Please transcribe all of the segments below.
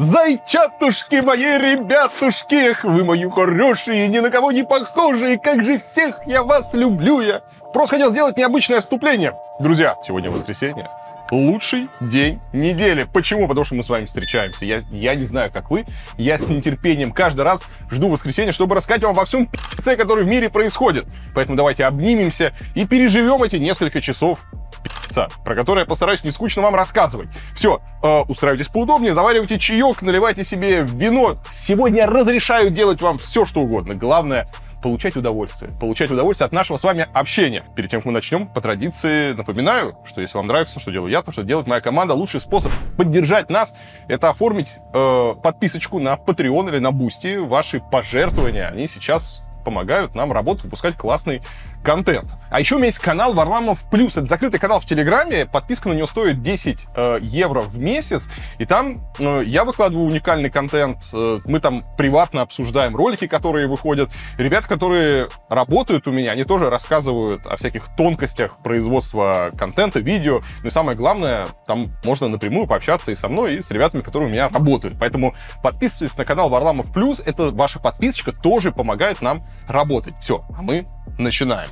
Зайчатушки мои, ребятушки, эх, вы мои хорошие, ни на кого не похожие, как же всех я вас люблю я. Просто хотел сделать необычное вступление. Друзья, сегодня воскресенье. Лучший день недели. Почему? Потому что мы с вами встречаемся. Я, я не знаю, как вы. Я с нетерпением каждый раз жду воскресенья, чтобы рассказать вам во всем пи***це, который в мире происходит. Поэтому давайте обнимемся и переживем эти несколько часов пи***ца, про который я постараюсь не скучно вам рассказывать. Все, э, устраивайтесь поудобнее, заваривайте чаек, наливайте себе вино. Сегодня разрешаю делать вам все, что угодно. Главное, получать удовольствие. Получать удовольствие от нашего с вами общения. Перед тем, как мы начнем, по традиции напоминаю, что если вам нравится, что делаю я, то, что делает моя команда, лучший способ поддержать нас, это оформить э, подписочку на Patreon или на Boosty. Ваши пожертвования, они сейчас помогают нам работать, выпускать классный контент. А еще у меня есть канал Варламов Плюс. Это закрытый канал в Телеграме. Подписка на него стоит 10 э, евро в месяц. И там э, я выкладываю уникальный контент. Э, мы там приватно обсуждаем ролики, которые выходят. Ребята, которые работают у меня, они тоже рассказывают о всяких тонкостях производства контента, видео. Ну и самое главное, там можно напрямую пообщаться и со мной, и с ребятами, которые у меня работают. Поэтому подписывайтесь на канал Варламов Плюс. Это ваша подписочка тоже помогает нам работать. Все, а мы начинаем.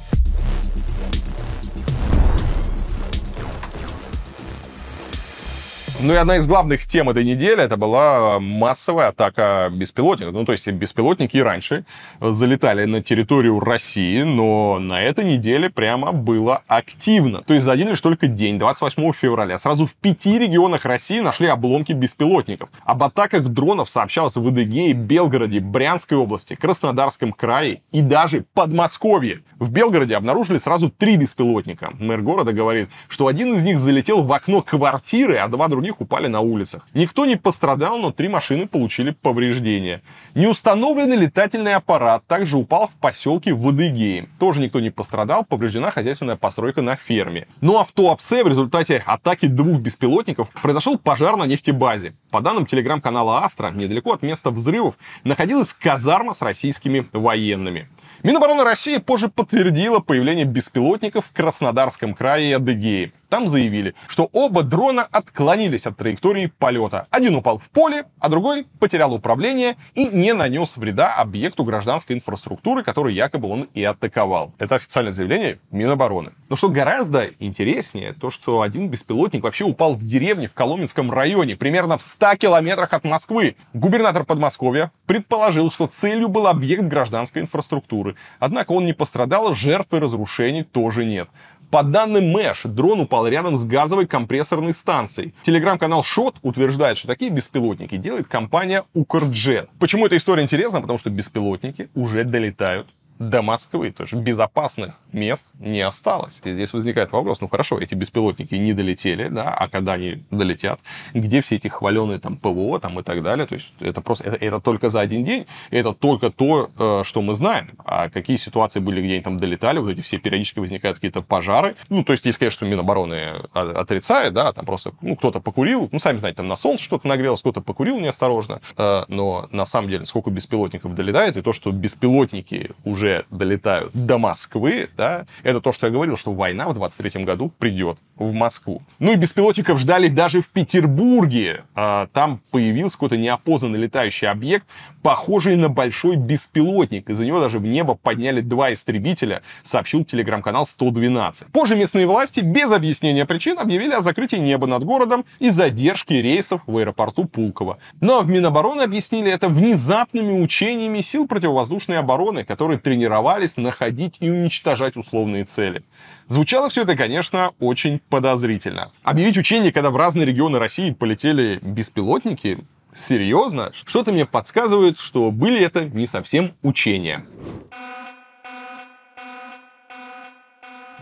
Ну и одна из главных тем этой недели это была массовая атака беспилотников. Ну, то есть беспилотники и раньше залетали на территорию России, но на этой неделе прямо было активно. То есть за один лишь только день, 28 февраля, сразу в пяти регионах России нашли обломки беспилотников. Об атаках дронов сообщалось в Адыгее, Белгороде, Брянской области, Краснодарском крае и даже Подмосковье. В Белгороде обнаружили сразу три беспилотника. Мэр города говорит, что один из них залетел в окно квартиры, а два других других упали на улицах. Никто не пострадал, но три машины получили повреждения. Неустановленный летательный аппарат также упал в поселке Вадыгеи. Тоже никто не пострадал, повреждена хозяйственная постройка на ферме. Ну а в Туапсе в результате атаки двух беспилотников произошел пожар на нефтебазе. По данным телеграм-канала Астра, недалеко от места взрывов находилась казарма с российскими военными. Минобороны России позже подтвердила появление беспилотников в Краснодарском крае и Адыгее. Там заявили, что оба дрона отклонились от траектории полета. Один упал в поле, а другой потерял управление и не нанес вреда объекту гражданской инфраструктуры, который якобы он и атаковал. Это официальное заявление Минобороны. Но что гораздо интереснее, то что один беспилотник вообще упал в деревне в Коломенском районе, примерно в 100 километрах от Москвы. Губернатор Подмосковья предположил, что целью был объект гражданской инфраструктуры. Однако он не пострадал, жертв и разрушений тоже нет. По данным Мэш, дрон упал рядом с газовой компрессорной станцией. Телеграм-канал Шот утверждает, что такие беспилотники делает компания Укрджет. Почему эта история интересна? Потому что беспилотники уже долетают до Москвы. То есть безопасных мест не осталось. И здесь возникает вопрос, ну хорошо, эти беспилотники не долетели, да, а когда они долетят, где все эти хваленые там ПВО там и так далее. То есть это просто, это, это только за один день, это только то, э, что мы знаем. А какие ситуации были, где они там долетали, вот эти все периодически возникают какие-то пожары. Ну, то есть есть, конечно, Минобороны отрицает, да, там просто, ну, кто-то покурил, ну, сами знаете, там на солнце что-то нагрелось, кто-то покурил неосторожно, э, но на самом деле сколько беспилотников долетает, и то, что беспилотники уже долетают до Москвы, да, это то, что я говорил, что война в 23 году придет в Москву. Ну и беспилотников ждали даже в Петербурге. А, там появился какой-то неопознанный летающий объект, похожий на большой беспилотник. Из-за него даже в небо подняли два истребителя, сообщил телеграм-канал 112. Позже местные власти без объяснения причин объявили о закрытии неба над городом и задержке рейсов в аэропорту Пулково. Но в Минобороны объяснили это внезапными учениями сил противовоздушной обороны, которые тренировали тренировались находить и уничтожать условные цели. Звучало все это, конечно, очень подозрительно. Объявить учение, когда в разные регионы России полетели беспилотники, серьезно? Что-то мне подсказывает, что были это не совсем учения.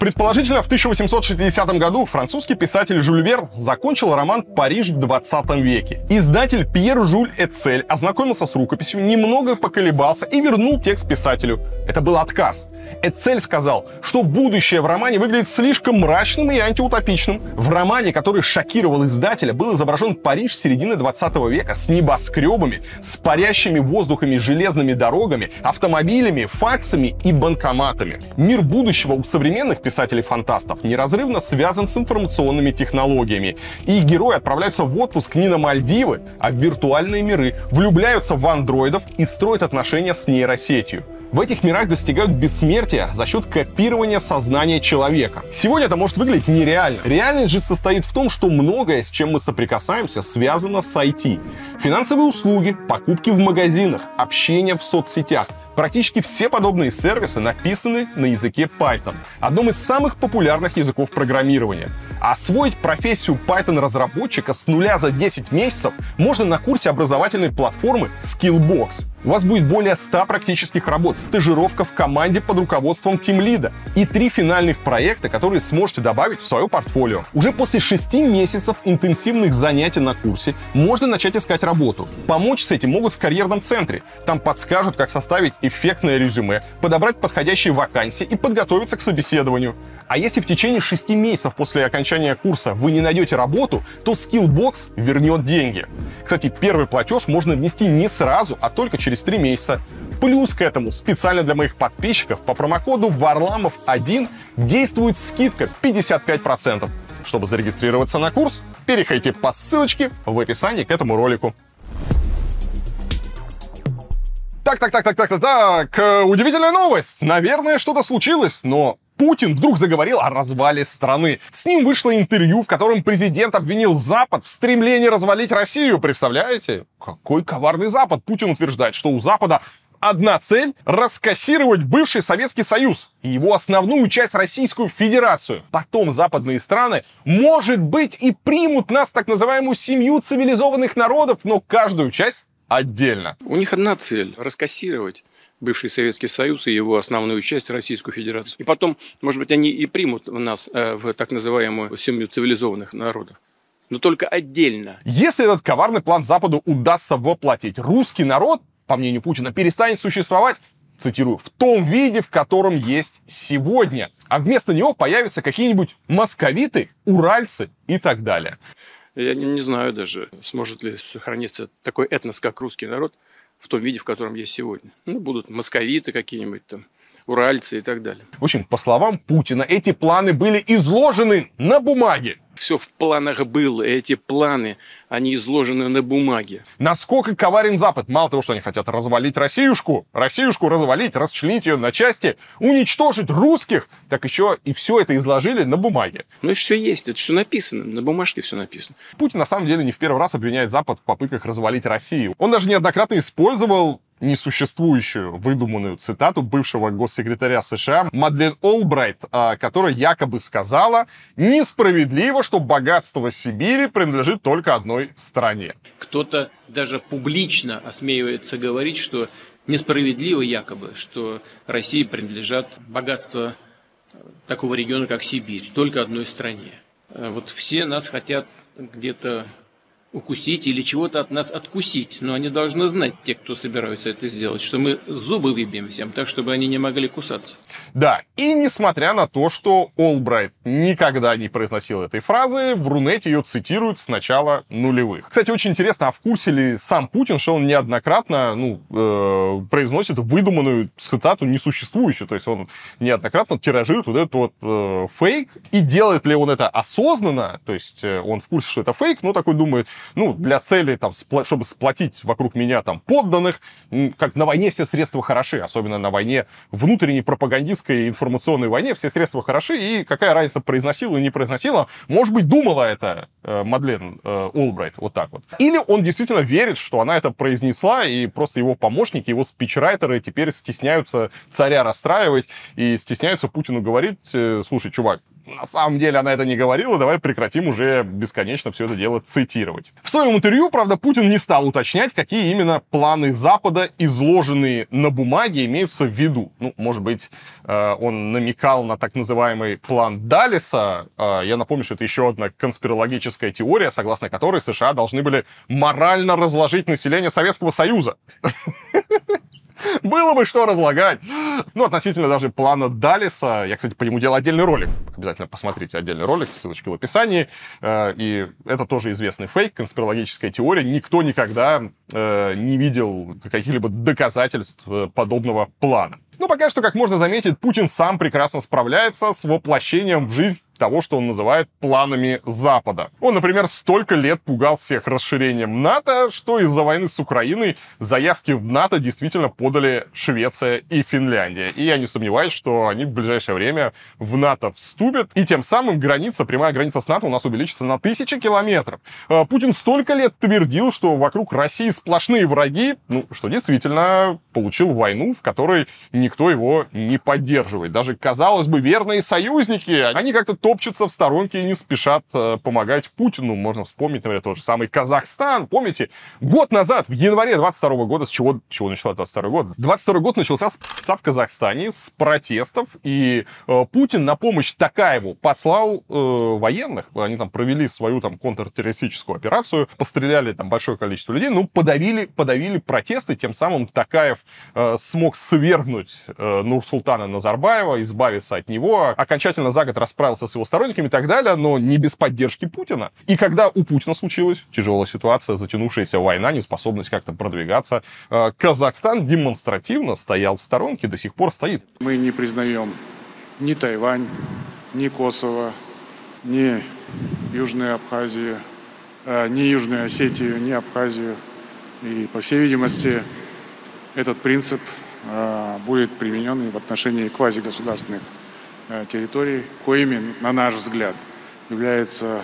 Предположительно, в 1860 году французский писатель Жюль Верн закончил роман «Париж в 20 веке». Издатель Пьер Жюль Эцель ознакомился с рукописью, немного поколебался и вернул текст писателю. Это был отказ. Эцель сказал, что будущее в романе выглядит слишком мрачным и антиутопичным. В романе, который шокировал издателя, был изображен Париж середины 20 века с небоскребами, с парящими воздухами железными дорогами, автомобилями, факсами и банкоматами. Мир будущего у современных писателей писателей-фантастов неразрывно связан с информационными технологиями. И герои отправляются в отпуск не на Мальдивы, а в виртуальные миры, влюбляются в андроидов и строят отношения с нейросетью. В этих мирах достигают бессмертия за счет копирования сознания человека. Сегодня это может выглядеть нереально. Реальность же состоит в том, что многое, с чем мы соприкасаемся, связано с IT. Финансовые услуги, покупки в магазинах, общение в соцсетях — Практически все подобные сервисы написаны на языке Python, одном из самых популярных языков программирования. Освоить профессию Python-разработчика с нуля за 10 месяцев можно на курсе образовательной платформы Skillbox. У вас будет более 100 практических работ, стажировка в команде под руководством тимлида и три финальных проекта, которые сможете добавить в свое портфолио. Уже после 6 месяцев интенсивных занятий на курсе можно начать искать работу. Помочь с этим могут в карьерном центре. Там подскажут, как составить эффектное резюме, подобрать подходящие вакансии и подготовиться к собеседованию. А если в течение 6 месяцев после окончания курса вы не найдете работу, то Skillbox вернет деньги. Кстати, первый платеж можно внести не сразу, а только через 3 месяца. Плюс к этому специально для моих подписчиков по промокоду Варламов1 действует скидка 55%. Чтобы зарегистрироваться на курс, переходите по ссылочке в описании к этому ролику. Так, так, так, так, так, так, так, э, удивительная новость. Наверное, что-то случилось, но Путин вдруг заговорил о развале страны. С ним вышло интервью, в котором президент обвинил Запад в стремлении развалить Россию. Представляете? Какой коварный Запад. Путин утверждает, что у Запада одна цель — раскассировать бывший Советский Союз и его основную часть Российскую Федерацию. Потом западные страны, может быть, и примут нас, так называемую семью цивилизованных народов, но каждую часть отдельно. У них одна цель — раскассировать бывший Советский Союз и его основную часть Российскую Федерацию. И потом, может быть, они и примут нас э, в так называемую семью цивилизованных народов. Но только отдельно. Если этот коварный план Западу удастся воплотить, русский народ, по мнению Путина, перестанет существовать, цитирую, в том виде, в котором есть сегодня. А вместо него появятся какие-нибудь московиты, уральцы и так далее. Я не, не знаю даже, сможет ли сохраниться такой этнос, как русский народ, в том виде, в котором есть сегодня. Ну, будут московиты какие-нибудь там, уральцы и так далее. В общем, по словам Путина, эти планы были изложены на бумаге. Все в планах было, эти планы, они изложены на бумаге. Насколько коварен Запад? Мало того, что они хотят развалить Россиюшку, Россиюшку развалить, расчленить ее на части, уничтожить русских, так еще и все это изложили на бумаге. Ну, это все есть, это все написано, на бумажке все написано. Путин на самом деле не в первый раз обвиняет Запад в попытках развалить Россию. Он даже неоднократно использовал несуществующую выдуманную цитату бывшего госсекретаря США Мадлен Олбрайт, а, которая якобы сказала «Несправедливо, что богатство Сибири принадлежит только одной стране». Кто-то даже публично осмеивается говорить, что несправедливо якобы, что России принадлежат богатства такого региона, как Сибирь, только одной стране. Вот все нас хотят где-то укусить или чего-то от нас откусить. Но они должны знать, те, кто собираются это сделать, что мы зубы выбьем всем, так, чтобы они не могли кусаться. Да, и несмотря на то, что Олбрайт никогда не произносил этой фразы, в Рунете ее цитируют с начала нулевых. Кстати, очень интересно, а в курсе ли сам Путин, что он неоднократно ну, э, произносит выдуманную цитату несуществующую, то есть он неоднократно тиражирует вот этот вот э, фейк, и делает ли он это осознанно, то есть э, он в курсе, что это фейк, но такой думает, ну, для цели, там, чтобы сплотить вокруг меня там подданных, как на войне все средства хороши, особенно на войне внутренней пропагандистской информационной войне все средства хороши, и какая разница, произносила или не произносила, может быть, думала это э, Мадлен э, Олбрайт, вот так вот. Или он действительно верит, что она это произнесла, и просто его помощники, его спичрайтеры теперь стесняются царя расстраивать и стесняются Путину говорить, э, слушай, чувак, на самом деле она это не говорила, давай прекратим уже бесконечно все это дело цитировать. В своем интервью, правда, Путин не стал уточнять, какие именно планы Запада, изложенные на бумаге, имеются в виду. Ну, может быть, э, он намекал на так называемый план Далиса. Э, я напомню, что это еще одна конспирологическая теория, согласно которой США должны были морально разложить население Советского Союза. Было бы что разлагать. Ну, относительно даже плана Далиса, я, кстати, по нему делал отдельный ролик. Обязательно посмотрите отдельный ролик, ссылочка в описании. Э, и это тоже известный фейк, конспирологическая теория. Никто никогда э, не видел каких-либо доказательств э, подобного плана. Но пока что, как можно заметить, Путин сам прекрасно справляется с воплощением в жизнь того, что он называет планами Запада. Он, например, столько лет пугал всех расширением НАТО, что из-за войны с Украиной заявки в НАТО действительно подали Швеция и Финляндия. И я не сомневаюсь, что они в ближайшее время в НАТО вступят, и тем самым граница, прямая граница с НАТО у нас увеличится на тысячи километров. А, Путин столько лет твердил, что вокруг России сплошные враги, ну, что действительно получил войну, в которой никто его не поддерживает. Даже, казалось бы, верные союзники, они как-то топчутся в сторонке и не спешат э, помогать Путину. Можно вспомнить, например, тот же самый Казахстан. Помните, год назад, в январе 22 года, с чего, чего начался 22 год? 22 год начался с в Казахстане, с протестов, и э, Путин на помощь Такаеву послал э, военных. Они там провели свою там контртеррористическую операцию, постреляли там большое количество людей, ну, подавили, подавили протесты, тем самым Такаев э, смог свергнуть э, Нурсултана Назарбаева, избавиться от него, окончательно за год расправился с его сторонниками и так далее, но не без поддержки Путина. И когда у Путина случилась тяжелая ситуация, затянувшаяся война, неспособность как-то продвигаться, э, Казахстан демонстративно стоял в сторонке, до сих пор стоит. Мы не признаем ни Тайвань, ни Косово, ни Южную Абхазию, э, ни Южную Осетию, ни Абхазию. И, по всей видимости, этот принцип э, будет применен и в отношении квазигосударственных Э, территорий, коими, на наш взгляд, являются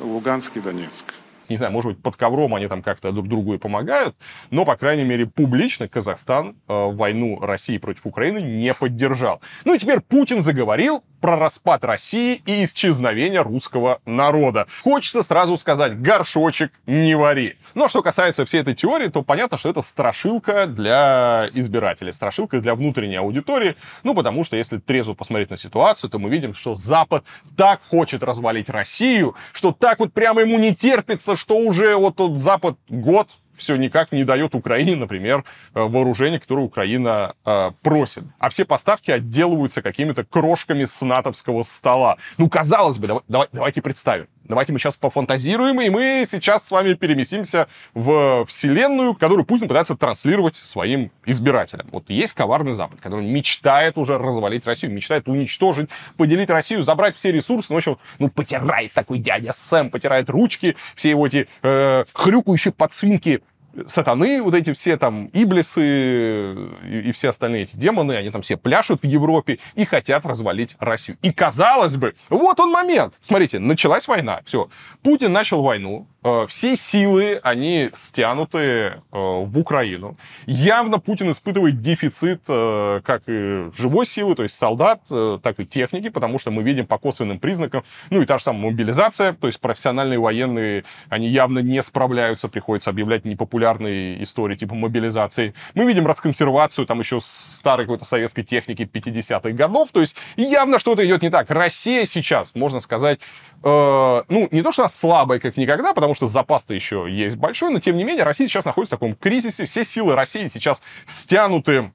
Луганск и Донецк не знаю, может быть, под ковром они там как-то друг другу и помогают, но, по крайней мере, публично Казахстан э, войну России против Украины не поддержал. Ну и теперь Путин заговорил про распад России и исчезновение русского народа. Хочется сразу сказать, горшочек не вари. Но что касается всей этой теории, то понятно, что это страшилка для избирателей, страшилка для внутренней аудитории. Ну, потому что если трезво посмотреть на ситуацию, то мы видим, что Запад так хочет развалить Россию, что так вот прямо ему не терпится, что уже вот тот Запад год все никак не дает Украине, например, э, вооружение, которое Украина э, просит. А все поставки отделываются какими-то крошками с натовского стола. Ну, казалось бы, давай, давай, давайте представим. Давайте мы сейчас пофантазируем, и мы сейчас с вами переместимся в вселенную, которую Путин пытается транслировать своим избирателям. Вот есть коварный Запад, который мечтает уже развалить Россию, мечтает уничтожить, поделить Россию, забрать все ресурсы. Ну, в общем, ну, потирает такой дядя Сэм, потирает ручки, все его эти э, хрюкающие подсвинки сатаны, вот эти все там иблисы и, и все остальные эти демоны, они там все пляшут в Европе и хотят развалить Россию. И казалось бы, вот он момент. Смотрите, началась война, все. Путин начал войну, все силы, они стянуты э, в Украину. Явно Путин испытывает дефицит э, как и живой силы, то есть солдат, так и техники, потому что мы видим по косвенным признакам, ну и та же самая мобилизация, то есть профессиональные военные, они явно не справляются, приходится объявлять непопулярные истории типа мобилизации. Мы видим расконсервацию там еще старой какой-то советской техники 50-х годов, то есть явно что-то идет не так. Россия сейчас, можно сказать, э, ну, не то, что она слабая, как никогда, потому что запас-то еще есть большой, но тем не менее Россия сейчас находится в таком кризисе, все силы России сейчас стянуты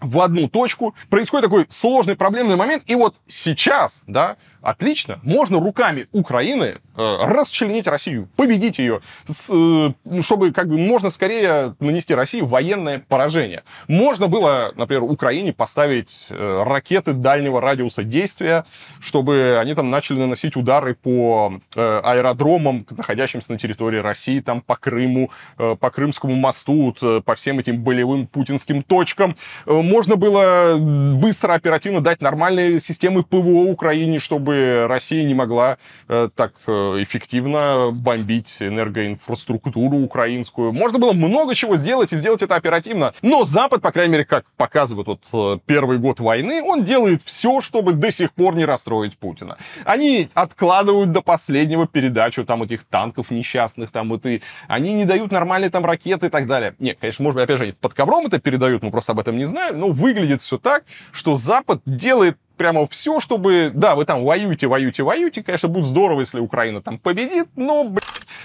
в одну точку, происходит такой сложный проблемный момент, и вот сейчас, да, отлично, можно руками Украины э, расчленить Россию, победить ее, с, э, чтобы как бы можно скорее нанести России военное поражение. Можно было, например, Украине поставить э, ракеты дальнего радиуса действия, чтобы они там начали наносить удары по э, аэродромам, находящимся на территории России, там по Крыму, э, по Крымскому мосту, э, по всем этим болевым путинским точкам. Э, можно было быстро, оперативно дать нормальные системы ПВО Украине, чтобы Россия не могла э, так э, эффективно бомбить энергоинфраструктуру украинскую. Можно было много чего сделать и сделать это оперативно. Но Запад, по крайней мере, как показывает вот э, первый год войны, он делает все, чтобы до сих пор не расстроить Путина. Они откладывают до последнего передачу там этих танков несчастных, там вот и они не дают нормальные там ракеты и так далее. Нет, конечно, может быть, опять же, под ковром это передают, мы просто об этом не знаем, но выглядит все так, что Запад делает прямо все, чтобы, да, вы там воюете, воюете, воюете, конечно, будет здорово, если Украина там победит, но, блядь,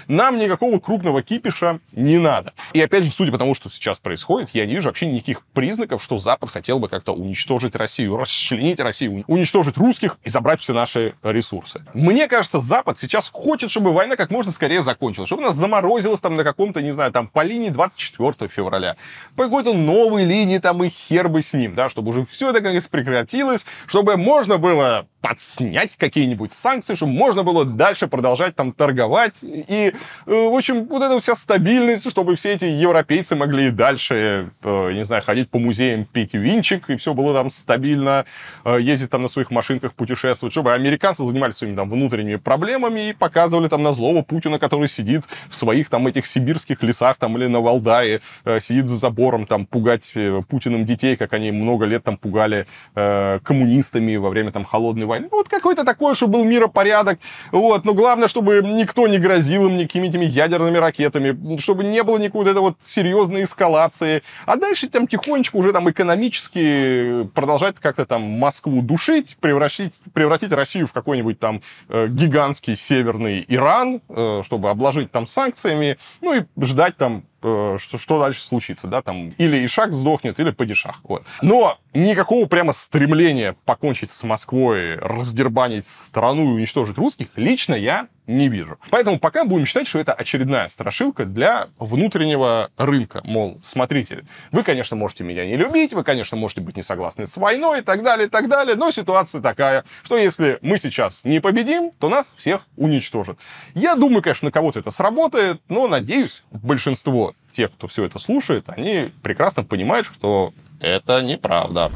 нам никакого крупного кипиша не надо. И опять же, судя по тому, что сейчас происходит, я не вижу вообще никаких признаков, что Запад хотел бы как-то уничтожить Россию, расчленить Россию, уничтожить русских и забрать все наши ресурсы. Мне кажется, Запад сейчас хочет, чтобы война как можно скорее закончилась, чтобы она заморозилась там на каком-то, не знаю, там по линии 24 февраля, по какой-то новой линии там и хер бы с ним, да, чтобы уже все это наконец прекратилось, чтобы можно было подснять какие-нибудь санкции, чтобы можно было дальше продолжать там торговать. И, э, в общем, вот эта вся стабильность, чтобы все эти европейцы могли дальше, э, не знаю, ходить по музеям, пить винчик, и все было там стабильно, э, ездить там на своих машинках, путешествовать, чтобы американцы занимались своими там внутренними проблемами и показывали там на злого Путина, который сидит в своих там этих сибирских лесах там или на Валдае, сидит за забором, там пугать Путиным детей, как они много лет там пугали коммунистами во время там холодной войны войны. Вот какой-то такой, чтобы был миропорядок. Вот. Но главное, чтобы никто не грозил им никакими этими ядерными ракетами, чтобы не было никакой вот этой вот серьезной эскалации. А дальше там тихонечко уже там экономически продолжать как-то там Москву душить, превратить, превратить Россию в какой-нибудь там э, гигантский северный Иран, э, чтобы обложить там санкциями, ну и ждать там что, что дальше случится, да, там, или Ишак сдохнет, или Падишах, вот. Но никакого прямо стремления покончить с Москвой, раздербанить страну и уничтожить русских лично я не вижу. Поэтому пока будем считать, что это очередная страшилка для внутреннего рынка. Мол, смотрите, вы, конечно, можете меня не любить, вы, конечно, можете быть не согласны с войной и так далее, и так далее, но ситуация такая, что если мы сейчас не победим, то нас всех уничтожат. Я думаю, конечно, на кого-то это сработает, но, надеюсь, большинство тех, кто все это слушает, они прекрасно понимают, что это неправда.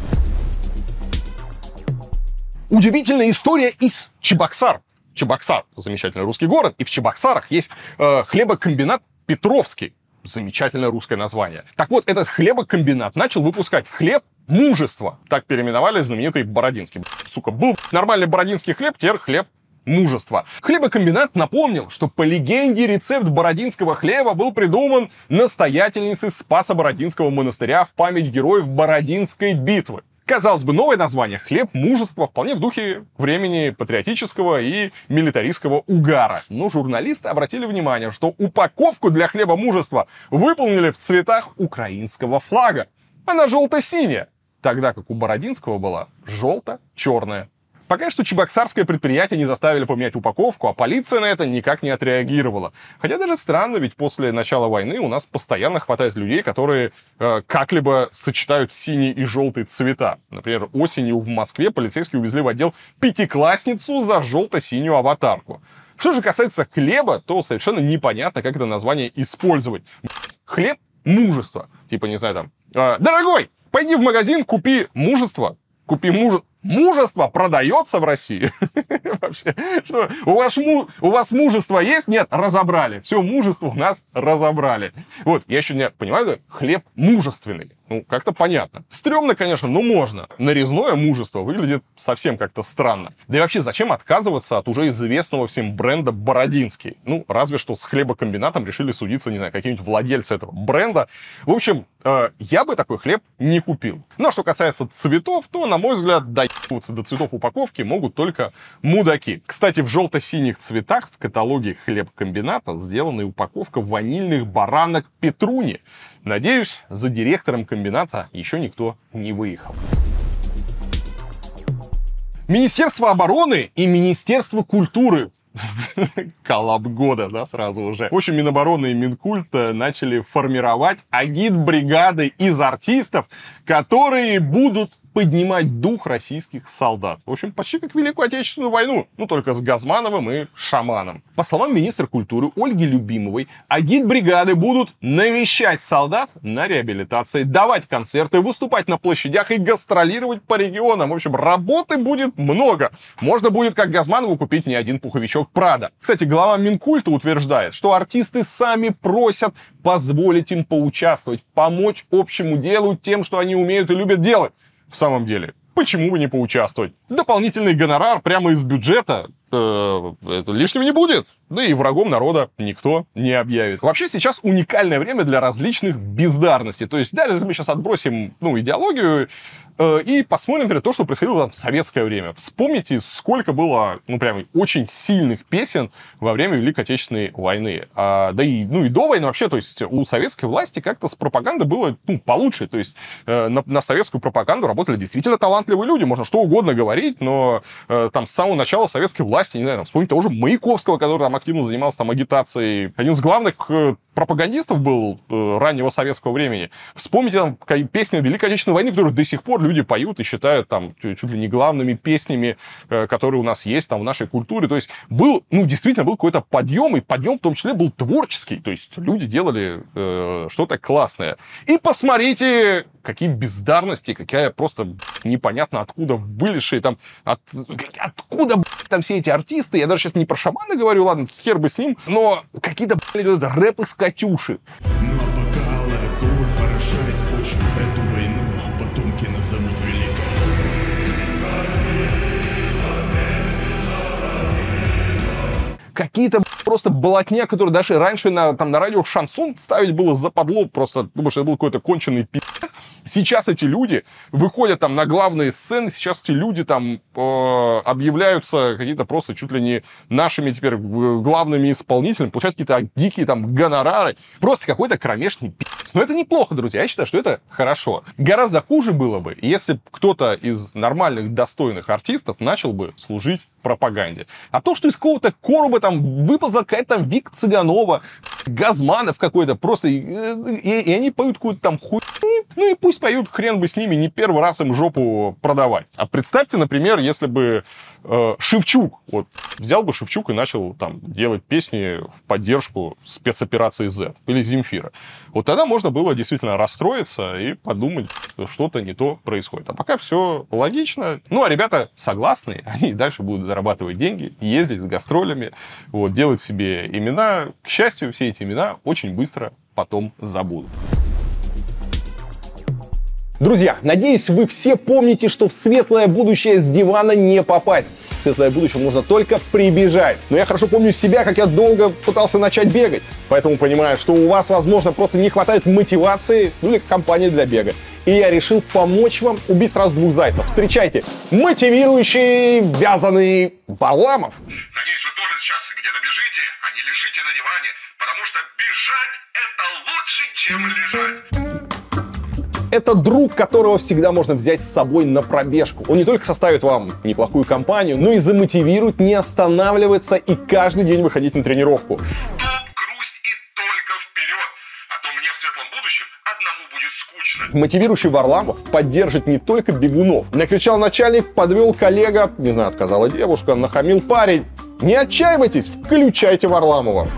Удивительная история из Чебоксар. Чебоксар, замечательный русский город, и в Чебоксарах есть э, хлебокомбинат Петровский. Замечательное русское название. Так вот, этот хлебокомбинат начал выпускать хлеб мужества. Так переименовали знаменитый Бородинский. Сука, был нормальный бородинский хлеб, теперь хлеб мужества. Хлебокомбинат напомнил, что по легенде рецепт бородинского хлеба был придуман настоятельницей Спаса Бородинского монастыря в память героев Бородинской битвы. Казалось бы, новое название «Хлеб мужества» вполне в духе времени патриотического и милитаристского угара. Но журналисты обратили внимание, что упаковку для хлеба мужества выполнили в цветах украинского флага. Она желто-синяя, тогда как у Бородинского была желто-черная. Пока что чебоксарское предприятие не заставили поменять упаковку, а полиция на это никак не отреагировала. Хотя даже странно, ведь после начала войны у нас постоянно хватает людей, которые э, как-либо сочетают синий и желтый цвета. Например, осенью в Москве полицейские увезли в отдел пятиклассницу за желто-синюю аватарку. Что же касается хлеба, то совершенно непонятно, как это название использовать. Хлеб – мужество. Типа, не знаю, там, э, дорогой, пойди в магазин, купи мужество, купи мужество мужество продается в России? Вообще, что, у вас, му, у вас мужество есть? Нет, разобрали. Все мужество у нас разобрали. Вот, я еще не понимаю, хлеб мужественный. Ну, как-то понятно. Стремно, конечно, но можно. Нарезное мужество выглядит совсем как-то странно. Да и вообще, зачем отказываться от уже известного всем бренда Бородинский? Ну, разве что с хлебокомбинатом решили судиться, не знаю, какие-нибудь владельцы этого бренда. В общем, э, я бы такой хлеб не купил. Ну, а что касается цветов, то, на мой взгляд, доебываться до цветов упаковки могут только мудаки. Кстати, в желто-синих цветах в каталоге хлебокомбината сделана упаковка ванильных баранок Петруни. Надеюсь, за директором комбината еще никто не выехал. Министерство обороны и Министерство культуры коллаб года, да, сразу уже. В общем, Минобороны и Минкульт начали формировать агит-бригады из артистов, которые будут поднимать дух российских солдат. В общем, почти как Великую Отечественную войну, ну только с Газмановым и Шаманом. По словам министра культуры Ольги Любимовой, агит-бригады будут навещать солдат на реабилитации, давать концерты, выступать на площадях и гастролировать по регионам. В общем, работы будет много. Можно будет, как Газманову, купить не один пуховичок Прада. Кстати, глава Минкульта утверждает, что артисты сами просят позволить им поучаствовать, помочь общему делу тем, что они умеют и любят делать в самом деле. Почему бы не поучаствовать? Дополнительный гонорар прямо из бюджета э, это лишним не будет. Да и врагом народа никто не объявит. Вообще сейчас уникальное время для различных бездарностей. То есть даже мы сейчас отбросим ну, идеологию, Э, и посмотрим, например, то, что происходило там в советское время. Вспомните, сколько было, ну, прям очень сильных песен во время Великой Отечественной войны. А, да и, ну, и до войны вообще, то есть у советской власти как-то с пропагандой было, ну, получше. То есть э, на, на советскую пропаганду работали действительно талантливые люди, можно что угодно говорить, но э, там с самого начала советской власти, не знаю, там, вспомнить того же Маяковского, который там активно занимался там агитацией. Один из главных э, пропагандистов был э, раннего советского времени. Вспомните там песни Великой Отечественной войны, которые до сих пор люди поют и считают там чуть ли не главными песнями, э, которые у нас есть там в нашей культуре. То есть был, ну, действительно был какой-то подъем, и подъем в том числе был творческий. То есть люди делали э, что-то классное. И посмотрите, какие бездарности, какая просто непонятно откуда вылезшие там, от, откуда там все эти артисты. Я даже сейчас не про шамана говорю, ладно, хер бы с ним, но какие-то, блядь, рэп из Катюши. Пока Лаков орошает почву, эту войну потомки назовут великой. Какие-то просто болотня, которые даже раньше на, там, на радио шансон ставить было западло, просто, потому что это был какой-то конченый пи***ц. Сейчас эти люди выходят там на главные сцены, сейчас эти люди там э, объявляются какие-то просто чуть ли не нашими теперь главными исполнителями, получают какие-то дикие там гонорары. Просто какой-то кромешный пи***ц. Но это неплохо, друзья. Я считаю, что это хорошо. Гораздо хуже было бы, если кто-то из нормальных, достойных артистов начал бы служить пропаганде. А то, что из какого-то короба там выползла какая-то там Вик Цыганова, Газманов какой-то, просто, и, и, они поют какую-то там хуй, ну и пусть поют, хрен бы с ними, не первый раз им жопу продавать. А представьте, например, если бы э, Шевчук, вот, взял бы Шевчук и начал там делать песни в поддержку спецоперации Z или Земфира. Вот тогда можно было действительно расстроиться и подумать, что что-то не то происходит. А пока все логично. Ну, а ребята согласны, они дальше будут зарабатывать деньги, ездить с гастролями, вот, делать себе имена. К счастью, все эти имена очень быстро потом забудут. Друзья, надеюсь, вы все помните, что в светлое будущее с дивана не попасть. В светлое будущее можно только прибежать. Но я хорошо помню себя, как я долго пытался начать бегать. Поэтому понимаю, что у вас, возможно, просто не хватает мотивации, ну или компании для бега. И я решил помочь вам убить сразу двух зайцев. Встречайте, мотивирующий вязаный Варламов. Надеюсь, вы тоже сейчас где-то бежите, а не лежите на диване, потому что бежать это лучше, чем лежать. Это друг, которого всегда можно взять с собой на пробежку. Он не только составит вам неплохую компанию, но и замотивирует не останавливаться и каждый день выходить на тренировку. Стоп, грусть и только вперед, а то мне в светлом будущем одному будет скучно. Мотивирующий Варламов поддержит не только бегунов. Накричал начальник, подвел коллега, не знаю, отказала девушка, нахамил парень. Не отчаивайтесь, включайте Варламова.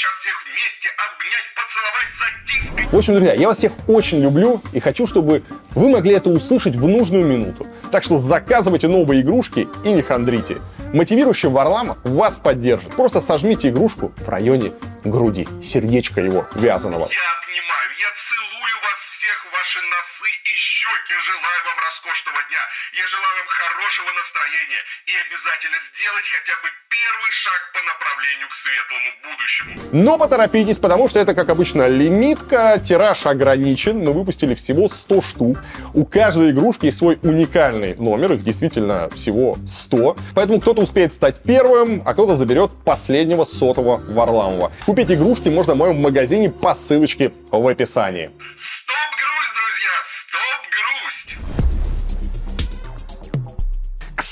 Сейчас всех вместе, обнять, поцеловать, затискать. В общем, друзья, я вас всех очень люблю и хочу, чтобы вы могли это услышать в нужную минуту. Так что заказывайте новые игрушки и не хандрите. Мотивирующий Варламов вас поддержит. Просто сожмите игрушку в районе груди, сердечко его вязаного. Я обнимаю, я целую вас всех, ваши носы и щеки. Желаю вам роскошного дня. Я желаю вам хорошего настроения. И обязательно сделать хотя бы первый шаг по направлению к светлому будущему. Но поторопитесь, потому что это, как обычно, лимитка. Тираж ограничен. Мы выпустили всего 100 штук. У каждой игрушки есть свой уникальный номер. Их действительно всего 100. Поэтому кто-то успеет стать первым, а кто-то заберет последнего сотого Варламова. Купить игрушки можно в моем магазине по ссылочке в описании. Стоп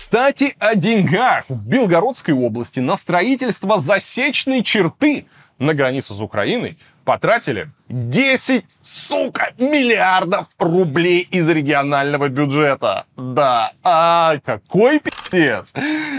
Кстати, о деньгах. В Белгородской области на строительство засечной черты на границе с Украиной потратили 10, сука, миллиардов рублей из регионального бюджета. Да, а какой пиздец.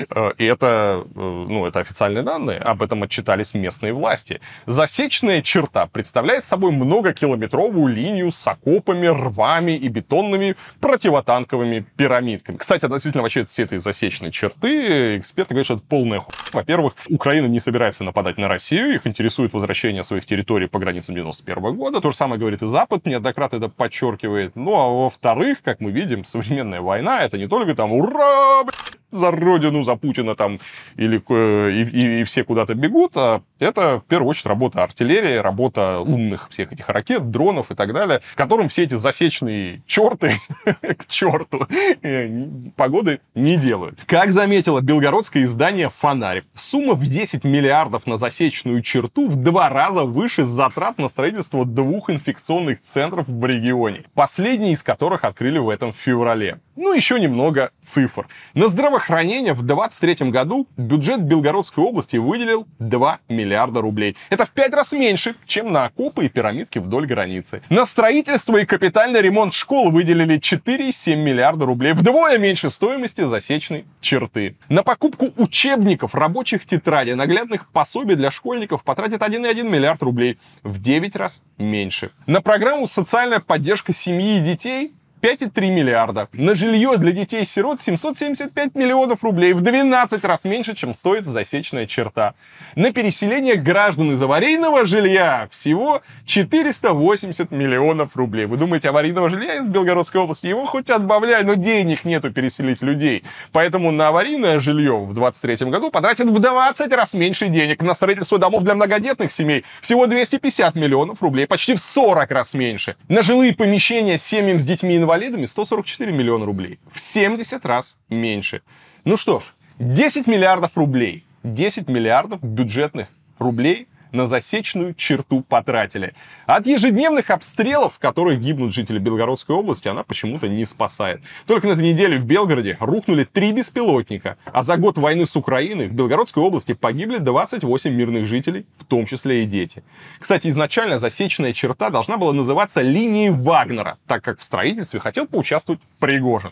Э, И это, э, ну, это официальные данные, об этом отчитались местные власти. Засечная черта представляет собой многокилометровую линию с окопами, рвами и бетонными противотанковыми пирамидками. Кстати, относительно вообще всей этой засечной черты, эксперты говорят, что это полная хуйня. Во-первых, Украина не собирается нападать на Россию, их интересует возвращение своих территорий по границам 91 2021 года. То же самое говорит и Запад, неоднократно это подчеркивает. Ну, а во-вторых, как мы видим, современная война — это не только там «Ура! За родину, за Путина там, или э, и, и, и все куда-то бегут, а это в первую очередь работа артиллерии, работа умных всех этих ракет, дронов и так далее, которым все эти засечные черты к черту э, погоды не делают. Как заметило белгородское издание «Фонарь», сумма в 10 миллиардов на засечную черту в два раза выше затрат на строительство двух инфекционных центров в регионе, последний из которых открыли в этом феврале. Ну, еще немного цифр. На здравоохранение в 2023 году бюджет Белгородской области выделил 2 миллиарда рублей. Это в 5 раз меньше, чем на окопы и пирамидки вдоль границы. На строительство и капитальный ремонт школ выделили 4,7 миллиарда рублей, вдвое меньше стоимости засечной черты. На покупку учебников, рабочих тетрадей, наглядных пособий для школьников потратит 1,1 миллиард рублей, в 9 раз меньше. На программу «Социальная поддержка семьи и детей» 5,3 миллиарда. На жилье для детей-сирот 775 миллионов рублей, в 12 раз меньше, чем стоит засечная черта. На переселение граждан из аварийного жилья всего 480 миллионов рублей. Вы думаете, аварийного жилья в Белгородской области? Его хоть отбавляй, но денег нету переселить людей. Поэтому на аварийное жилье в 2023 году потратят в 20 раз меньше денег. На строительство домов для многодетных семей всего 250 миллионов рублей, почти в 40 раз меньше. На жилые помещения семьям с детьми инвалидами 144 миллиона рублей. В 70 раз меньше. Ну что ж, 10 миллиардов рублей. 10 миллиардов бюджетных рублей на засечную черту потратили. От ежедневных обстрелов, в которых гибнут жители Белгородской области, она почему-то не спасает. Только на этой неделе в Белгороде рухнули три беспилотника, а за год войны с Украиной в Белгородской области погибли 28 мирных жителей, в том числе и дети. Кстати, изначально засечная черта должна была называться линией Вагнера, так как в строительстве хотел поучаствовать Пригожин.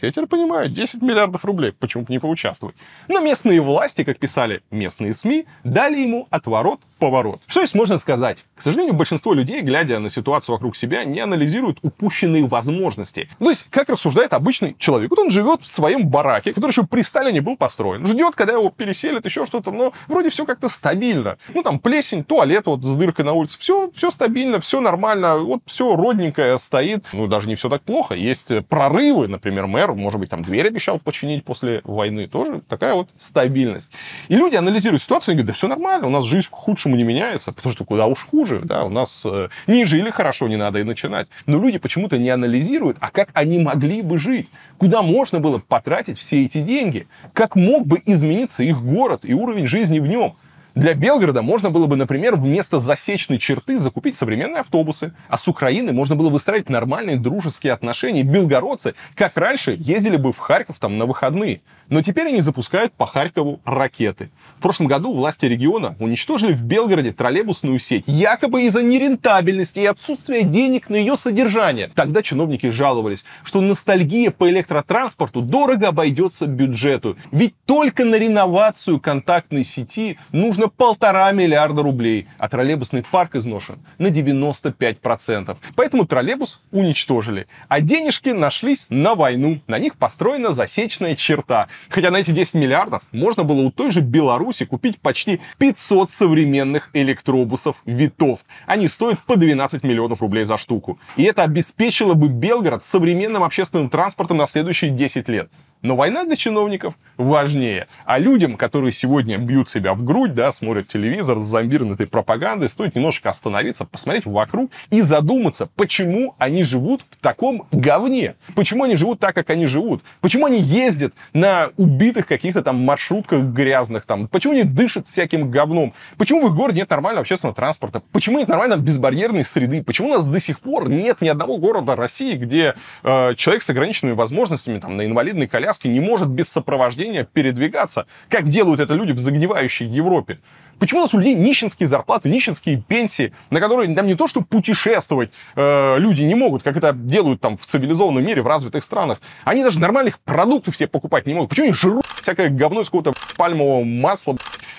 Я теперь понимаю, 10 миллиардов рублей, почему бы не поучаствовать. Но местные власти, как писали местные СМИ, дали ему отворот поворот. Что здесь можно сказать? К сожалению, большинство людей, глядя на ситуацию вокруг себя, не анализируют упущенные возможности. То есть, как рассуждает обычный человек. Вот он живет в своем бараке, который еще при Сталине был построен. Ждет, когда его переселят, еще что-то, но вроде все как-то стабильно. Ну, там плесень, туалет вот с дыркой на улице. Все, все стабильно, все нормально, вот все родненькое стоит. Ну, даже не все так плохо. Есть прорывы, например, мэр, может быть, там дверь обещал починить после войны. Тоже такая вот стабильность. И люди анализируют ситуацию и говорят, да все нормально, у нас жизнь худше лучшему не меняются, потому что куда уж хуже, да, у нас э, не жили хорошо, не надо и начинать. Но люди почему-то не анализируют, а как они могли бы жить, куда можно было потратить все эти деньги, как мог бы измениться их город и уровень жизни в нем. Для Белгорода можно было бы, например, вместо засечной черты закупить современные автобусы, а с Украины можно было выстраивать нормальные дружеские отношения. Белгородцы, как раньше, ездили бы в Харьков там на выходные. Но теперь они запускают по Харькову ракеты. В прошлом году власти региона уничтожили в Белгороде троллейбусную сеть, якобы из-за нерентабельности и отсутствия денег на ее содержание. Тогда чиновники жаловались, что ностальгия по электротранспорту дорого обойдется бюджету. Ведь только на реновацию контактной сети нужно полтора миллиарда рублей, а троллейбусный парк изношен на 95%. Поэтому троллейбус уничтожили. А денежки нашлись на войну. На них построена засечная черта. Хотя на эти 10 миллиардов можно было у той же Беларуси купить почти 500 современных электробусов Витовт. Они стоят по 12 миллионов рублей за штуку. И это обеспечило бы Белгород современным общественным транспортом на следующие 10 лет. Но война для чиновников важнее. А людям, которые сегодня бьют себя в грудь, да, смотрят телевизор, зомбированы этой пропагандой, стоит немножко остановиться, посмотреть вокруг и задуматься, почему они живут в таком говне. Почему они живут так, как они живут. Почему они ездят на убитых каких-то там маршрутках грязных там. Почему они дышат всяким говном. Почему в их городе нет нормального общественного транспорта. Почему нет нормальной безбарьерной среды. Почему у нас до сих пор нет ни одного города России, где э, человек с ограниченными возможностями там, на инвалидной коляске не может без сопровождения передвигаться, как делают это люди в загнивающей Европе. Почему у нас у людей нищенские зарплаты, нищенские пенсии, на которые там не то, что путешествовать э, люди не могут, как это делают там в цивилизованном мире, в развитых странах. Они даже нормальных продуктов все покупать не могут. Почему они жрут всякое говно из какого-то пальмового масла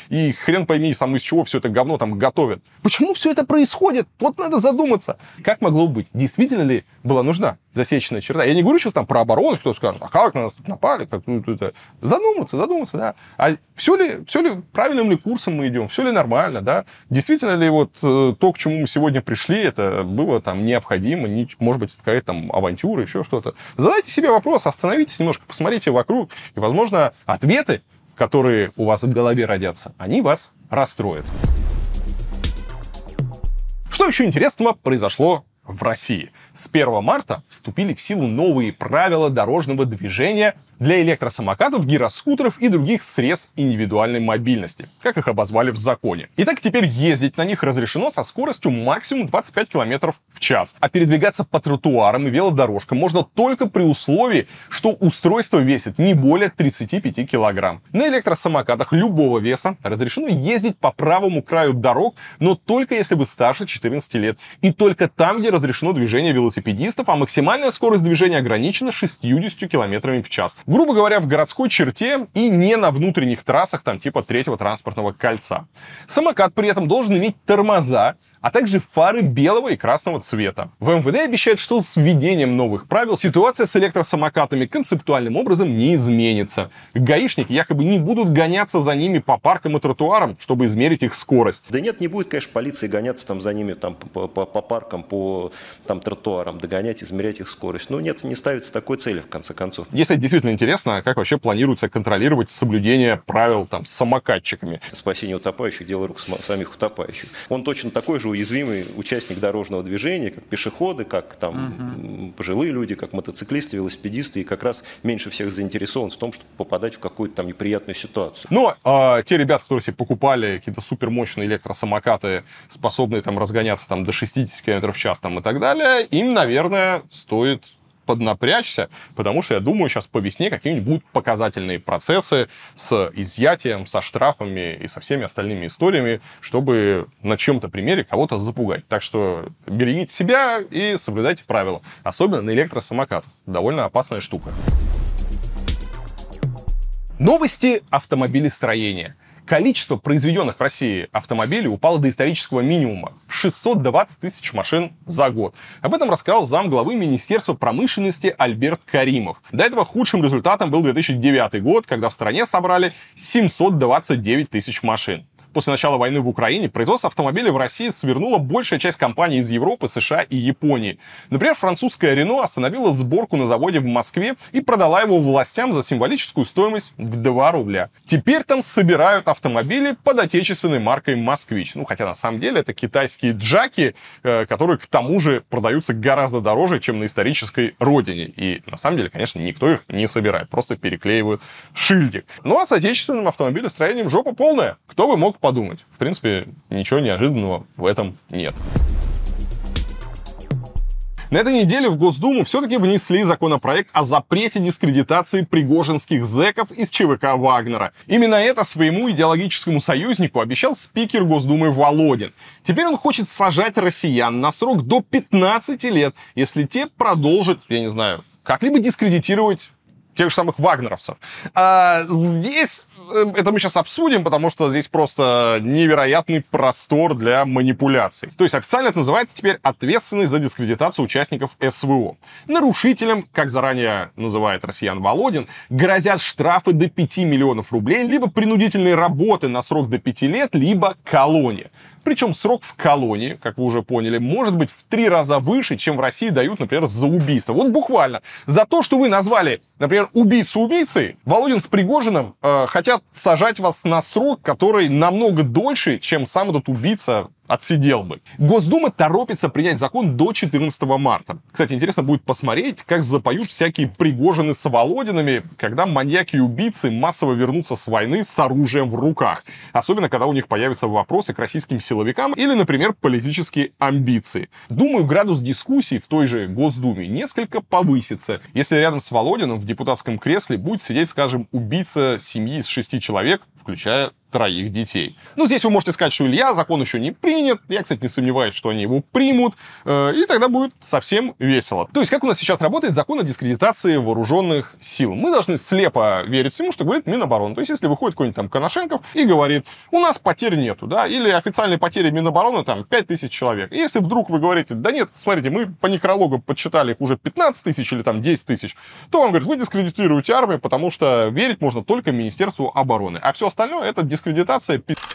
и хрен пойми, там из чего все это говно там готовят. Почему все это происходит? Вот надо задуматься. Как могло быть? Действительно ли была нужна засеченная черта? Я не говорю сейчас там про оборону, кто скажет, а как на нас тут напали? Как, ну, это... Задуматься, задуматься, да. А все ли, все ли правильным ли курсом мы идем? Все ли нормально, да? Действительно ли вот э, то, к чему мы сегодня пришли, это было там необходимо, не, может быть, какая-то там авантюра, еще что-то. Задайте себе вопрос, остановитесь немножко, посмотрите вокруг, и, возможно, ответы, которые у вас в голове родятся, они вас расстроят. Что еще интересного произошло в России? С 1 марта вступили в силу новые правила дорожного движения для электросамокатов, гироскутеров и других средств индивидуальной мобильности, как их обозвали в законе. Итак, теперь ездить на них разрешено со скоростью максимум 25 км в час, а передвигаться по тротуарам и велодорожкам можно только при условии, что устройство весит не более 35 кг. На электросамокатах любого веса разрешено ездить по правому краю дорог, но только если вы старше 14 лет, и только там, где разрешено движение велосипедистов, а максимальная скорость движения ограничена 60 км в час грубо говоря, в городской черте и не на внутренних трассах, там типа третьего транспортного кольца. Самокат при этом должен иметь тормоза, а также фары белого и красного цвета. В МВД обещают, что с введением новых правил ситуация с электросамокатами концептуальным образом не изменится. Гаишники якобы не будут гоняться за ними по паркам и тротуарам, чтобы измерить их скорость. Да нет, не будет, конечно, полиции гоняться там за ними там, по, по, по паркам, по там, тротуарам, догонять, измерять их скорость. Но нет, не ставится такой цели, в конце концов. Если действительно интересно, как вообще планируется контролировать соблюдение правил там, с самокатчиками? Спасение утопающих – дело рук самих утопающих. Он точно такой же уязвимый участник дорожного движения, как пешеходы, как там угу. пожилые люди, как мотоциклисты, велосипедисты, и как раз меньше всех заинтересован в том, чтобы попадать в какую-то там неприятную ситуацию. Но а, те ребята, которые себе покупали какие-то супермощные электросамокаты, способные там разгоняться там до 60 км в час там и так далее, им, наверное, стоит поднапрячься, потому что я думаю, сейчас по весне какие-нибудь будут показательные процессы с изъятием, со штрафами и со всеми остальными историями, чтобы на чем-то примере кого-то запугать. Так что берегите себя и соблюдайте правила, особенно на электросамокатах. Довольно опасная штука. Новости автомобилестроения – Количество произведенных в России автомобилей упало до исторического минимума в 620 тысяч машин за год. Об этом рассказал зам главы Министерства промышленности Альберт Каримов. До этого худшим результатом был 2009 год, когда в стране собрали 729 тысяч машин после начала войны в Украине производство автомобилей в России свернула большая часть компаний из Европы, США и Японии. Например, французская Renault остановила сборку на заводе в Москве и продала его властям за символическую стоимость в 2 рубля. Теперь там собирают автомобили под отечественной маркой «Москвич». Ну, хотя на самом деле это китайские джаки, э, которые к тому же продаются гораздо дороже, чем на исторической родине. И на самом деле, конечно, никто их не собирает, просто переклеивают шильдик. Ну а с отечественным автомобилестроением жопа полная. Кто бы мог подумать. В принципе, ничего неожиданного в этом нет. На этой неделе в Госдуму все-таки внесли законопроект о запрете дискредитации пригожинских зэков из ЧВК Вагнера. Именно это своему идеологическому союзнику обещал спикер Госдумы Володин. Теперь он хочет сажать россиян на срок до 15 лет, если те продолжат, я не знаю, как-либо дискредитировать тех же самых вагнеровцев. А здесь это мы сейчас обсудим, потому что здесь просто невероятный простор для манипуляций. То есть официально это называется теперь ответственность за дискредитацию участников СВО. Нарушителям, как заранее называет россиян Володин, грозят штрафы до 5 миллионов рублей, либо принудительные работы на срок до 5 лет, либо колония. Причем срок в колонии, как вы уже поняли, может быть в три раза выше, чем в России дают, например, за убийство. Вот буквально. За то, что вы назвали, например, убийцу убийцей, Володин с Пригожиным э, хотят сажать вас на срок, который намного дольше, чем сам этот убийца отсидел бы. Госдума торопится принять закон до 14 марта. Кстати, интересно будет посмотреть, как запоют всякие Пригожины с Володинами, когда маньяки и убийцы массово вернутся с войны с оружием в руках. Особенно, когда у них появятся вопросы к российским силовикам или, например, политические амбиции. Думаю, градус дискуссий в той же Госдуме несколько повысится, если рядом с Володиным в депутатском кресле будет сидеть, скажем, убийца семьи из шести человек, включая троих детей. Ну, здесь вы можете сказать, что Илья, закон еще не принят. Я, кстати, не сомневаюсь, что они его примут. Э, и тогда будет совсем весело. То есть, как у нас сейчас работает закон о дискредитации вооруженных сил? Мы должны слепо верить всему, что говорит Минобороны. То есть, если выходит какой-нибудь там Коношенков и говорит, у нас потерь нету, да, или официальные потери Минобороны там 5 тысяч человек. И если вдруг вы говорите, да нет, смотрите, мы по некрологу подсчитали их уже 15 тысяч или там 10 тысяч, то он говорит, вы дискредитируете армию, потому что верить можно только Министерству обороны. А все остальное это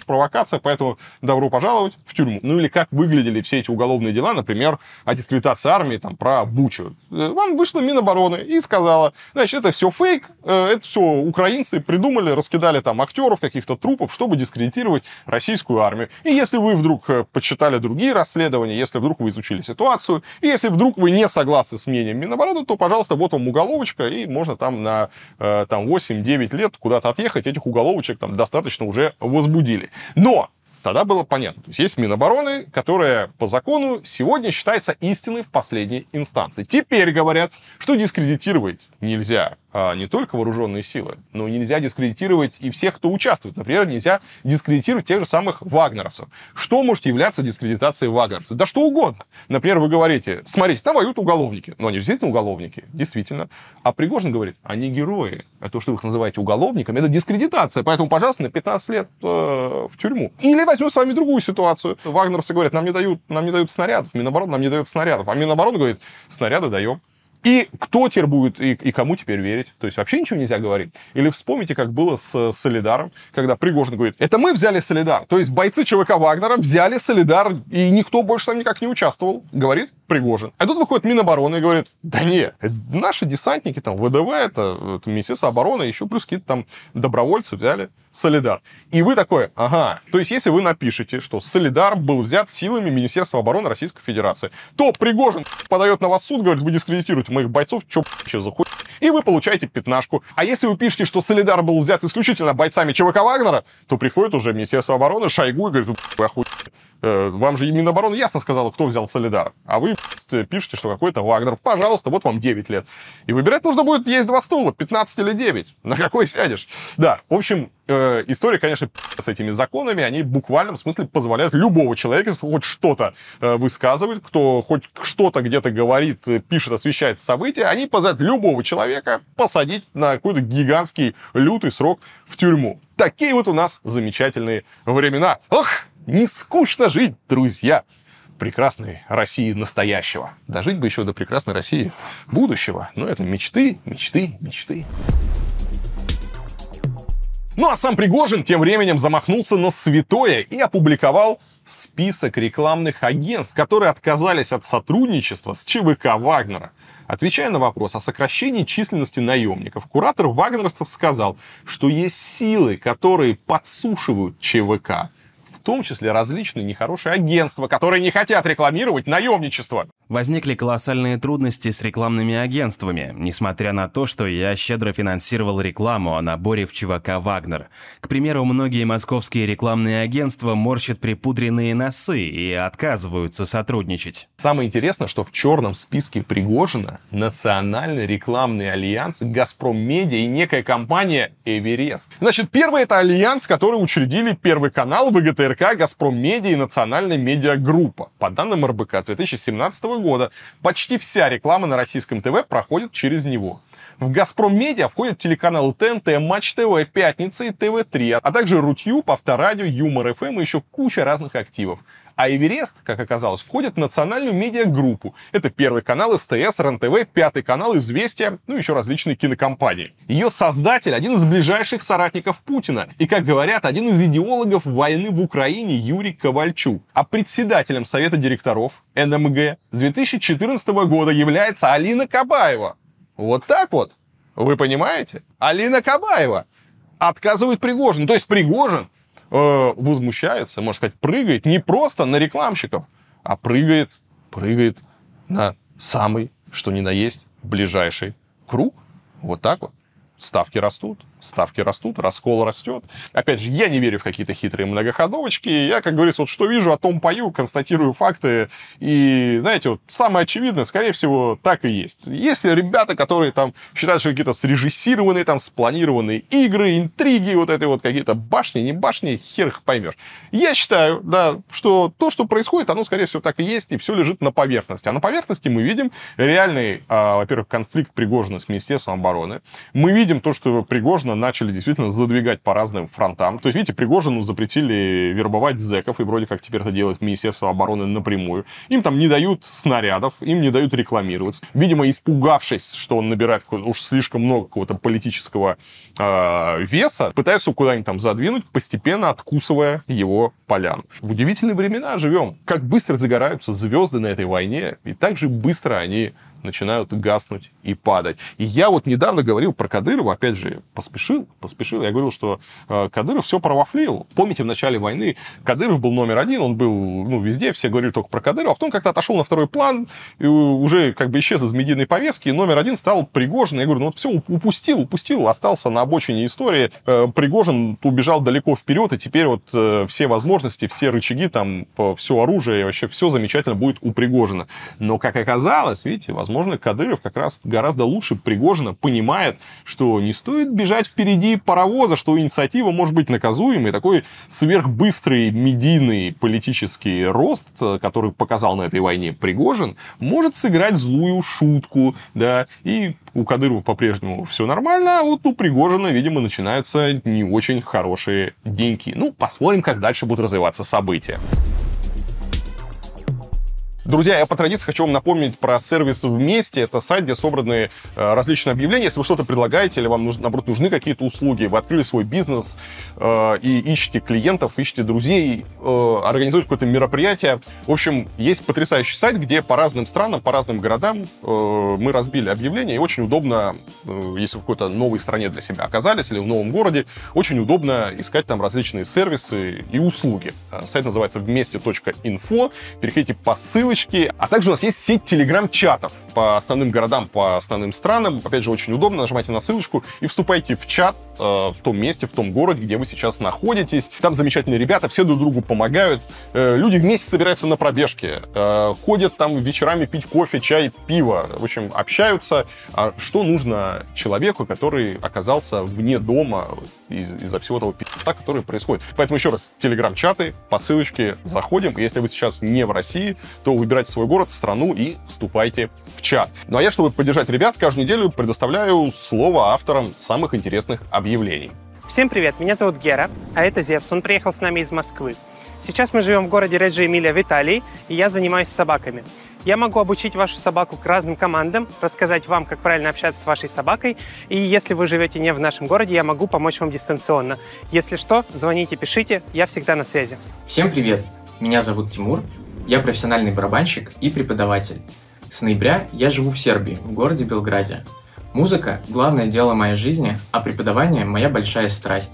провокация, поэтому добро пожаловать в тюрьму. Ну или как выглядели все эти уголовные дела, например, о дискредитации армии, там, про Бучу. Э, вам вышла Минобороны и сказала, значит, это все фейк, э, это все украинцы придумали, раскидали там актеров, каких-то трупов, чтобы дискредитировать российскую армию. И если вы вдруг э, почитали другие расследования, если вдруг вы изучили ситуацию, и если вдруг вы не согласны с мнением Минобороны, то, пожалуйста, вот вам уголовочка, и можно там на там, 8-9 лет куда-то отъехать, этих уголовочек там достаточно уже возбудили. Но тогда было понятно. То есть есть Минобороны, которая по закону сегодня считается истиной в последней инстанции. Теперь говорят, что дискредитировать нельзя не только вооруженные силы, но нельзя дискредитировать и всех, кто участвует. Например, нельзя дискредитировать тех же самых вагнеровцев. Что может являться дискредитацией вагнеровцев? Да что угодно. Например, вы говорите, смотрите, там воюют уголовники. Но они же действительно уголовники, действительно. А Пригожин говорит, они герои. А то, что вы их называете уголовниками, это дискредитация. Поэтому, пожалуйста, на 15 лет э, в тюрьму. Или возьмем с вами другую ситуацию. Вагнеровцы говорят, нам не дают, нам не дают снарядов. Минобороны нам не дает снарядов. А Минобороны говорит, снаряды даем. И кто теперь будет, и, и кому теперь верить? То есть вообще ничего нельзя говорить. Или вспомните, как было с Солидаром, когда Пригожин говорит, это мы взяли Солидар. То есть бойцы ЧВК Вагнера взяли Солидар, и никто больше там никак не участвовал, говорит Пригожин. А тут выходит Минобороны и говорит, да не, наши десантники, там, ВДВ, это, это Министерство обороны, еще плюс какие-то там добровольцы взяли. Солидар. И вы такой, ага. То есть, если вы напишете, что Солидар был взят силами Министерства обороны Российской Федерации, то Пригожин подает на вас суд, говорит, вы дискредитируете моих бойцов, что вообще за хуй? И вы получаете пятнашку. А если вы пишете, что Солидар был взят исключительно бойцами ЧВК Вагнера, то приходит уже Министерство обороны, Шойгу и говорит, вы охуели. Э, вам же Минобороны ясно сказала, кто взял Солидар. А вы пишете, что какой-то Вагнер. Пожалуйста, вот вам 9 лет. И выбирать нужно будет, есть два стула, 15 или 9. На какой сядешь? Да, в общем, э, история, конечно, с этими законами, они в буквальном смысле позволяют любого человека, кто хоть что-то э, высказывает, кто хоть что-то где-то говорит, пишет, освещает события, они позволяют любого человека посадить на какой-то гигантский лютый срок в тюрьму. Такие вот у нас замечательные времена. Ох, не скучно жить, друзья! прекрасной России настоящего. Дожить бы еще до прекрасной России будущего. Но это мечты, мечты, мечты. Ну а сам Пригожин тем временем замахнулся на святое и опубликовал список рекламных агентств, которые отказались от сотрудничества с ЧВК Вагнера. Отвечая на вопрос о сокращении численности наемников, куратор вагнеровцев сказал, что есть силы, которые подсушивают ЧВК том числе различные нехорошие агентства, которые не хотят рекламировать наемничество. Возникли колоссальные трудности с рекламными агентствами, несмотря на то, что я щедро финансировал рекламу о наборе в ЧВК «Вагнер». К примеру, многие московские рекламные агентства морщат припудренные носы и отказываются сотрудничать. Самое интересное, что в черном списке Пригожина Национальный рекламный альянс, Газпром Медиа и некая компания Эверест. Значит, первый это альянс, который учредили Первый канал, ВГТРК, Газпром Медиа и Национальная медиагруппа. По данным РБК с 2017 года почти вся реклама на российском ТВ проходит через него. В «Газпром Медиа» входят телеканалы ТНТ, Матч ТВ, Пятница и ТВ-3, а также Rutube, Авторадио, Юмор ФМ и еще куча разных активов. А Эверест, как оказалось, входит в национальную медиагруппу. Это первый канал СТС, РЕН ТВ, пятый канал Известия, ну еще различные кинокомпании. Ее создатель один из ближайших соратников Путина. И, как говорят, один из идеологов войны в Украине Юрий Ковальчук. А председателем Совета директоров НМГ с 2014 года является Алина Кабаева. Вот так вот. Вы понимаете? Алина Кабаева отказывает Пригожин. То есть Пригожин э, возмущается, можно сказать, прыгает не просто на рекламщиков, а прыгает, прыгает на самый, что ни на есть, ближайший круг. Вот так вот. Ставки растут, ставки растут, раскол растет. Опять же, я не верю в какие-то хитрые многоходовочки. Я, как говорится, вот что вижу, о том пою, констатирую факты. И, знаете, вот самое очевидное, скорее всего, так и есть. Если ребята, которые там считают, что какие-то срежиссированные, там, спланированные игры, интриги, вот этой вот какие-то башни, не башни, хер их поймешь. Я считаю, да, что то, что происходит, оно, скорее всего, так и есть, и все лежит на поверхности. А на поверхности мы видим реальный, а, во-первых, конфликт Пригожина с Министерством обороны. Мы видим то, что Пригожина начали действительно задвигать по разным фронтам. То есть, видите, Пригожину запретили вербовать зэков, и вроде как теперь это делает Министерство обороны напрямую. Им там не дают снарядов, им не дают рекламироваться. Видимо, испугавшись, что он набирает уж слишком много какого-то политического э, веса, пытаются куда-нибудь там задвинуть, постепенно откусывая его поляну. В удивительные времена живем. Как быстро загораются звезды на этой войне, и так же быстро они начинают гаснуть и падать. И я вот недавно говорил про Кадырова, опять же, поспешил, поспешил. Я говорил, что э, Кадыров все провафлил. Помните, в начале войны Кадыров был номер один, он был ну, везде, все говорили только про Кадырова, а потом как-то отошел на второй план, и уже как бы исчез из медийной повестки, и номер один стал Пригожин. Я говорю, ну вот все, упустил, упустил, остался на обочине истории. Э, Пригожин убежал далеко вперед, и теперь вот э, все возможности, все рычаги, там, все оружие, вообще все замечательно будет у Пригожина. Но, как оказалось, видите, возможно, Кадыров как раз гораздо лучше Пригожина понимает, что не стоит бежать впереди паровоза, что инициатива может быть наказуемой. Такой сверхбыстрый медийный политический рост, который показал на этой войне Пригожин, может сыграть злую шутку, да, и у Кадырова по-прежнему все нормально, а вот у Пригожина, видимо, начинаются не очень хорошие деньги. Ну, посмотрим, как дальше будут развиваться события. Друзья, я по традиции хочу вам напомнить про сервис «Вместе». Это сайт, где собраны э, различные объявления. Если вы что-то предлагаете или вам, нужно, наоборот, нужны какие-то услуги, вы открыли свой бизнес э, и ищете клиентов, ищете друзей, э, организуете какое-то мероприятие. В общем, есть потрясающий сайт, где по разным странам, по разным городам э, мы разбили объявления. И очень удобно, э, если в какой-то новой стране для себя оказались или в новом городе, очень удобно искать там различные сервисы и услуги. Э, сайт называется вместе.инфо. Переходите по ссылке ссылочки. А также у нас есть сеть телеграм-чатов по основным городам, по основным странам. Опять же, очень удобно. Нажимайте на ссылочку и вступайте в чат э, в том месте, в том городе, где вы сейчас находитесь. Там замечательные ребята, все друг другу помогают. Э, люди вместе собираются на пробежке, э, ходят там вечерами пить кофе, чай, пиво. В общем, общаются. А что нужно человеку, который оказался вне дома из- из-за всего того пи***а, который происходит. Поэтому еще раз, телеграм-чаты, по ссылочке заходим. Если вы сейчас не в России, то выбирайте свой город, страну и вступайте в чат. Ну а я, чтобы поддержать ребят, каждую неделю предоставляю слово авторам самых интересных объявлений. Всем привет, меня зовут Гера, а это Зевс, он приехал с нами из Москвы. Сейчас мы живем в городе Реджи Эмилия в Италии, и я занимаюсь собаками. Я могу обучить вашу собаку к разным командам, рассказать вам, как правильно общаться с вашей собакой, и если вы живете не в нашем городе, я могу помочь вам дистанционно. Если что, звоните, пишите, я всегда на связи. Всем привет! Меня зовут Тимур, я профессиональный барабанщик и преподаватель. С ноября я живу в Сербии, в городе Белграде. Музыка – главное дело моей жизни, а преподавание – моя большая страсть.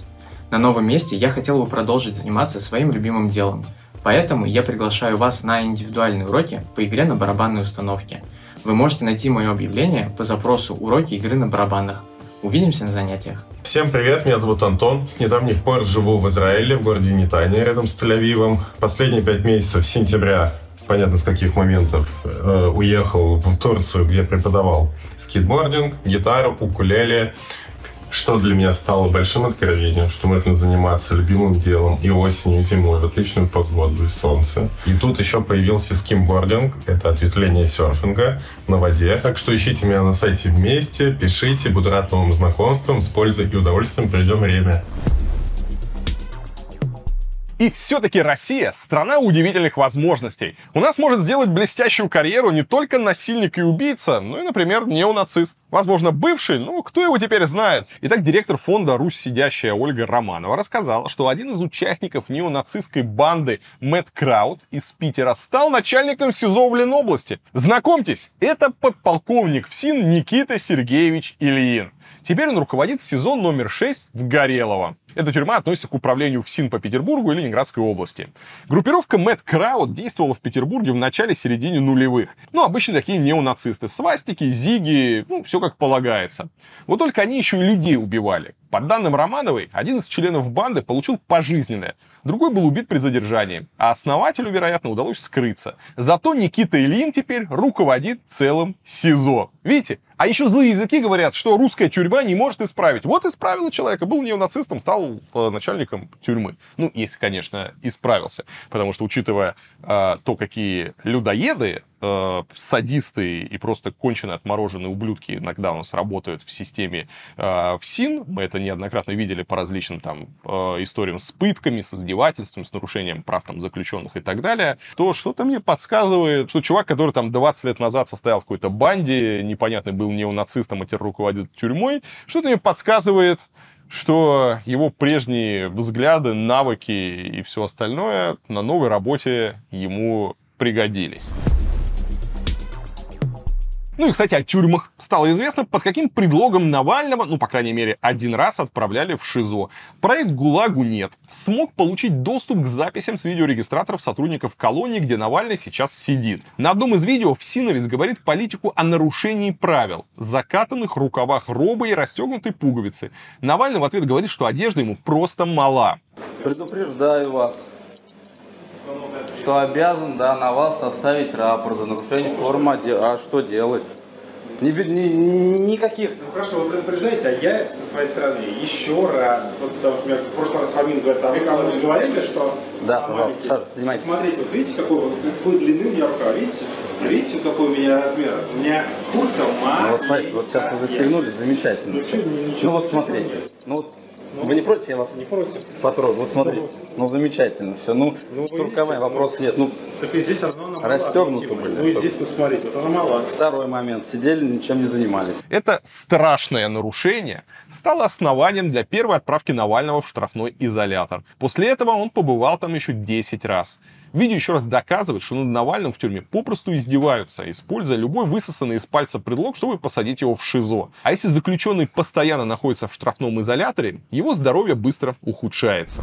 На новом месте я хотел бы продолжить заниматься своим любимым делом, поэтому я приглашаю вас на индивидуальные уроки по игре на барабанной установке. Вы можете найти мое объявление по запросу «Уроки игры на барабанах». Увидимся на занятиях. Всем привет, меня зовут Антон. С недавних пор живу в Израиле, в городе Нетания, рядом с Тель-Авивом. Последние пять месяцев сентября, понятно с каких моментов, э, уехал в Турцию, где преподавал скейтбординг, гитару, укулеле. Что для меня стало большим откровением, что можно заниматься любимым делом и осенью, и зимой, в отличную погоду и солнце. И тут еще появился скимбординг, это ответвление серфинга на воде. Так что ищите меня на сайте вместе, пишите, буду рад новым знакомствам, с пользой и удовольствием проведем время. И все-таки Россия – страна удивительных возможностей. У нас может сделать блестящую карьеру не только насильник и убийца, но и, например, неонацист. Возможно, бывший, но кто его теперь знает? Итак, директор фонда «Русь сидящая» Ольга Романова рассказала, что один из участников неонацистской банды Мэтт Крауд из Питера стал начальником СИЗО в Ленобласти. Знакомьтесь, это подполковник ФСИН Никита Сергеевич Ильин. Теперь он руководит СИЗО номер 6 в Горелово. Эта тюрьма относится к управлению ФСИН по Петербургу и Ленинградской области. Группировка Мэтт Крауд действовала в Петербурге в начале-середине нулевых. Ну, обычно такие неонацисты. Свастики, зиги, ну, все как полагается. Вот только они еще и людей убивали. По данным Романовой, один из членов банды получил пожизненное, другой был убит при задержании, а основателю, вероятно, удалось скрыться. Зато Никита Ильин теперь руководит целым СИЗО. Видите, а еще злые языки говорят, что русская тюрьма не может исправить. Вот исправила человека. Был неонацистом, стал э, начальником тюрьмы. Ну, если, конечно, исправился. Потому что, учитывая э, то, какие людоеды, э, садисты и просто конченые отмороженные ублюдки иногда у нас работают в системе э, ФСИН, мы это неоднократно видели по различным там э, историям с пытками, с издевательством, с нарушением прав там заключенных и так далее, то что-то мне подсказывает, что чувак, который там 20 лет назад состоял в какой-то банде, непонятный был был неонацистом, а теперь руководит тюрьмой, что-то мне подсказывает, что его прежние взгляды, навыки и все остальное на новой работе ему пригодились. Ну и, кстати, о тюрьмах. Стало известно, под каким предлогом Навального, ну, по крайней мере, один раз отправляли в ШИЗО. Проект ГУЛАГу нет. Смог получить доступ к записям с видеорегистраторов сотрудников колонии, где Навальный сейчас сидит. На одном из видео Всиновец говорит политику о нарушении правил. Закатанных рукавах робы и расстегнутой пуговицы. Навальный в ответ говорит, что одежда ему просто мала. Предупреждаю вас, что обязан да, на вас составить рапорт за нарушение формы. А что делать? Ни, ни, никаких. Ну хорошо, вы предупреждаете, а я со своей стороны еще раз, вот потому что мне в прошлый раз Фомин говорит, а вы кому-нибудь говорили, что... Да, пожалуйста, Саша, занимайтесь. Смотрите, вот видите, какой, какой длины у меня рука, видите? Видите, какой у меня размер? У меня куртка маленькая. Ну вот смотрите, вот сейчас вы застегнули, замечательно. Ну, что, ну вот смотрите, ну вот ну, Вы не против, я вас не против. потрогаю? Вот смотрите. Ну, замечательно все. Ну, ну с рукавами вопрос нет. Ну, так и здесь одно расстегнуто были. Ну и здесь посмотрите, вот она мало. Второй момент. Сидели, ничем не занимались. Это страшное нарушение стало основанием для первой отправки Навального в штрафной изолятор. После этого он побывал там еще 10 раз. Видео еще раз доказывает, что над Навальным в тюрьме попросту издеваются, используя любой высосанный из пальца предлог, чтобы посадить его в ШИЗО. А если заключенный постоянно находится в штрафном изоляторе, его здоровье быстро ухудшается.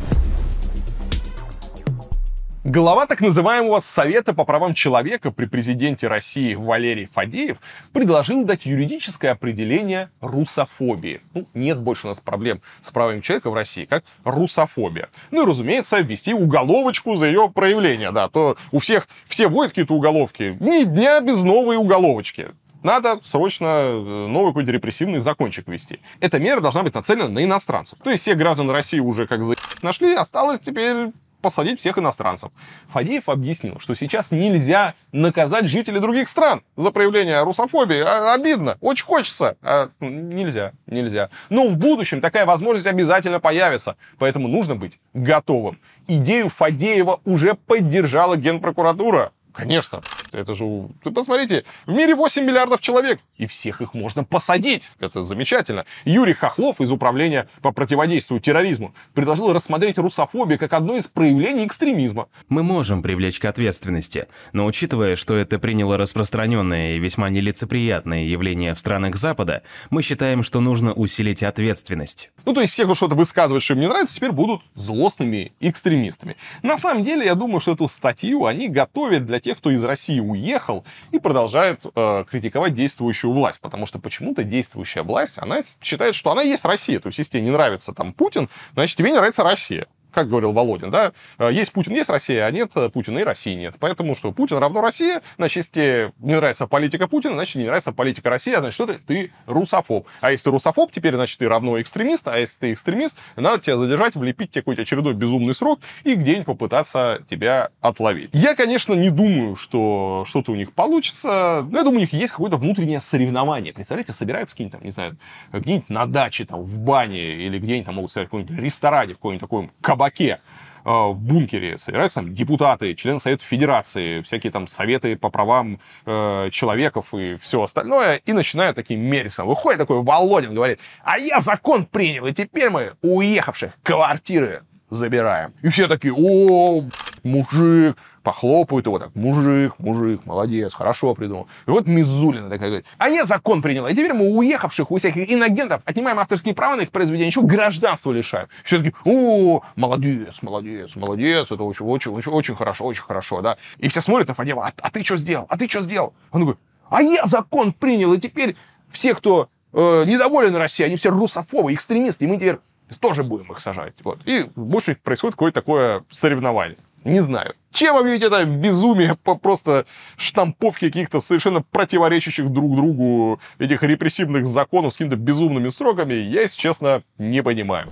Глава так называемого Совета по правам человека при президенте России Валерий Фадеев предложил дать юридическое определение русофобии. Ну, нет больше у нас проблем с правами человека в России, как русофобия. Ну и, разумеется, ввести уголовочку за ее проявление. Да, то у всех все вводят какие-то уголовки. Ни дня без новой уголовочки. Надо срочно э, новый какой-то репрессивный закончик ввести. Эта мера должна быть нацелена на иностранцев. То есть все граждан России уже как за нашли, осталось теперь посадить всех иностранцев. Фадеев объяснил, что сейчас нельзя наказать жителей других стран за проявление русофобии. А, обидно, очень хочется. А, нельзя, нельзя. Но в будущем такая возможность обязательно появится. Поэтому нужно быть готовым. Идею Фадеева уже поддержала Генпрокуратура. Конечно, это же... Ты посмотрите, в мире 8 миллиардов человек, и всех их можно посадить. Это замечательно. Юрий Хохлов из Управления по противодействию терроризму предложил рассмотреть русофобию как одно из проявлений экстремизма. Мы можем привлечь к ответственности, но учитывая, что это приняло распространенное и весьма нелицеприятное явление в странах Запада, мы считаем, что нужно усилить ответственность. Ну, то есть все, кто что-то высказывает, что им не нравится, теперь будут злостными экстремистами. На самом деле, я думаю, что эту статью они готовят для тех, кто из России уехал и продолжает э, критиковать действующую власть, потому что почему-то действующая власть, она считает, что она есть Россия. То есть, если тебе не нравится там Путин, значит, тебе не нравится Россия как говорил Володин, да, э, есть Путин, есть Россия, а нет Путина и России нет. Поэтому что Путин равно Россия, значит, если тебе не нравится политика Путина, значит, не нравится политика России, а значит, что ты, ты русофоб. А если ты русофоб, теперь, значит, ты равно экстремист, а если ты экстремист, надо тебя задержать, влепить тебе какой-то очередной безумный срок и где-нибудь попытаться тебя отловить. Я, конечно, не думаю, что что-то у них получится, но я думаю, у них есть какое-то внутреннее соревнование. Представляете, собираются какие-нибудь там, не знаю, где-нибудь на даче, там, в бане или где-нибудь там могут стоять в каком-нибудь ресторане, в каком-нибудь таком кабаке, кабаке, э, в бункере собираются там депутаты, члены Совета Федерации, всякие там советы по правам э, человеков и все остальное, и начинают таким мериться. Выходит такой Володин, говорит, а я закон принял, и теперь мы уехавших квартиры забираем. И все такие, о, мужик, похлопают его так, мужик, мужик, молодец, хорошо придумал. И вот Мизулина такая говорит, а я закон приняла, и теперь мы уехавших, у всяких иногентов отнимаем авторские права на их произведения, еще гражданство лишаем. Все таки о, молодец, молодец, молодец, это очень, очень, очень, очень хорошо, очень хорошо, да. И все смотрят на Фадеева, а, а ты что сделал, а ты что сделал? Он говорит, а я закон принял, и теперь все, кто э, недоволены Россией, они все русофобы, экстремисты, и мы теперь тоже будем их сажать. Вот. И больше происходит какое-то такое соревнование. Не знаю. Чем объявить это безумие по просто штамповке каких-то совершенно противоречащих друг другу этих репрессивных законов с какими-то безумными сроками, я, если честно, не понимаю.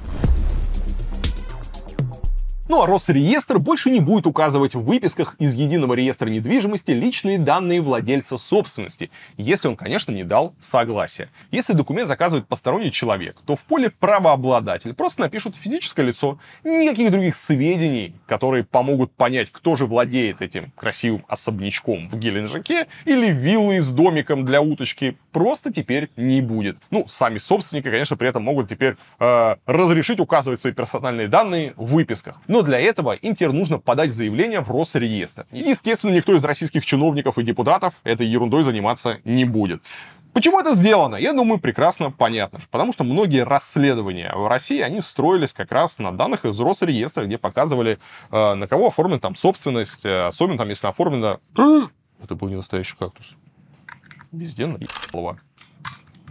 Ну а Росреестр больше не будет указывать в выписках из Единого реестра недвижимости личные данные владельца собственности, если он, конечно, не дал согласия. Если документ заказывает посторонний человек, то в поле правообладатель просто напишут физическое лицо, никаких других сведений, которые помогут понять, кто же владеет этим красивым особнячком в Геленджике или виллой с домиком для уточки, просто теперь не будет. Ну, сами собственники, конечно, при этом могут теперь э, разрешить указывать свои персональные данные в выписках. Но для этого им теперь нужно подать заявление в Росреестр. Естественно, никто из российских чиновников и депутатов этой ерундой заниматься не будет. Почему это сделано? Я думаю, прекрасно понятно. Потому что многие расследования в России, они строились как раз на данных из Росреестра, где показывали, э, на кого оформлена там собственность, э, особенно там, если оформлена... Это был не настоящий кактус. Везде наебало.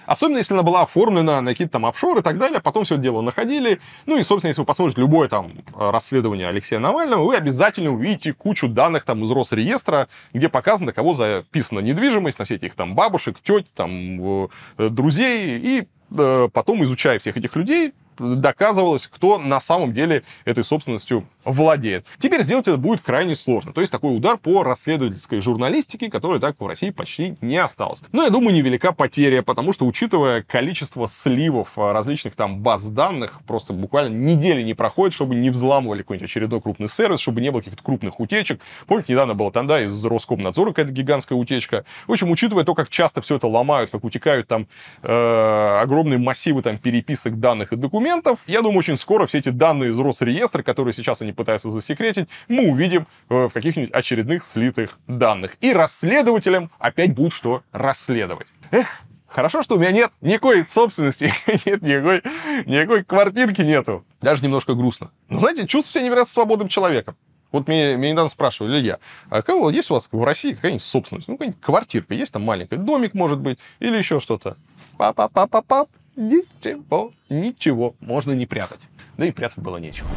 Особенно, если она была оформлена на какие-то там офшоры и так далее. Потом все это дело находили. Ну и, собственно, если вы посмотрите любое там расследование Алексея Навального, вы обязательно увидите кучу данных там из Росреестра, где показано, кого записана недвижимость, на все этих там бабушек, теть, там, э, друзей. И э, потом, изучая всех этих людей, доказывалось, кто на самом деле этой собственностью владеет. Теперь сделать это будет крайне сложно. То есть такой удар по расследовательской журналистике, который так в России почти не осталось. Но я думаю, невелика потеря, потому что учитывая количество сливов различных там баз данных, просто буквально недели не проходит, чтобы не взламывали какой-нибудь очередной крупный сервис, чтобы не было каких-то крупных утечек. Помните, недавно была там, да, из Роскомнадзора какая-то гигантская утечка. В общем, учитывая то, как часто все это ломают, как утекают там э, огромные массивы там переписок данных и документов, я думаю, очень скоро все эти данные из Росреестра, которые сейчас они пытаются засекретить, мы увидим э, в каких-нибудь очередных слитых данных. И расследователям опять будет что расследовать. Эх, Хорошо, что у меня нет никакой собственности, нет никакой, никакой квартирки нету. Даже немножко грустно. Но, знаете, чувствую себя невероятно свободным человеком. Вот меня, меня недавно спрашивали, Илья, а кого есть у вас в России какая-нибудь собственность? Ну, какая-нибудь квартирка есть там маленькая, домик, может быть, или еще что-то. Папа-папа-пап, ничего, ничего, можно не прятать. Да и прятать было нечего.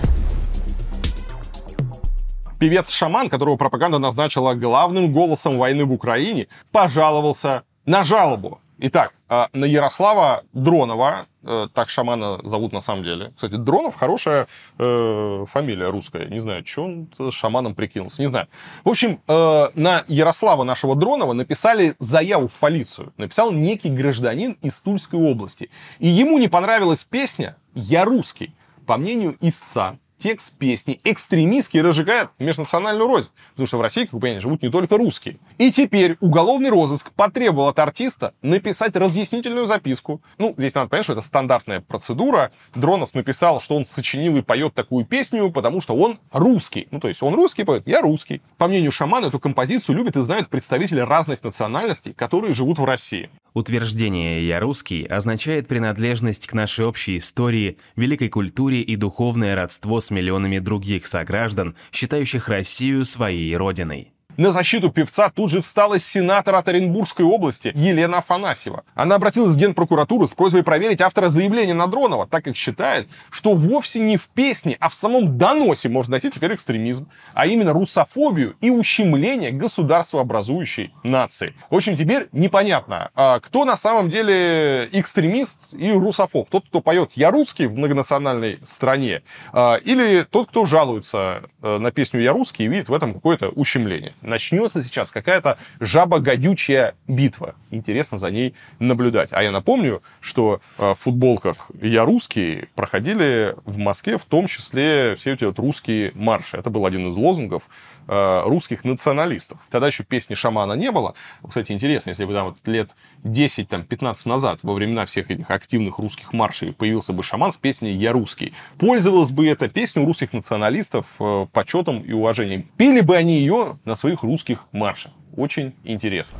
Певец-шаман, которого пропаганда назначила главным голосом войны в Украине, пожаловался на жалобу. Итак, а, на Ярослава Дронова, э, так шамана зовут на самом деле. Кстати, Дронов хорошая э, фамилия русская. Не знаю, что он шаманом прикинулся, не знаю. В общем, э, на Ярослава нашего Дронова написали заяву в полицию. Написал некий гражданин из Тульской области. И ему не понравилась песня «Я русский». По мнению истца, текст песни экстремистски разжигает межнациональную рознь. Потому что в России, как вы понимаете, живут не только русские. И теперь уголовный розыск потребовал от артиста написать разъяснительную записку. Ну, здесь надо понять, что это стандартная процедура. Дронов написал, что он сочинил и поет такую песню, потому что он русский. Ну, то есть он русский поет, я русский. По мнению шамана, эту композицию любят и знают представители разных национальностей, которые живут в России. Утверждение «я русский» означает принадлежность к нашей общей истории, великой культуре и духовное родство с миллионами других сограждан, считающих Россию своей родиной. На защиту певца тут же встала сенатор от Оренбургской области Елена Афанасьева. Она обратилась в Генпрокуратуру с просьбой проверить автора заявления на Дронова, так как считает, что вовсе не в песне, а в самом доносе можно найти теперь экстремизм, а именно русофобию и ущемление государствообразующей нации. В общем, теперь непонятно, а кто на самом деле экстремист и русофоб. Тот, кто поет «Я русский» в многонациональной стране, а, или тот, кто жалуется э, на песню «Я русский» и видит в этом какое-то ущемление начнется сейчас какая-то жаба-гадючая битва. Интересно за ней наблюдать. А я напомню, что э, в футболках «Я русский» проходили в Москве в том числе все эти вот русские марши. Это был один из лозунгов русских националистов. Тогда еще песни шамана не было. Кстати, интересно, если бы там вот лет 10-15 назад, во времена всех этих активных русских маршей, появился бы шаман с песней «Я русский», пользовалась бы эта песня у русских националистов э, почетом и уважением. Пели бы они ее на своих русских маршах. Очень интересно.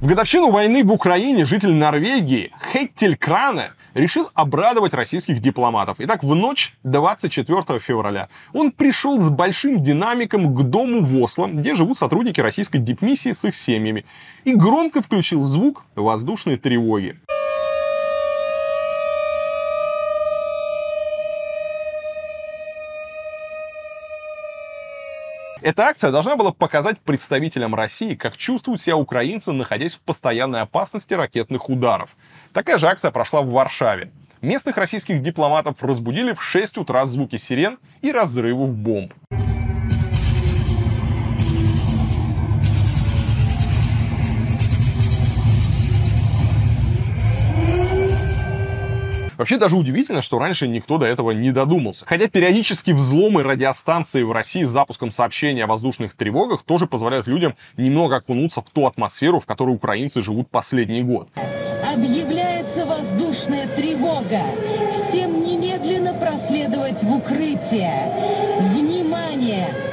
В годовщину войны в Украине житель Норвегии Хеттель Кране решил обрадовать российских дипломатов. Итак, в ночь 24 февраля он пришел с большим динамиком к дому в Осло, где живут сотрудники российской дипмиссии с их семьями, и громко включил звук воздушной тревоги. Эта акция должна была показать представителям России, как чувствуют себя украинцы, находясь в постоянной опасности ракетных ударов. Такая же акция прошла в Варшаве. Местных российских дипломатов разбудили в 6 утра звуки сирен и разрывов бомб. Вообще даже удивительно, что раньше никто до этого не додумался. Хотя периодически взломы радиостанции в России с запуском сообщений о воздушных тревогах тоже позволяют людям немного окунуться в ту атмосферу, в которой украинцы живут последний год. Объявляется воздушная тревога. Всем немедленно проследовать в укрытие.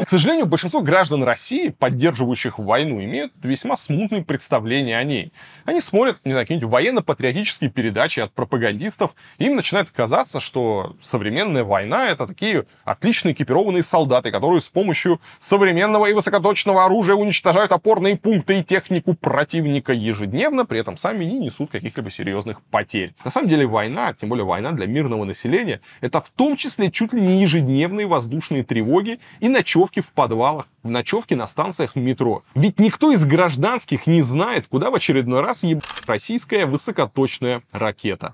К сожалению, большинство граждан России, поддерживающих войну, имеют весьма смутные представления о ней. Они смотрят, не знаю, какие-нибудь военно-патриотические передачи от пропагандистов, и им начинает казаться, что современная война — это такие отлично экипированные солдаты, которые с помощью современного и высокоточного оружия уничтожают опорные пункты и технику противника ежедневно, при этом сами не несут каких-либо серьезных потерь. На самом деле война, тем более война для мирного населения, это в том числе чуть ли не ежедневные воздушные тревоги и ночевки в подвалах, в ночевке на станциях метро. Ведь никто из гражданских не знает, куда в очередной раз еб... российская высокоточная ракета.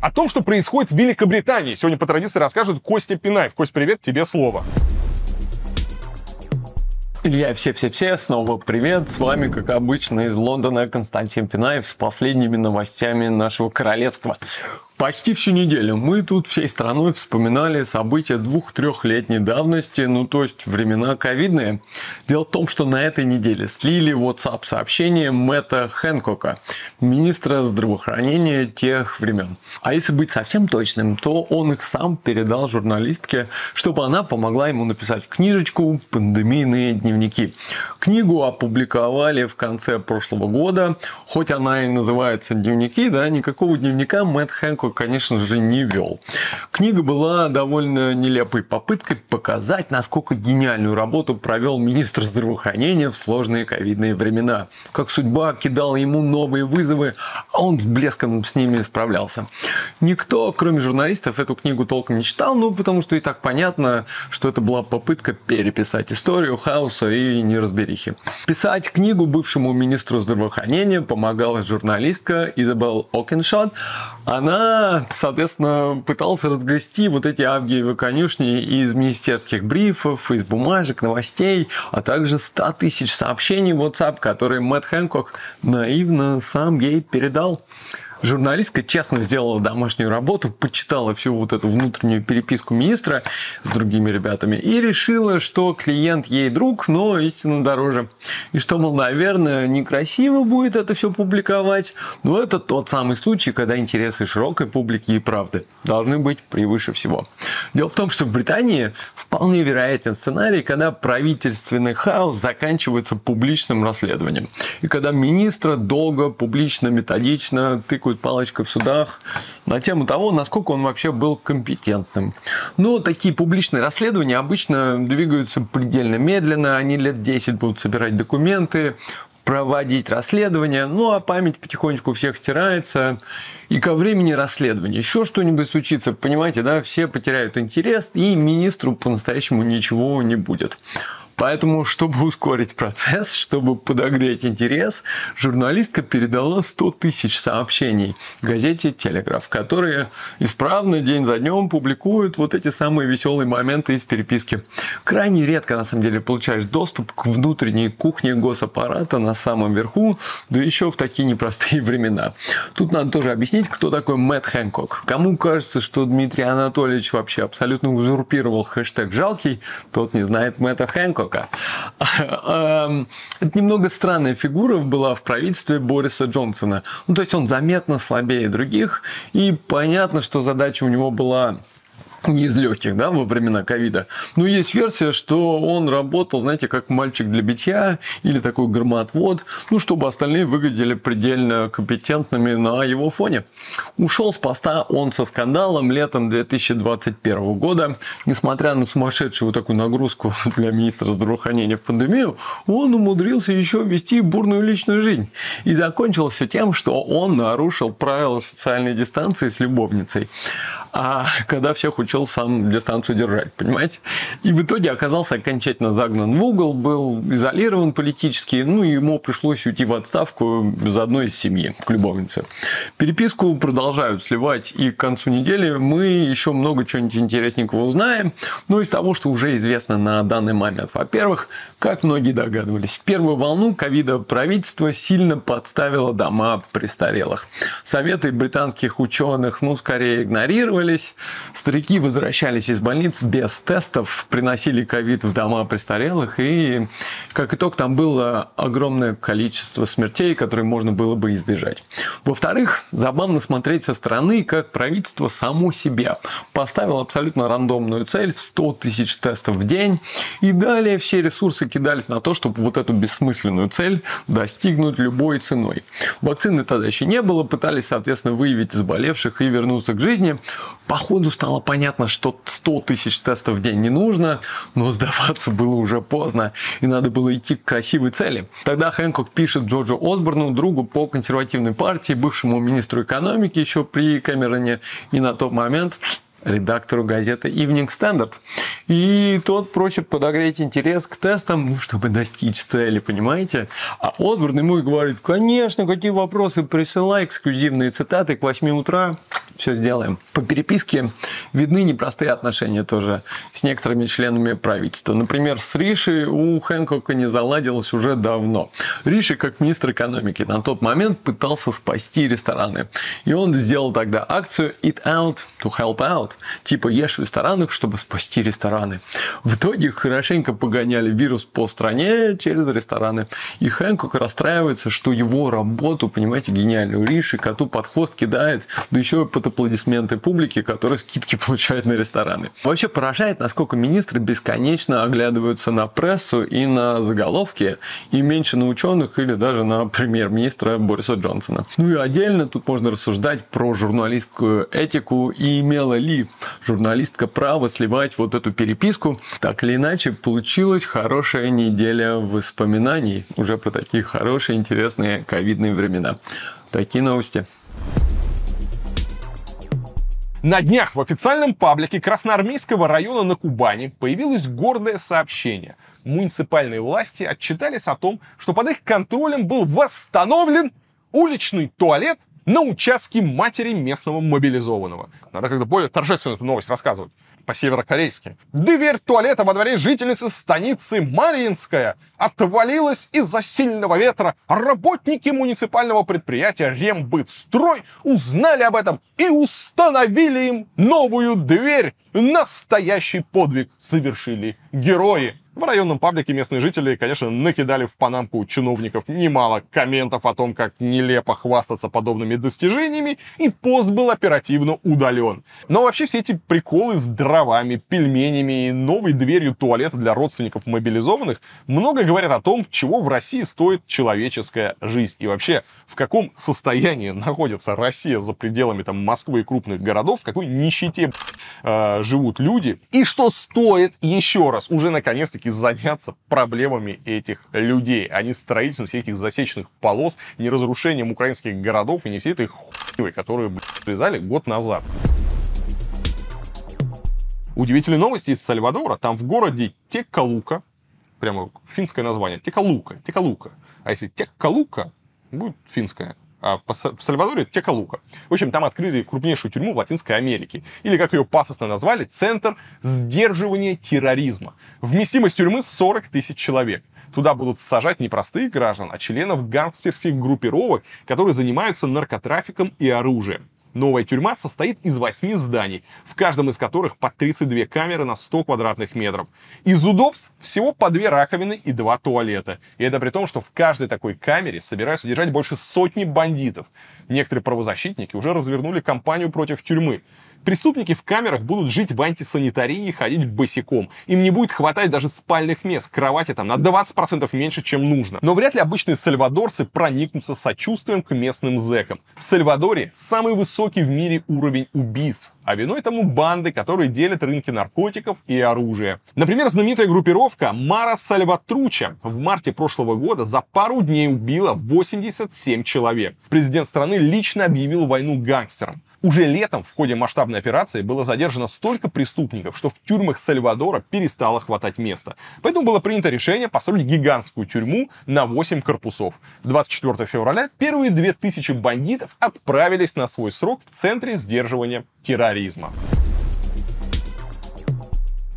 О том, что происходит в Великобритании, сегодня по традиции расскажет Костя Пинаев. Кость, привет, тебе слово. Илья, все-все-все, снова привет. С вами, как обычно, из Лондона Константин Пинаев с последними новостями нашего королевства. Почти всю неделю мы тут всей страной вспоминали события двух-трехлетней давности, ну то есть времена ковидные. Дело в том, что на этой неделе слили WhatsApp сообщение Мэтта Хэнкока, министра здравоохранения тех времен. А если быть совсем точным, то он их сам передал журналистке, чтобы она помогла ему написать книжечку «Пандемийные дневники». Книгу опубликовали в конце прошлого года, хоть она и называется «Дневники», да, никакого дневника Мэтт Хэнкок конечно же, не вел. Книга была довольно нелепой попыткой показать, насколько гениальную работу провел министр здравоохранения в сложные ковидные времена. Как судьба кидала ему новые вызовы, а он с блеском с ними справлялся. Никто, кроме журналистов, эту книгу толком не читал, ну, потому что и так понятно, что это была попытка переписать историю хаоса и неразберихи. Писать книгу бывшему министру здравоохранения помогала журналистка Изабел Океншот. Она, соответственно, пыталась разгрести вот эти авгиевы конюшни из министерских брифов, из бумажек, новостей, а также 100 тысяч сообщений в WhatsApp, которые Мэтт Хэнкок наивно сам ей передал. Журналистка честно сделала домашнюю работу, почитала всю вот эту внутреннюю переписку министра с другими ребятами и решила, что клиент ей друг, но истинно дороже. И что, мол, наверное, некрасиво будет это все публиковать, но это тот самый случай, когда интересы широкой публики и правды должны быть превыше всего. Дело в том, что в Британии вполне вероятен сценарий, когда правительственный хаос заканчивается публичным расследованием. И когда министра долго, публично, методично тыкают щелкают палочкой в судах на тему того, насколько он вообще был компетентным. Но такие публичные расследования обычно двигаются предельно медленно, они лет 10 будут собирать документы, проводить расследование, ну а память потихонечку всех стирается, и ко времени расследования еще что-нибудь случится, понимаете, да, все потеряют интерес, и министру по-настоящему ничего не будет. Поэтому, чтобы ускорить процесс, чтобы подогреть интерес, журналистка передала 100 тысяч сообщений газете «Телеграф», которые исправно день за днем публикуют вот эти самые веселые моменты из переписки. Крайне редко, на самом деле, получаешь доступ к внутренней кухне госаппарата на самом верху, да еще в такие непростые времена. Тут надо тоже объяснить, кто такой Мэтт Хэнкок. Кому кажется, что Дмитрий Анатольевич вообще абсолютно узурпировал хэштег «жалкий», тот не знает Мэтта Хэнкока пока. Эм, это немного странная фигура была в правительстве Бориса Джонсона. Ну, то есть он заметно слабее других, и понятно, что задача у него была не из легких, да, во времена ковида. Но есть версия, что он работал, знаете, как мальчик для битья или такой громоотвод, ну, чтобы остальные выглядели предельно компетентными на его фоне. Ушел с поста он со скандалом летом 2021 года. Несмотря на сумасшедшую вот такую нагрузку для министра здравоохранения в пандемию, он умудрился еще вести бурную личную жизнь. И закончилось все тем, что он нарушил правила социальной дистанции с любовницей а когда всех учил сам дистанцию держать, понимаете? И в итоге оказался окончательно загнан в угол, был изолирован политически, ну и ему пришлось уйти в отставку без одной из семьи, к любовнице. Переписку продолжают сливать, и к концу недели мы еще много чего-нибудь интересненького узнаем, но из того, что уже известно на данный момент. Во-первых, как многие догадывались, в первую волну ковида правительство сильно подставило дома престарелых. Советы британских ученых, ну, скорее игнорировались. Старики возвращались из больниц без тестов, приносили ковид в дома престарелых, и, как итог, там было огромное количество смертей, которые можно было бы избежать. Во-вторых, забавно смотреть со стороны, как правительство само себя поставило абсолютно рандомную цель в 100 тысяч тестов в день, и далее все ресурсы кидались на то, чтобы вот эту бессмысленную цель достигнуть любой ценой. Вакцины тогда еще не было, пытались, соответственно, выявить заболевших и вернуться к жизни. По ходу стало понятно, что 100 тысяч тестов в день не нужно, но сдаваться было уже поздно, и надо было идти к красивой цели. Тогда Хэнкок пишет Джорджу Осборну, другу по консервативной партии, бывшему министру экономики еще при Кэмероне, и на тот момент редактору газеты Evening Standard. И тот просит подогреть интерес к тестам, ну, чтобы достичь цели, понимаете? А Осборн ему и говорит, конечно, какие вопросы, присылай эксклюзивные цитаты к 8 утра, все сделаем. По переписке видны непростые отношения тоже с некоторыми членами правительства. Например, с Риши у Хэнкока не заладилось уже давно. Риши, как министр экономики, на тот момент пытался спасти рестораны. И он сделал тогда акцию Eat Out to Help Out. Типа ешь в ресторанах, чтобы спасти рестораны. В итоге хорошенько погоняли вирус по стране через рестораны. И Хэнкок расстраивается, что его работу, понимаете, гениальную Риши коту под хвост кидает, да еще и под аплодисменты публики, которые скидки получают на рестораны. Вообще поражает, насколько министры бесконечно оглядываются на прессу и на заголовки, и меньше на ученых или даже на премьер-министра Бориса Джонсона. Ну и отдельно тут можно рассуждать про журналистскую этику и имела ли журналистка право сливать вот эту переписку. Так или иначе, получилась хорошая неделя воспоминаний уже про такие хорошие, интересные ковидные времена. Такие новости. На днях в официальном паблике Красноармейского района на Кубани появилось гордое сообщение. Муниципальные власти отчитались о том, что под их контролем был восстановлен уличный туалет на участке матери местного мобилизованного. Надо как-то более торжественно эту новость рассказывать по-северокорейски. Дверь туалета во дворе жительницы станицы Мариинская отвалилась из-за сильного ветра. Работники муниципального предприятия Рембытстрой узнали об этом и установили им новую дверь. Настоящий подвиг совершили герои. В районном паблике местные жители, конечно, накидали в панамку чиновников немало комментов о том, как нелепо хвастаться подобными достижениями, и пост был оперативно удален. Но вообще все эти приколы с дровами, пельменями и новой дверью туалета для родственников мобилизованных много говорят о том, чего в России стоит человеческая жизнь. И вообще, в каком состоянии находится Россия за пределами там, Москвы и крупных городов, в какой нищете э, живут люди, и что стоит еще раз уже наконец-таки заняться проблемами этих людей, а не строительством всех этих засечных полос, не разрушением украинских городов и не всей этой хуйней, которую связали год назад. Удивительные новости из Сальвадора. Там в городе Текалука, прямо финское название, Текалука, Текалука. А если Текалука, будет финское в Сальвадоре Текалука. В общем, там открыли крупнейшую тюрьму в Латинской Америке. Или, как ее пафосно назвали, Центр сдерживания терроризма. Вместимость тюрьмы 40 тысяч человек. Туда будут сажать не простых граждан, а членов гангстерских группировок, которые занимаются наркотрафиком и оружием. Новая тюрьма состоит из восьми зданий, в каждом из которых по 32 камеры на 100 квадратных метров. Из удобств всего по две раковины и два туалета. И это при том, что в каждой такой камере собираются держать больше сотни бандитов. Некоторые правозащитники уже развернули кампанию против тюрьмы. Преступники в камерах будут жить в антисанитарии и ходить босиком. Им не будет хватать даже спальных мест, кровати там на 20% меньше, чем нужно. Но вряд ли обычные сальвадорцы проникнутся сочувствием к местным зэкам. В Сальвадоре самый высокий в мире уровень убийств. А виной тому банды, которые делят рынки наркотиков и оружия. Например, знаменитая группировка Мара Сальватруча в марте прошлого года за пару дней убила 87 человек. Президент страны лично объявил войну гангстерам. Уже летом в ходе масштабной операции было задержано столько преступников, что в тюрьмах Сальвадора перестало хватать места. Поэтому было принято решение построить гигантскую тюрьму на 8 корпусов. 24 февраля первые 2000 бандитов отправились на свой срок в Центре сдерживания терроризма.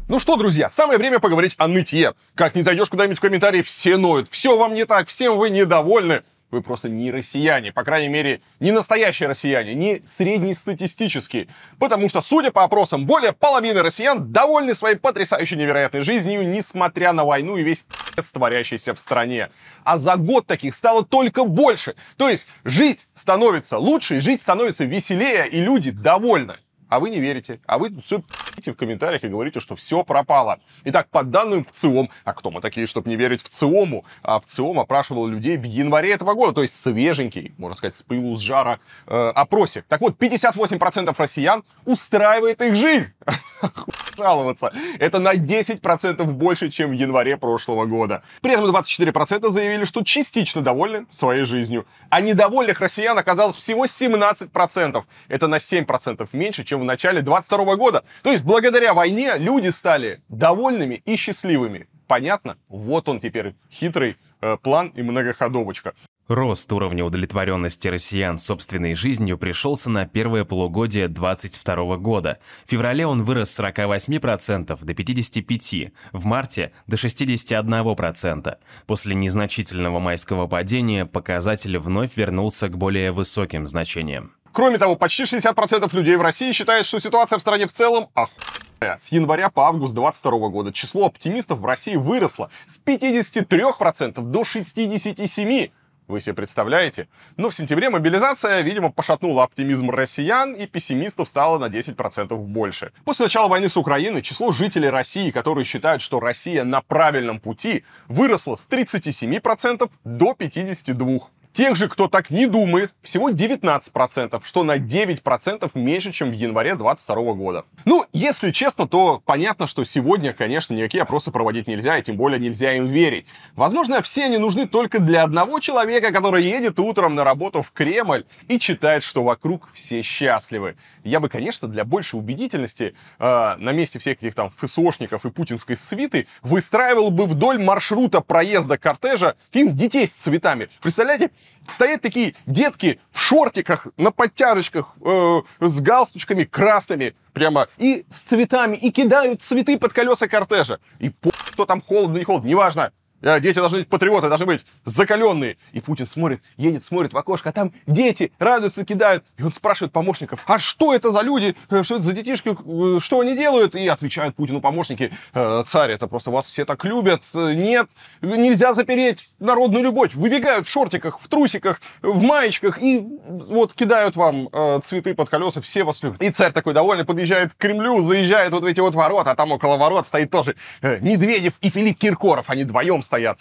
Ну что, друзья, самое время поговорить о нытье. Как не зайдешь куда-нибудь в комментарии, все ноют. Все вам не так, всем вы недовольны. Вы просто не россияне, по крайней мере, не настоящие россияне, не среднестатистические. Потому что, судя по опросам, более половины россиян довольны своей потрясающей невероятной жизнью, несмотря на войну и весь пи***ц, творящийся в стране. А за год таких стало только больше. То есть жить становится лучше, жить становится веселее, и люди довольны а вы не верите, а вы все пи***те в комментариях и говорите, что все пропало. Итак, по данным в ЦИОМ, а кто мы такие, чтобы не верить в ЦИОМу, а в ЦИОМ опрашивал людей в январе этого года, то есть свеженький, можно сказать, с пылу, с жара э, опросе. Так вот, 58% россиян устраивает их жизнь. жаловаться. Это на 10% больше, чем в январе прошлого года. При этом 24% заявили, что частично довольны своей жизнью. А недовольных россиян оказалось всего 17%. Это на 7% меньше, чем в начале 2022 года. То есть благодаря войне люди стали довольными и счастливыми. Понятно? Вот он теперь хитрый э, план и многоходовочка. Рост уровня удовлетворенности россиян собственной жизнью пришелся на первое полугодие 2022 года. В феврале он вырос с 48% до 55%, в марте до 61%. После незначительного майского падения показатель вновь вернулся к более высоким значениям. Кроме того, почти 60% людей в России считают, что ситуация в стране в целом охуенная. С января по август 2022 года число оптимистов в России выросло с 53% до 67%. Вы себе представляете? Но в сентябре мобилизация, видимо, пошатнула оптимизм россиян, и пессимистов стало на 10% больше. После начала войны с Украиной число жителей России, которые считают, что Россия на правильном пути, выросло с 37% до 52%. Тех же, кто так не думает, всего 19%, что на 9% меньше, чем в январе 2022 года. Ну, если честно, то понятно, что сегодня, конечно, никакие опросы проводить нельзя, и тем более нельзя им верить. Возможно, все они нужны только для одного человека, который едет утром на работу в Кремль и читает, что вокруг все счастливы. Я бы, конечно, для большей убедительности э, на месте всех этих там ФСОшников и путинской свиты выстраивал бы вдоль маршрута проезда кортежа им детей с цветами. Представляете, стоят такие детки в шортиках, на подтяжечках, э, с галстучками красными, прямо, и с цветами, и кидают цветы под колеса кортежа. И по что там холодно, не холодно, неважно. Э, дети должны быть патриоты, должны быть закаленные. И Путин смотрит, едет, смотрит в окошко, а там дети радуются, кидают. И он спрашивает помощников, а что это за люди, э, что это за детишки, э, что они делают? И отвечают Путину помощники, царь, это просто вас все так любят. Нет, нельзя запереть народную любовь. Выбегают в шортиках, в трусиках, в маечках и вот кидают вам цветы под колеса, все вас любят. И царь такой довольный подъезжает к Кремлю, заезжает вот в эти вот ворота, а там около ворот стоит тоже Медведев и Филипп Киркоров. Они вдвоем стоят. Я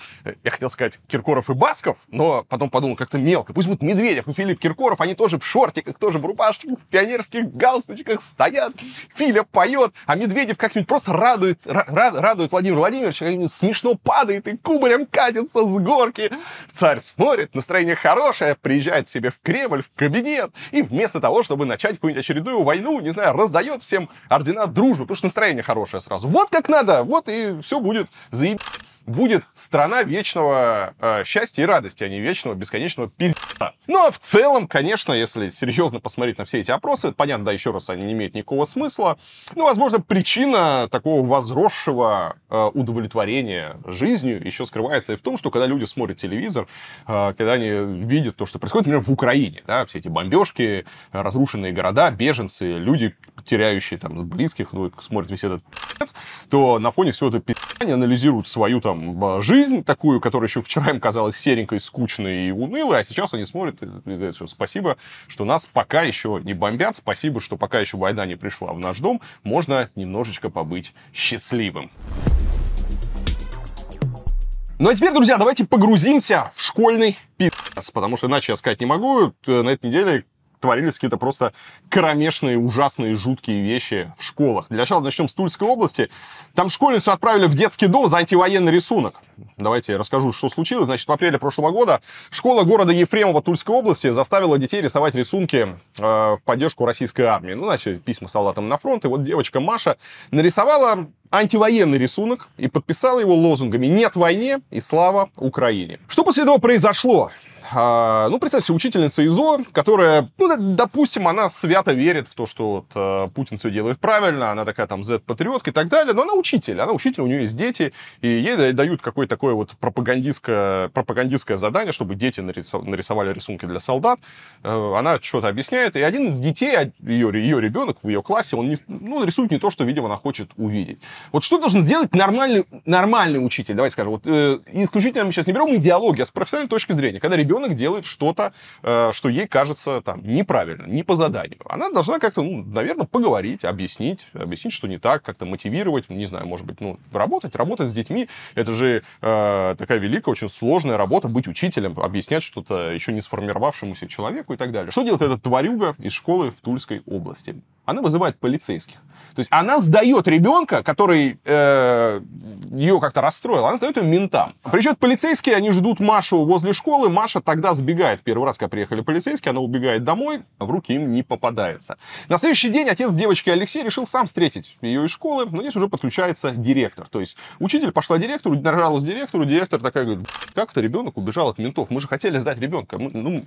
хотел сказать Киркоров и Басков, но потом подумал, как-то мелко. Пусть будут Медведев и Филипп Киркоров, они тоже в шортиках, тоже в рубашках, в пионерских галстучках стоят. Филя поет, а Медведев как-нибудь просто радует, рад, радует Владимир Владимирович, как-нибудь смешно падает и кубарем катится с горки. Царь смотрит, настроение хорошее, приезжает себе в Кремль, в кабинет, и вместо того, чтобы начать какую-нибудь очередную войну, не знаю, раздает всем ордена дружбы, потому что настроение хорошее сразу. Вот как надо, вот и все будет заеб будет страна вечного э, счастья и радости, а не вечного бесконечного пиздца. Ну а в целом, конечно, если серьезно посмотреть на все эти опросы, понятно, да, еще раз, они не имеют никакого смысла. Ну, возможно, причина такого возросшего э, удовлетворения жизнью еще скрывается и в том, что когда люди смотрят телевизор, э, когда они видят то, что происходит, например, в Украине, да, все эти бомбежки, разрушенные города, беженцы, люди, теряющие там близких, ну, смотрят весь этот то на фоне всего этого пи***ания анализируют свою там жизнь такую, которая еще вчера им казалась серенькой, скучной и унылой, а сейчас они смотрят и говорят, что спасибо, что нас пока еще не бомбят, спасибо, что пока еще война не пришла в наш дом, можно немножечко побыть счастливым. Ну а теперь, друзья, давайте погрузимся в школьный пи***ц, потому что иначе я сказать не могу. На этой неделе творились какие-то просто кромешные, ужасные, жуткие вещи в школах. Для начала начнем с Тульской области. Там школьницу отправили в детский дом за антивоенный рисунок. Давайте я расскажу, что случилось. Значит, в апреле прошлого года школа города Ефремова Тульской области заставила детей рисовать рисунки э, в поддержку российской армии. Ну, значит, письма солдатам на фронт. И вот девочка Маша нарисовала антивоенный рисунок и подписала его лозунгами «Нет войне» и «Слава Украине». Что после этого произошло? А, ну, представьте, учительница ИЗО, которая, ну, допустим, она свято верит в то, что вот, э, Путин все делает правильно, она такая там Z-патриотка и так далее, но она учитель, она учитель, у нее есть дети, и ей дают какое-то такое вот пропагандистское, пропагандистское задание, чтобы дети нарисовали рисунки для солдат. Э, она что-то объясняет, и один из детей, ее, ее ребенок в ее классе, он не, ну, рисует не то, что, видимо, она хочет увидеть. Вот что должен сделать нормальный, нормальный учитель? Давайте скажем, вот э, исключительно мы сейчас не берем идеологию, а с профессиональной точки зрения. Когда ребенок ребенок делает что-то, э, что ей кажется там неправильно, не по заданию. Она должна как-то, ну, наверное, поговорить, объяснить, объяснить, что не так, как-то мотивировать, не знаю, может быть, ну, работать, работать с детьми. Это же э, такая великая, очень сложная работа, быть учителем, объяснять что-то еще не сформировавшемуся человеку и так далее. Что делает этот тварюга из школы в Тульской области? Она вызывает полицейских. То есть она сдает ребенка, который э, ее как-то расстроил, она сдает ее ментам. Приезжают полицейские, они ждут Машу возле школы. Маша тогда сбегает. Первый раз, когда приехали полицейские, она убегает домой, в руки им не попадается. На следующий день отец девочки Алексей решил сам встретить ее из школы, но здесь уже подключается директор. То есть учитель пошла директору, нажалась директору, директор такая говорит, как это ребенок убежал от ментов? Мы же хотели сдать ребенка. Мы, ну,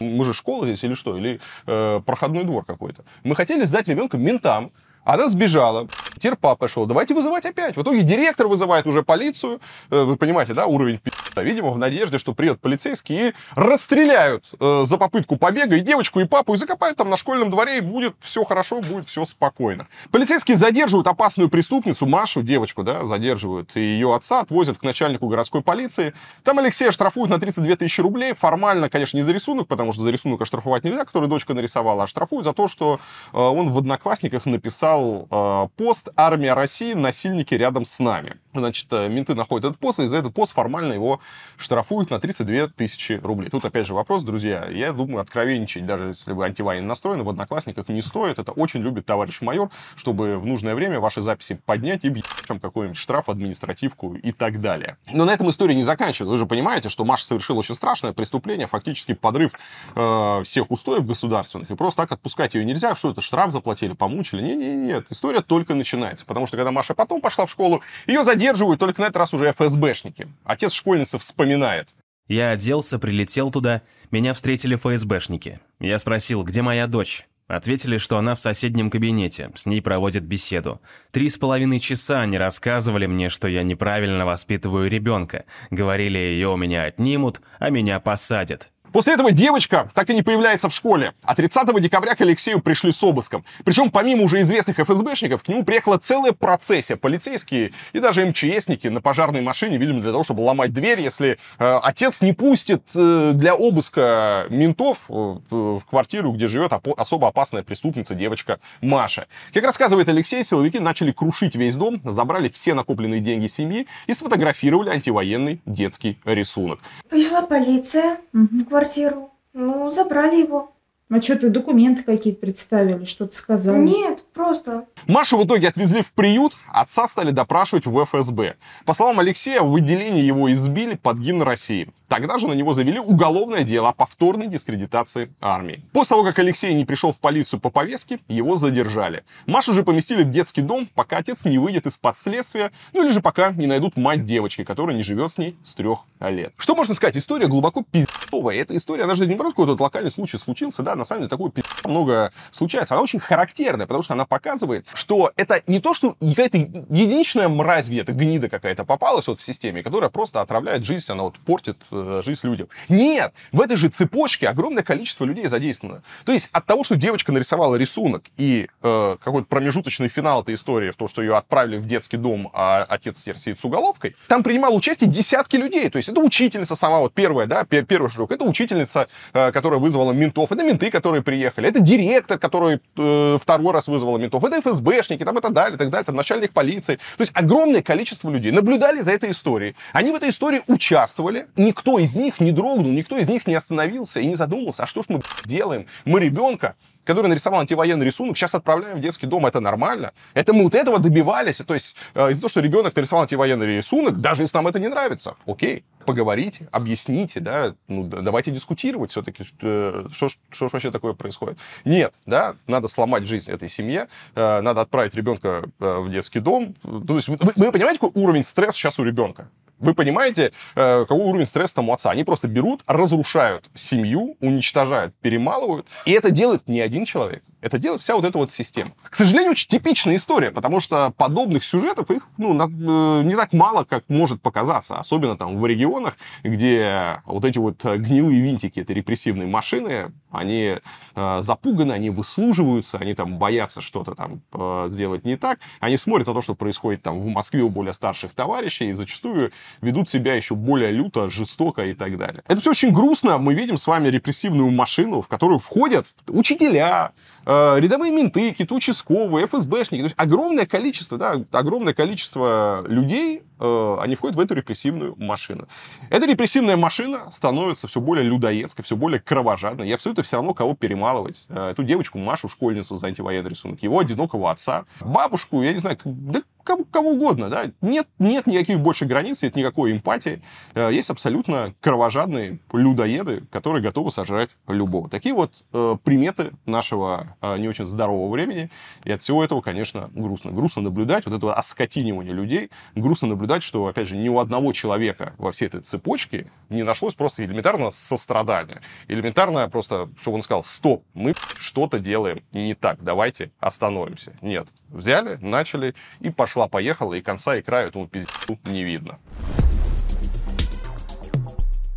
мы же школа здесь или что? Или э, проходной двор какой-то. Мы хотели сдать ребенка ментам. Она сбежала. Теперь папа шел. Давайте вызывать опять. В итоге директор вызывает уже полицию. Э, вы понимаете, да, уровень Видимо, в надежде, что придет полицейские и расстреляют э, за попытку побега и девочку, и папу, и закопают там на школьном дворе, и будет все хорошо, будет все спокойно. Полицейские задерживают опасную преступницу, Машу, девочку, да, задерживают, и ее отца отвозят к начальнику городской полиции. Там Алексея штрафуют на 32 тысячи рублей. Формально, конечно, не за рисунок, потому что за рисунок оштрафовать нельзя, который дочка нарисовала, а штрафуют за то, что э, он в Одноклассниках написал э, пост «Армия России. Насильники рядом с нами». Значит, э, менты находят этот пост, и за этот пост формально его штрафуют на 32 тысячи рублей. Тут опять же вопрос, друзья, я думаю, откровенничать, даже если вы антивоенно настроены, в Одноклассниках не стоит. Это очень любит товарищ майор, чтобы в нужное время ваши записи поднять и бить там какой-нибудь штраф, административку и так далее. Но на этом история не заканчивается. Вы же понимаете, что Маша совершила очень страшное преступление, фактически подрыв э, всех устоев государственных. И просто так отпускать ее нельзя, что это штраф заплатили, помучили. Не-не-не, история только начинается. Потому что когда Маша потом пошла в школу, ее задерживают только на этот раз уже ФСБшники. Отец школьницы вспоминает. Я оделся, прилетел туда, меня встретили ФСБшники. Я спросил, где моя дочь? Ответили, что она в соседнем кабинете, с ней проводят беседу. Три с половиной часа они рассказывали мне, что я неправильно воспитываю ребенка. Говорили, ее у меня отнимут, а меня посадят. После этого девочка так и не появляется в школе. А 30 декабря к Алексею пришли с обыском. Причем помимо уже известных ФСБшников, к нему приехала целая процессия. Полицейские и даже МЧСники на пожарной машине, видимо, для того, чтобы ломать дверь, если э, отец не пустит э, для обыска ментов э, в квартиру, где живет опо- особо опасная преступница девочка Маша. Как рассказывает Алексей, силовики начали крушить весь дом, забрали все накопленные деньги семьи и сфотографировали антивоенный детский рисунок. Пришла полиция в квартиру квартиру. Ну, забрали его. А что, ты документы какие-то представили, что-то сказали? Нет, просто. Машу в итоге отвезли в приют, отца стали допрашивать в ФСБ. По словам Алексея, в выделении его избили под гимн России. Тогда же на него завели уголовное дело о повторной дискредитации армии. После того, как Алексей не пришел в полицию по повестке, его задержали. Машу же поместили в детский дом, пока отец не выйдет из-под следствия, ну или же пока не найдут мать девочки, которая не живет с ней с трех лет. Что можно сказать? История глубоко пиздец пи***овая. Эта история, она же не просто какой-то локальный случай случился, да, на самом деле такое пи*** много случается. Она очень характерная, потому что она показывает, что это не то, что какая-то единичная мразь где-то, гнида какая-то попалась вот в системе, которая просто отравляет жизнь, она вот портит э, жизнь людям. Нет! В этой же цепочке огромное количество людей задействовано. То есть от того, что девочка нарисовала рисунок и э, какой-то промежуточный финал этой истории в то, что ее отправили в детский дом, а отец сидит с уголовкой, там принимал участие десятки людей. То есть это учительница сама, вот первая, да, первый шажок, это учительница, э, которая вызвала ментов, это менты, которые приехали, это директор, который э, второй раз вызвала ментов, это ФСБшники, там и так далее, и так далее, там начальник полиции. То есть огромное количество людей наблюдали за этой историей. Они в этой истории участвовали, никто из них не дрогнул, никто из них не остановился и не задумался, а что ж мы делаем? Мы ребенка который нарисовал антивоенный рисунок, сейчас отправляем в детский дом, это нормально. Это мы вот этого добивались. То есть э, из-за того, что ребенок нарисовал антивоенный рисунок, даже если нам это не нравится, окей, поговорите, объясните, да, ну, давайте дискутировать все-таки, э, что, что вообще такое происходит. Нет, да, надо сломать жизнь этой семье, э, надо отправить ребенка в детский дом. То есть вы, вы понимаете, какой уровень стресса сейчас у ребенка? Вы понимаете, какой уровень стресса там у отца? Они просто берут, разрушают семью, уничтожают, перемалывают. И это делает не один человек. Это делает вся вот эта вот система. К сожалению, очень типичная история, потому что подобных сюжетов их ну, э, не так мало, как может показаться. Особенно там в регионах, где вот эти вот гнилые винтики этой репрессивной машины, они э, запуганы, они выслуживаются, они там боятся что-то там э, сделать не так. Они смотрят на то, что происходит там в Москве у более старших товарищей, и зачастую ведут себя еще более люто, жестоко и так далее. Это все очень грустно. Мы видим с вами репрессивную машину, в которую входят учителя, Э, рядовые менты, какие-то участковые, ФСБшники. То есть огромное количество, да, огромное количество людей, э, они входят в эту репрессивную машину. Эта репрессивная машина становится все более людоедской, все более кровожадной. И абсолютно все равно, кого перемалывать. Э, эту девочку Машу, школьницу за антивоенный рисунок, его одинокого отца, бабушку, я не знаю, да кого, кого угодно, да. Нет, нет никаких больше границ, нет никакой эмпатии. Э, есть абсолютно кровожадные людоеды, которые готовы сожрать любого. Такие вот э, приметы нашего э, не очень здорового времени. И от всего этого, конечно, грустно. Грустно наблюдать вот это оскотинивание людей. Грустно наблюдать, что, опять же, ни у одного человека во всей этой цепочке не нашлось просто элементарно сострадания. Элементарно просто, чтобы он сказал, стоп, мы что-то делаем не так, давайте остановимся. Нет, взяли, начали, и пошла-поехала, и конца и края этому пиздецу не видно.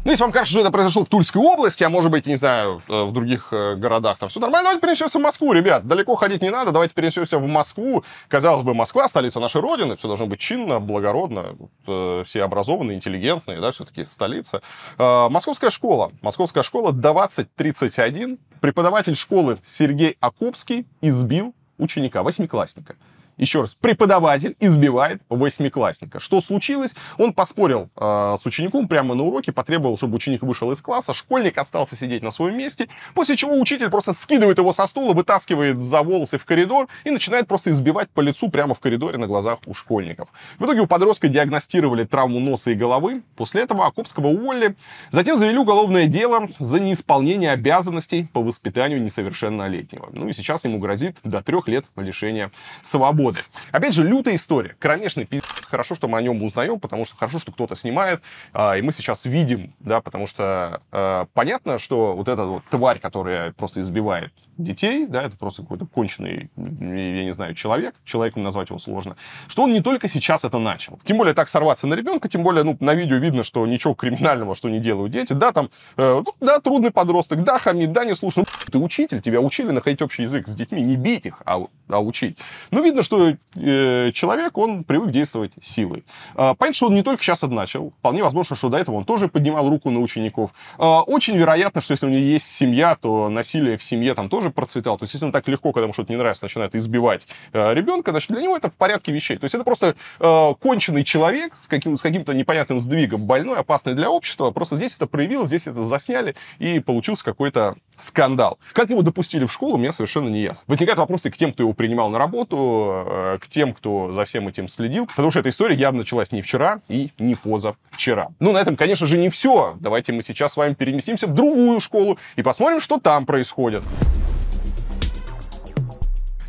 Ну, если вам кажется, что это произошло в Тульской области, а может быть, не знаю, э, в других э, городах, там все нормально, давайте перенесемся в Москву, ребят. Далеко ходить не надо, давайте перенесемся в Москву. Казалось бы, Москва, столица нашей Родины, все должно быть чинно, благородно, э, все образованные, интеллигентные, да, все-таки столица. Московская школа. Московская школа 2031. Преподаватель школы Сергей Акопский избил ученика, восьмиклассника. Еще раз, преподаватель избивает восьмиклассника. Что случилось? Он поспорил э, с учеником прямо на уроке, потребовал, чтобы ученик вышел из класса, школьник остался сидеть на своем месте, после чего учитель просто скидывает его со стула, вытаскивает за волосы в коридор и начинает просто избивать по лицу прямо в коридоре на глазах у школьников. В итоге у подростка диагностировали травму носа и головы. После этого Акопского уволили. Затем завели уголовное дело за неисполнение обязанностей по воспитанию несовершеннолетнего. Ну и сейчас ему грозит до трех лет лишения свободы годы. Опять же, лютая история. Кромешный пиздец. Хорошо, что мы о нем узнаем, потому что хорошо, что кто-то снимает. А, и мы сейчас видим, да, потому что а, понятно, что вот эта вот тварь, которая просто избивает детей, да, это просто какой-то конченый, я не знаю, человек, человеком назвать его сложно, что он не только сейчас это начал. Тем более так сорваться на ребенка, тем более, ну, на видео видно, что ничего криминального, что не делают дети. Да, там, э, ну, да, трудный подросток, да, хамит, да, не слушай. Ну, ты учитель, тебя учили находить общий язык с детьми, не бить их, а, а учить. Ну, видно, что э, человек, он привык действовать силой. Э, понятно, что он не только сейчас это начал, вполне возможно, что до этого он тоже поднимал руку на учеников. Э, очень вероятно, что если у него есть семья, то насилие в семье там тоже тоже процветал. То есть, если он так легко, когда ему что-то не нравится, начинает избивать э, ребенка, значит, для него это в порядке вещей. То есть, это просто э, конченый человек с, каким, с каким-то непонятным сдвигом, больной, опасный для общества. Просто здесь это проявилось, здесь это засняли, и получился какой-то скандал. Как его допустили в школу, мне совершенно не ясно. Возникают вопросы к тем, кто его принимал на работу, э, к тем, кто за всем этим следил, потому что эта история явно началась не вчера и не позавчера. Ну, на этом, конечно же, не все. Давайте мы сейчас с вами переместимся в другую школу и посмотрим, что там происходит.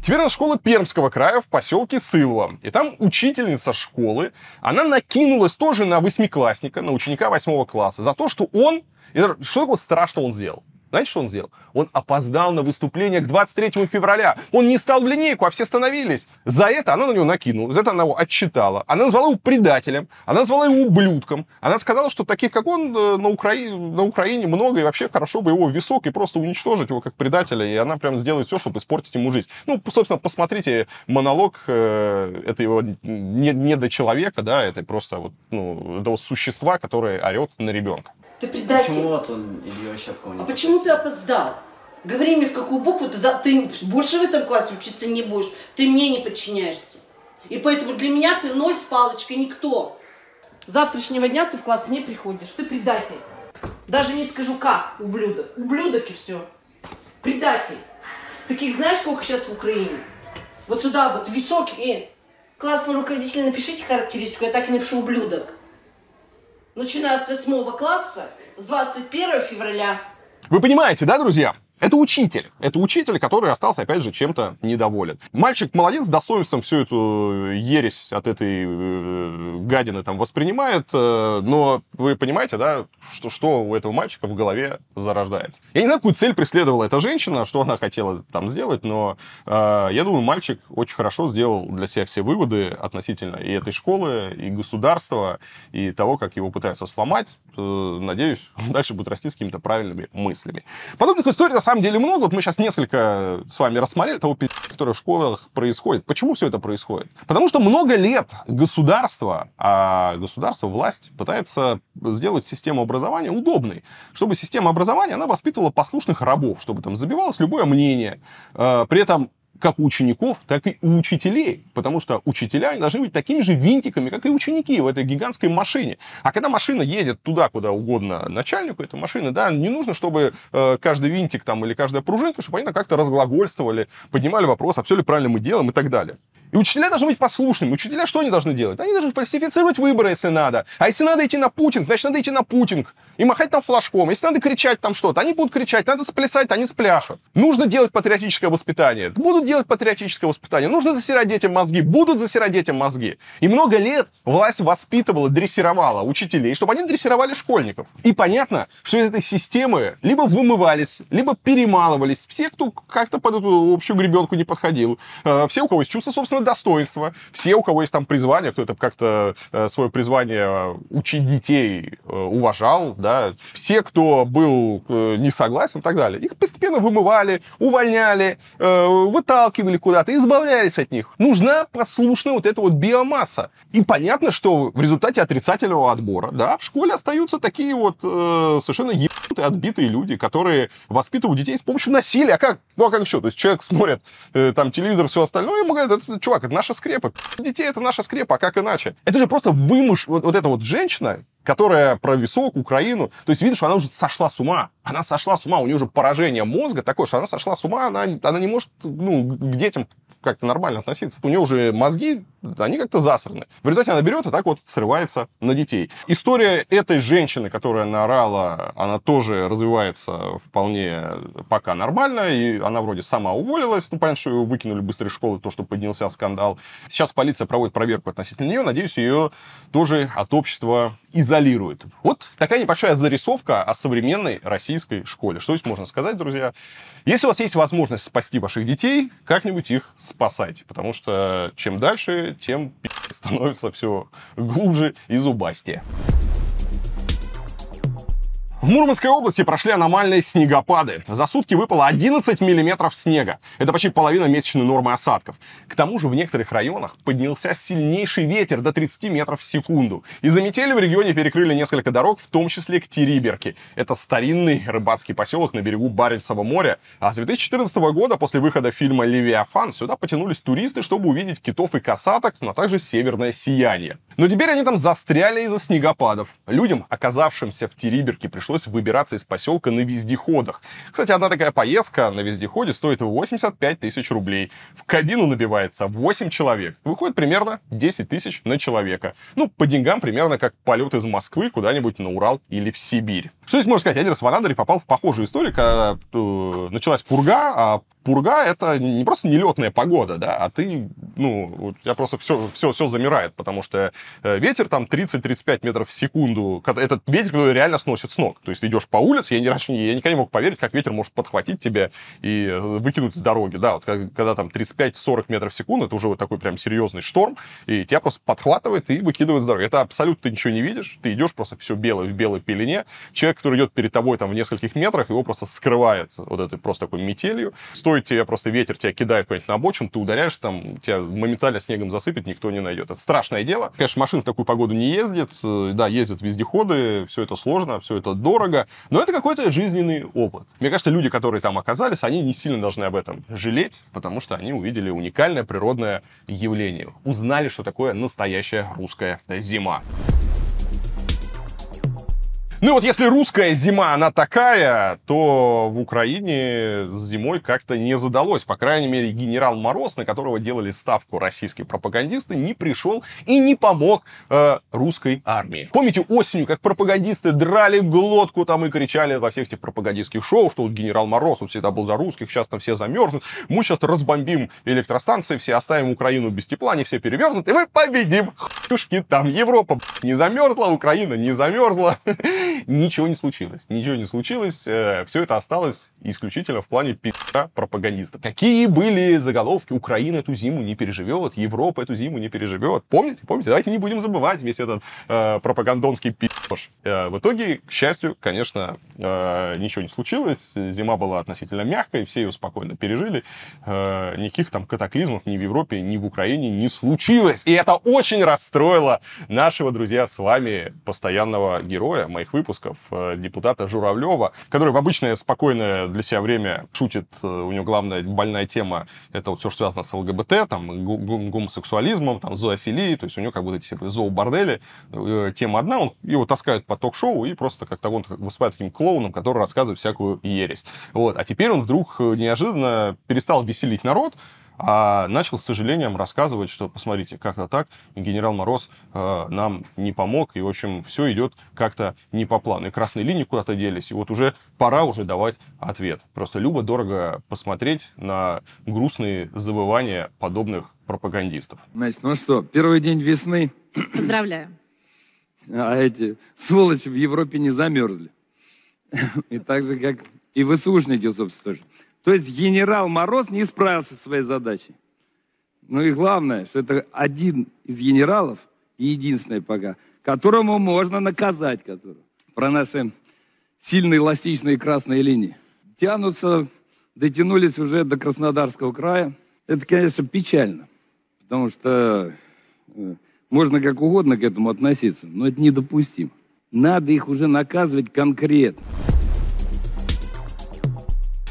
Теперь это школа Пермского края в поселке Сылово. И там учительница школы, она накинулась тоже на восьмиклассника, на ученика восьмого класса, за то, что он что такого страшного он сделал? Знаете, что он сделал? Он опоздал на выступление к 23 февраля. Он не стал в линейку, а все становились. За это она на него накинула, за это она его отчитала. Она назвала его предателем, она назвала его ублюдком. Она сказала, что таких, как он, э, на, Украине, на Украине много, и вообще хорошо бы его висок и просто уничтожить его как предателя. И она прям сделает все, чтобы испортить ему жизнь. Ну, собственно, посмотрите монолог э, этого не, не до человека, да, это просто вот, ну, этого существа, которое орет на ребенка. Ты предатель. Почему вот он Илья Щепкова не А почему ты опоздал? Говори мне, в какую букву ты, за... ты больше в этом классе учиться не будешь. Ты мне не подчиняешься. И поэтому для меня ты ноль с палочкой, никто. С завтрашнего дня ты в класс не приходишь. Ты предатель. Даже не скажу как, ублюдок. Ублюдок и все. Предатель. Таких знаешь, сколько сейчас в Украине? Вот сюда вот, высокий. Классный руководитель, напишите характеристику, я так и напишу ублюдок начиная с 8 класса, с 21 февраля. Вы понимаете, да, друзья? Это учитель. Это учитель, который остался, опять же, чем-то недоволен. Мальчик молодец, с достоинством всю эту ересь от этой э, гадины там воспринимает, э, но вы понимаете, да, что, что у этого мальчика в голове зарождается. Я не знаю, какую цель преследовала эта женщина, что она хотела там сделать, но э, я думаю, мальчик очень хорошо сделал для себя все выводы относительно и этой школы, и государства, и того, как его пытаются сломать. Э, надеюсь, дальше будет расти с какими-то правильными мыслями. Подобных историй самом деле много. Вот мы сейчас несколько с вами рассмотрели того, которое в школах происходит. Почему все это происходит? Потому что много лет государство, а государство, власть пытается сделать систему образования удобной. Чтобы система образования, она воспитывала послушных рабов, чтобы там забивалось любое мнение. А, при этом как у учеников, так и у учителей. Потому что учителя должны быть такими же винтиками, как и ученики в этой гигантской машине. А когда машина едет туда, куда угодно начальнику этой машины, да, не нужно, чтобы э, каждый винтик там или каждая пружинка, чтобы они как-то разглагольствовали, поднимали вопрос, а все ли правильно мы делаем и так далее. И учителя должны быть послушными. Учителя что они должны делать? Они должны фальсифицировать выборы, если надо. А если надо идти на Путинг, значит, надо идти на Путинг. И махать там флажком. Если надо кричать там что-то, они будут кричать. Надо сплясать, они спляшут. Нужно делать патриотическое воспитание. Будут делать патриотическое воспитание. Нужно засирать детям мозги. Будут засирать детям мозги. И много лет власть воспитывала, дрессировала учителей, чтобы они дрессировали школьников. И понятно, что из этой системы либо вымывались, либо перемалывались все, кто как-то под эту общую гребенку не подходил. Э, все, у кого есть чувство собственного достоинства. Все, у кого есть там призвание, кто это как-то э, свое призвание учить детей э, уважал, да. Все, кто был не согласен и так далее. Их постепенно вымывали, увольняли, выталкивали куда-то, избавлялись от них. Нужна послушная вот эта вот биомасса. И понятно, что в результате отрицательного отбора, да, в школе остаются такие вот э, совершенно ебанутые, отбитые люди, которые воспитывают детей с помощью насилия. А как? Ну, а как еще? То есть человек смотрит э, там телевизор, все остальное, ему говорят, это, чувак, это наша скрепа. Детей это наша скрепа, а как иначе? Это же просто вымыш... Вот, вот эта вот женщина, которая про висок, Украину. То есть что она уже сошла с ума. Она сошла с ума, у нее уже поражение мозга такое, что она сошла с ума, она, она не может ну, к детям как-то нормально относиться. У нее уже мозги, они как-то засраны. В результате она берет и так вот срывается на детей. История этой женщины, которая наорала, она тоже развивается вполне пока нормально, и она вроде сама уволилась, ну, понятно, что ее выкинули быстро из школы, то, что поднялся скандал. Сейчас полиция проводит проверку относительно нее, надеюсь, ее тоже от общества изолирует. Вот такая небольшая зарисовка о современной российской школе. Что здесь можно сказать, друзья? Если у вас есть возможность спасти ваших детей, как-нибудь их спасайте. Потому что чем дальше, тем становится все глубже и зубастее. В Мурманской области прошли аномальные снегопады. За сутки выпало 11 миллиметров снега. Это почти половина месячной нормы осадков. К тому же в некоторых районах поднялся сильнейший ветер до 30 метров в секунду. Из-за метели в регионе перекрыли несколько дорог, в том числе к Териберке. Это старинный рыбацкий поселок на берегу Баренцева моря. А с 2014 года, после выхода фильма «Левиафан», сюда потянулись туристы, чтобы увидеть китов и касаток, но также северное сияние. Но теперь они там застряли из-за снегопадов. Людям, оказавшимся в Териберке, пришлось пришлось выбираться из поселка на вездеходах. Кстати, одна такая поездка на вездеходе стоит 85 тысяч рублей. В кабину набивается 8 человек. Выходит примерно 10 тысяч на человека. Ну, по деньгам примерно как полет из Москвы куда-нибудь на Урал или в Сибирь. Что здесь можно сказать? Один раз в Анадыре попал в похожую историю, когда э, началась пурга, а пурга это не просто нелетная погода, да, а ты, ну, у тебя просто все, все, все замирает, потому что э, ветер там 30-35 метров в секунду, этот ветер который реально сносит с ног. То есть ты идешь по улице, я, не, раньше, я никогда не мог поверить, как ветер может подхватить тебя и э, выкинуть с дороги, да, вот когда там 35-40 метров в секунду, это уже вот такой прям серьезный шторм, и тебя просто подхватывает и выкидывает с дороги. Это абсолютно ты ничего не видишь, ты идешь просто все белое в белой пелене, человек, который идет перед тобой там в нескольких метрах, его просто скрывает вот этой просто такой метелью. Стоит тебе просто ветер, тебя кидает куда-нибудь на обочину, ты ударяешь, там тебя моментально снегом засыпет, никто не найдет. Это страшное дело. Конечно, машин в такую погоду не ездит, э, да, ездят вездеходы, все это сложно, все это дорого, но это какой-то жизненный опыт. Мне кажется, люди, которые там оказались, они не сильно должны об этом жалеть, потому что они увидели уникальное природное явление, узнали, что такое настоящая русская зима. Ну и вот если русская зима, она такая, то в Украине с зимой как-то не задалось. По крайней мере, генерал Мороз, на которого делали ставку российские пропагандисты, не пришел и не помог э, русской армии. Помните осенью, как пропагандисты драли глотку там и кричали во всех этих пропагандистских шоу, что вот генерал Мороз, он всегда был за русских, сейчас там все замерзнут, мы сейчас разбомбим электростанции, все оставим Украину без тепла, они все перевернут, и мы победим. Хушки там, Европа не замерзла, Украина не замерзла. Ничего не случилось. Ничего не случилось. Э, Все это осталось исключительно в плане пи***а пропагандистов. Какие были заголовки? Украина эту зиму не переживет, Европа эту зиму не переживет. Помните? Помните? Давайте не будем забывать весь этот э, пропагандонский пи***ш. Э, в итоге, к счастью, конечно, э, ничего не случилось. Зима была относительно мягкой, все ее спокойно пережили. Э, никаких там катаклизмов ни в Европе, ни в Украине не случилось. И это очень расстроило нашего, друзья, с вами постоянного героя моих выпусков, э, депутата Журавлева, который в обычное спокойное для себя время шутит, у него главная больная тема, это вот все, что связано с ЛГБТ, там, гомосексуализмом, там, зоофилией, то есть у него как бы эти зообордели, э, тема одна, он его таскают по ток-шоу и просто как-то он выступает таким клоуном, который рассказывает всякую ересь. Вот. А теперь он вдруг неожиданно перестал веселить народ, а начал с сожалением рассказывать, что, посмотрите, как-то так, генерал Мороз э, нам не помог, и, в общем, все идет как-то не по плану. И красные линии куда-то делись, и вот уже пора уже давать ответ. Просто любо-дорого посмотреть на грустные забывания подобных пропагандистов. Значит, ну что, первый день весны. Поздравляю. А эти сволочи в Европе не замерзли. И так же, как и ВСУшники, собственно, тоже. То есть генерал Мороз не справился со своей задачей. Ну и главное, что это один из генералов, единственный пока, которому можно наказать, который, про наши сильные эластичные красные линии. Тянутся, дотянулись уже до Краснодарского края. Это, конечно, печально, потому что э, можно как угодно к этому относиться, но это недопустимо. Надо их уже наказывать конкретно.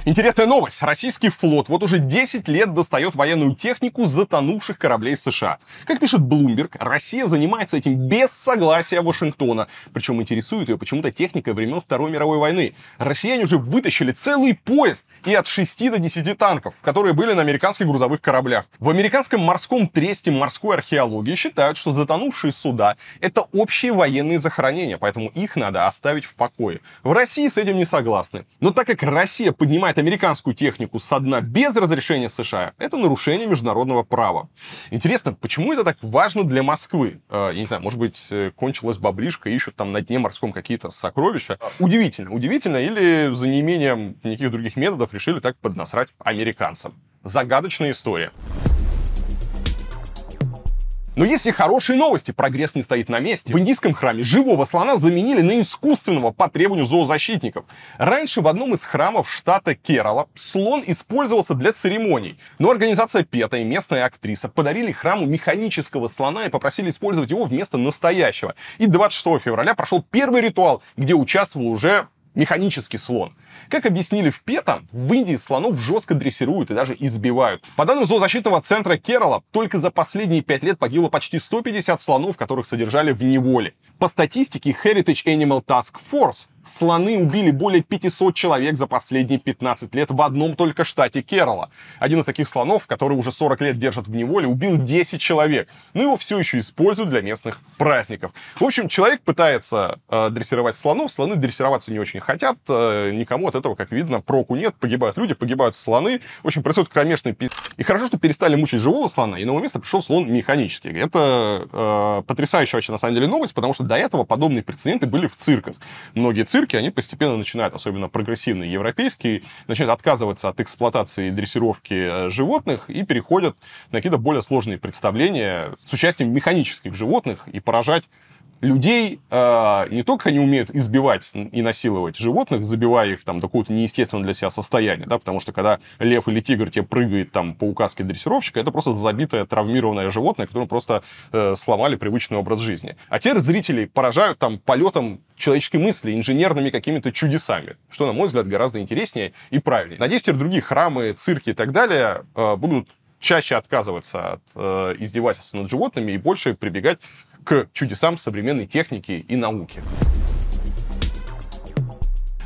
Интересная новость. Российский флот вот уже 10 лет достает военную технику затонувших кораблей США. Как пишет Bloomberg, Россия занимается этим без согласия Вашингтона. Причем интересует ее почему-то техника времен Второй мировой войны. Россияне уже вытащили целый поезд и от 6 до 10 танков, которые были на американских грузовых кораблях. В американском морском тресте морской археологии считают, что затонувшие суда — это общие военные захоронения, поэтому их надо оставить в покое. В России с этим не согласны. Но так как Россия поднимает поднимает американскую технику со дна без разрешения США, это нарушение международного права. Интересно, почему это так важно для Москвы? Э, я не знаю, может быть, э, кончилась баблишка, ищут там на дне морском какие-то сокровища. Удивительно, удивительно, или за неимением никаких других методов решили так поднасрать американцам. Загадочная история. Но есть и хорошие новости. Прогресс не стоит на месте. В индийском храме живого слона заменили на искусственного по требованию зоозащитников. Раньше в одном из храмов штата Керала слон использовался для церемоний. Но организация ПЕТА и местная актриса подарили храму механического слона и попросили использовать его вместо настоящего. И 26 февраля прошел первый ритуал, где участвовал уже механический слон. Как объяснили в ПЕТА, в Индии слонов жестко дрессируют и даже избивают. По данным зоозащитного центра Керала, только за последние пять лет погибло почти 150 слонов, которых содержали в неволе. По статистике Heritage Animal Task Force, слоны убили более 500 человек за последние 15 лет в одном только штате Керала. Один из таких слонов, который уже 40 лет держат в неволе, убил 10 человек. Но его все еще используют для местных праздников. В общем, человек пытается э, дрессировать слонов, слоны дрессироваться не очень хотят, э, никому никому от этого, как видно, проку нет. Погибают люди, погибают слоны. В общем, происходит кромешный пиздец. И хорошо, что перестали мучить живого слона, и на его место пришел слон механический. Это э, потрясающая вообще, на самом деле, новость, потому что до этого подобные прецеденты были в цирках. Многие цирки, они постепенно начинают, особенно прогрессивные европейские, начинают отказываться от эксплуатации и дрессировки э, животных и переходят на какие-то более сложные представления с участием механических животных и поражать людей э, не только они умеют избивать и насиловать животных, забивая их там до какого-то неестественного для себя состояния, да, потому что когда лев или тигр тебе прыгает там по указке дрессировщика, это просто забитое травмированное животное, которому просто э, сломали привычный образ жизни. А теперь зрители поражают там полетом человеческой мысли, инженерными какими-то чудесами, что, на мой взгляд, гораздо интереснее и правильнее. Надеюсь, теперь другие храмы, цирки и так далее э, будут чаще отказываться от э, издевательств над животными и больше прибегать к чудесам современной техники и науки.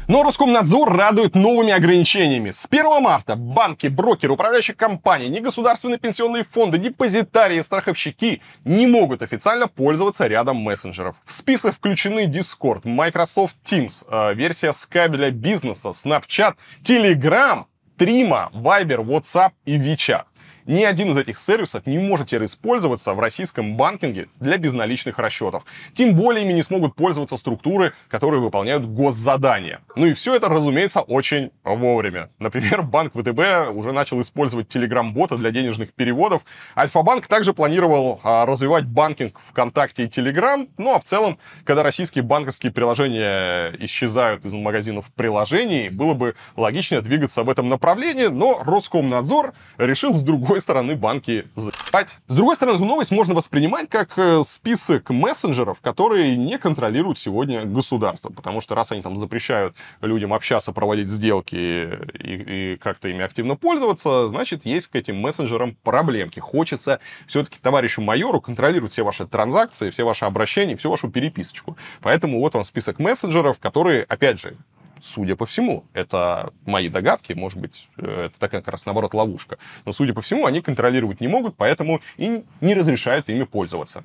Но Роскомнадзор радует новыми ограничениями. С 1 марта банки, брокеры, управляющие компании, негосударственные пенсионные фонды, депозитарии, страховщики не могут официально пользоваться рядом мессенджеров. В список включены Discord, Microsoft Teams, э, версия Skype для бизнеса, Snapchat, Telegram, Трima, Viber, WhatsApp и WeChat. Ни один из этих сервисов не может теперь использоваться в российском банкинге для безналичных расчетов. Тем более ими не смогут пользоваться структуры, которые выполняют госзадания. Ну и все это, разумеется, очень вовремя. Например, банк ВТБ уже начал использовать Telegram-бота для денежных переводов. Альфа-банк также планировал а, развивать банкинг ВКонтакте и Telegram. Ну а в целом, когда российские банковские приложения исчезают из магазинов приложений, было бы логичнее двигаться в этом направлении, но Роскомнадзор решил с другой другой стороны, банки заебать. С другой стороны, эту новость можно воспринимать как э, список мессенджеров, которые не контролируют сегодня государство. Потому что раз они там запрещают людям общаться, проводить сделки и, и как-то ими активно пользоваться, значит, есть к этим мессенджерам проблемки. Хочется все-таки товарищу майору контролировать все ваши транзакции, все ваши обращения, всю вашу переписочку. Поэтому вот вам список мессенджеров, которые, опять же, судя по всему, это мои догадки, может быть, э, это такая как раз наоборот ловушка, но судя по всему, они контролировать не могут, поэтому и не разрешают ими пользоваться.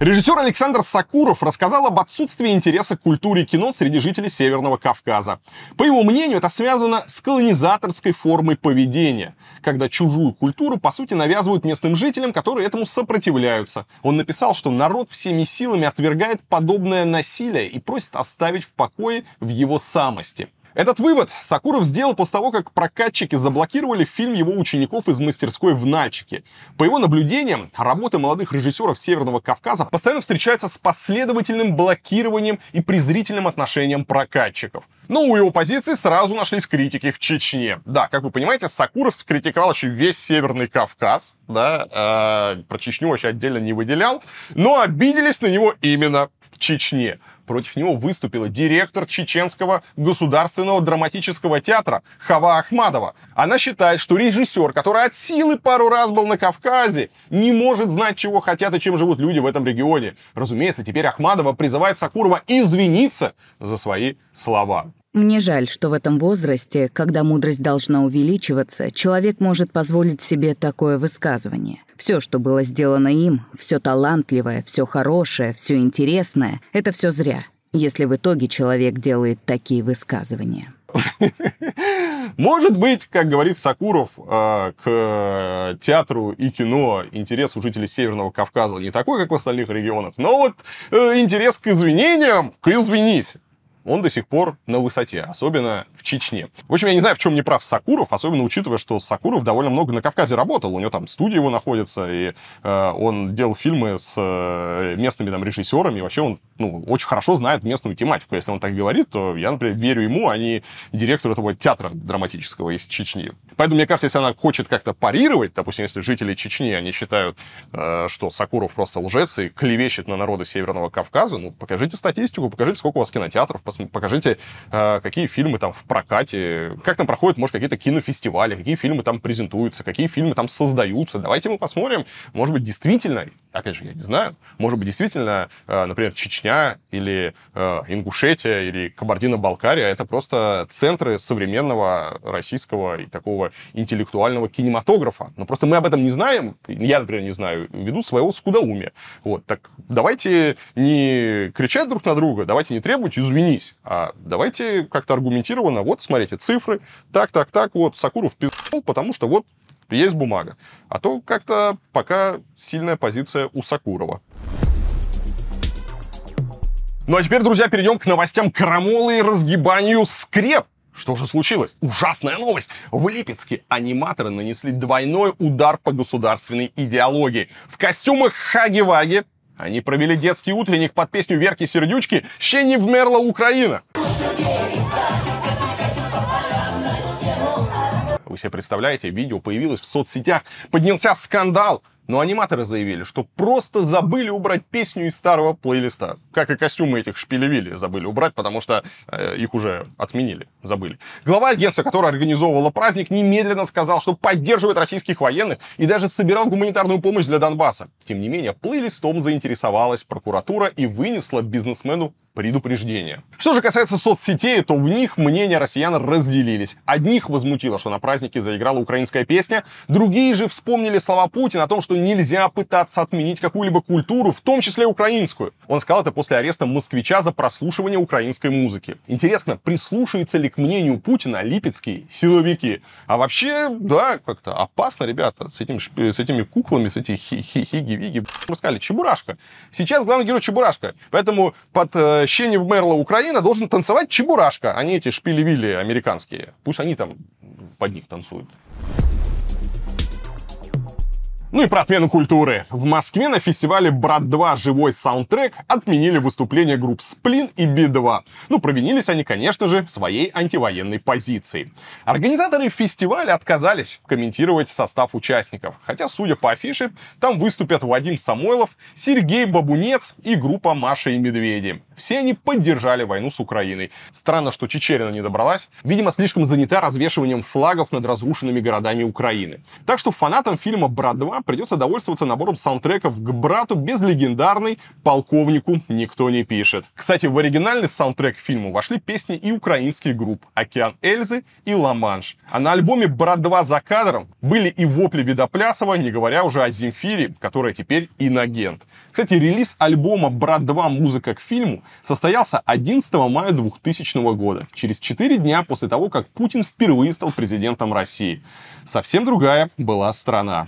Режиссер Александр Сакуров рассказал об отсутствии интереса к культуре кино среди жителей Северного Кавказа. По его мнению, это связано с колонизаторской формой поведения, когда чужую культуру, по сути, навязывают местным жителям, которые этому сопротивляются. Он написал, что народ всеми силами отвергает подобное насилие и просит оставить в покое в его самости. Этот вывод Сакуров сделал после того, как прокатчики заблокировали фильм его учеников из мастерской в Нальчике. По его наблюдениям, работы молодых режиссеров Северного Кавказа постоянно встречаются с последовательным блокированием и презрительным отношением прокатчиков. Но у его позиции сразу нашлись критики в Чечне. Да, как вы понимаете, Сакуров критиковал еще весь Северный Кавказ, да, э, про Чечню вообще отдельно не выделял, но обиделись на него именно в Чечне против него выступила директор Чеченского государственного драматического театра Хава Ахмадова. Она считает, что режиссер, который от силы пару раз был на Кавказе, не может знать, чего хотят и чем живут люди в этом регионе. Разумеется, теперь Ахмадова призывает Сакурова извиниться за свои слова. Мне жаль, что в этом возрасте, когда мудрость должна увеличиваться, человек может позволить себе такое высказывание. Все, что было сделано им, все талантливое, все хорошее, все интересное, это все зря, если в итоге человек делает такие высказывания. Может быть, как говорит Сакуров, э, к театру и кино интерес у жителей Северного Кавказа не такой, как в остальных регионах, но вот э, интерес к извинениям, к извинись, он до сих пор на высоте, особенно в Чечне. В общем, я не знаю, в чем не прав Сакуров, особенно учитывая, что Сакуров довольно много на Кавказе работал. У него там студия его находится, и э, он делал фильмы с э, местными там режиссерами. И вообще он ну, очень хорошо знает местную тематику. Если он так говорит, то я, например, верю ему, а не директору этого театра драматического из Чечни. Поэтому, мне кажется, если она хочет как-то парировать, допустим, если жители Чечни, они считают, э, что Сакуров просто лжец и клевещет на народы Северного Кавказа, ну, покажите статистику, покажите, сколько у вас кинотеатров, покажите, э, какие фильмы там в прокате, как там проходят, может, какие-то кинофестивали, какие фильмы там презентуются, какие фильмы там создаются. Давайте мы посмотрим, может быть, действительно опять же, я не знаю, может быть, действительно, э, например, Чечня или э, Ингушетия или Кабардино-Балкария это просто центры современного российского и такого интеллектуального кинематографа. Но просто мы об этом не знаем, я, например, не знаю, ввиду своего скудоумия. Вот, так давайте не кричать друг на друга, давайте не требовать извинись, а давайте как-то аргументированно, вот, смотрите, цифры, так, так, так, вот, Сакуров пиздол, потому что вот есть бумага. А то как-то пока сильная позиция у Сакурова. Ну а теперь, друзья, перейдем к новостям крамолы и разгибанию скреп. Что же случилось? Ужасная новость! В Липецке аниматоры нанесли двойной удар по государственной идеологии. В костюмах Хаги-Ваги они провели детский утренник под песню Верки Сердючки «Ще не вмерла Украина». Вы себе представляете, видео появилось в соцсетях, поднялся скандал. Но аниматоры заявили, что просто забыли убрать песню из старого плейлиста. Как и костюмы этих шпилевили забыли убрать, потому что э, их уже отменили, забыли. Глава агентства, которое организовывало праздник, немедленно сказал, что поддерживает российских военных и даже собирал гуманитарную помощь для Донбасса. Тем не менее, плейлистом заинтересовалась прокуратура и вынесла бизнесмену предупреждения. Что же касается соцсетей, то в них мнения россиян разделились. Одних возмутило, что на празднике заиграла украинская песня, другие же вспомнили слова Путина о том, что нельзя пытаться отменить какую-либо культуру, в том числе украинскую. Он сказал это после ареста москвича за прослушивание украинской музыки. Интересно, прислушаются ли к мнению Путина липецкие силовики? А вообще, да, как-то опасно, ребята, с, этим, с этими куклами, с этими хиги-виги. Мы сказали, Чебурашка. Сейчас главный герой Чебурашка. Поэтому под э, «Ще вмерла Украина» должен танцевать Чебурашка, а не эти шпили-вилли американские. Пусть они там под них танцуют. Ну и про отмену культуры. В Москве на фестивале «Брат-2. Живой саундтрек» отменили выступление групп «Сплин» и «Би-2». Ну, провинились они, конечно же, своей антивоенной позицией. Организаторы фестиваля отказались комментировать состав участников. Хотя, судя по афише, там выступят Вадим Самойлов, Сергей Бабунец и группа «Маша и Медведи». Все они поддержали войну с Украиной. Странно, что Чечерина не добралась. Видимо, слишком занята развешиванием флагов над разрушенными городами Украины. Так что фанатам фильма «Брат-2» придется довольствоваться набором саундтреков к брату без легендарной «Полковнику никто не пишет». Кстати, в оригинальный саундтрек фильму вошли песни и украинских групп «Океан Эльзы» и «Ла-Манш». А на альбоме «Брат-2» за кадром были и вопли Видоплясова, не говоря уже о Земфире, которая теперь инагент. Кстати, релиз альбома «Брат-2. Музыка к фильму» состоялся 11 мая 2000 года, через 4 дня после того, как Путин впервые стал президентом России. Совсем другая была страна.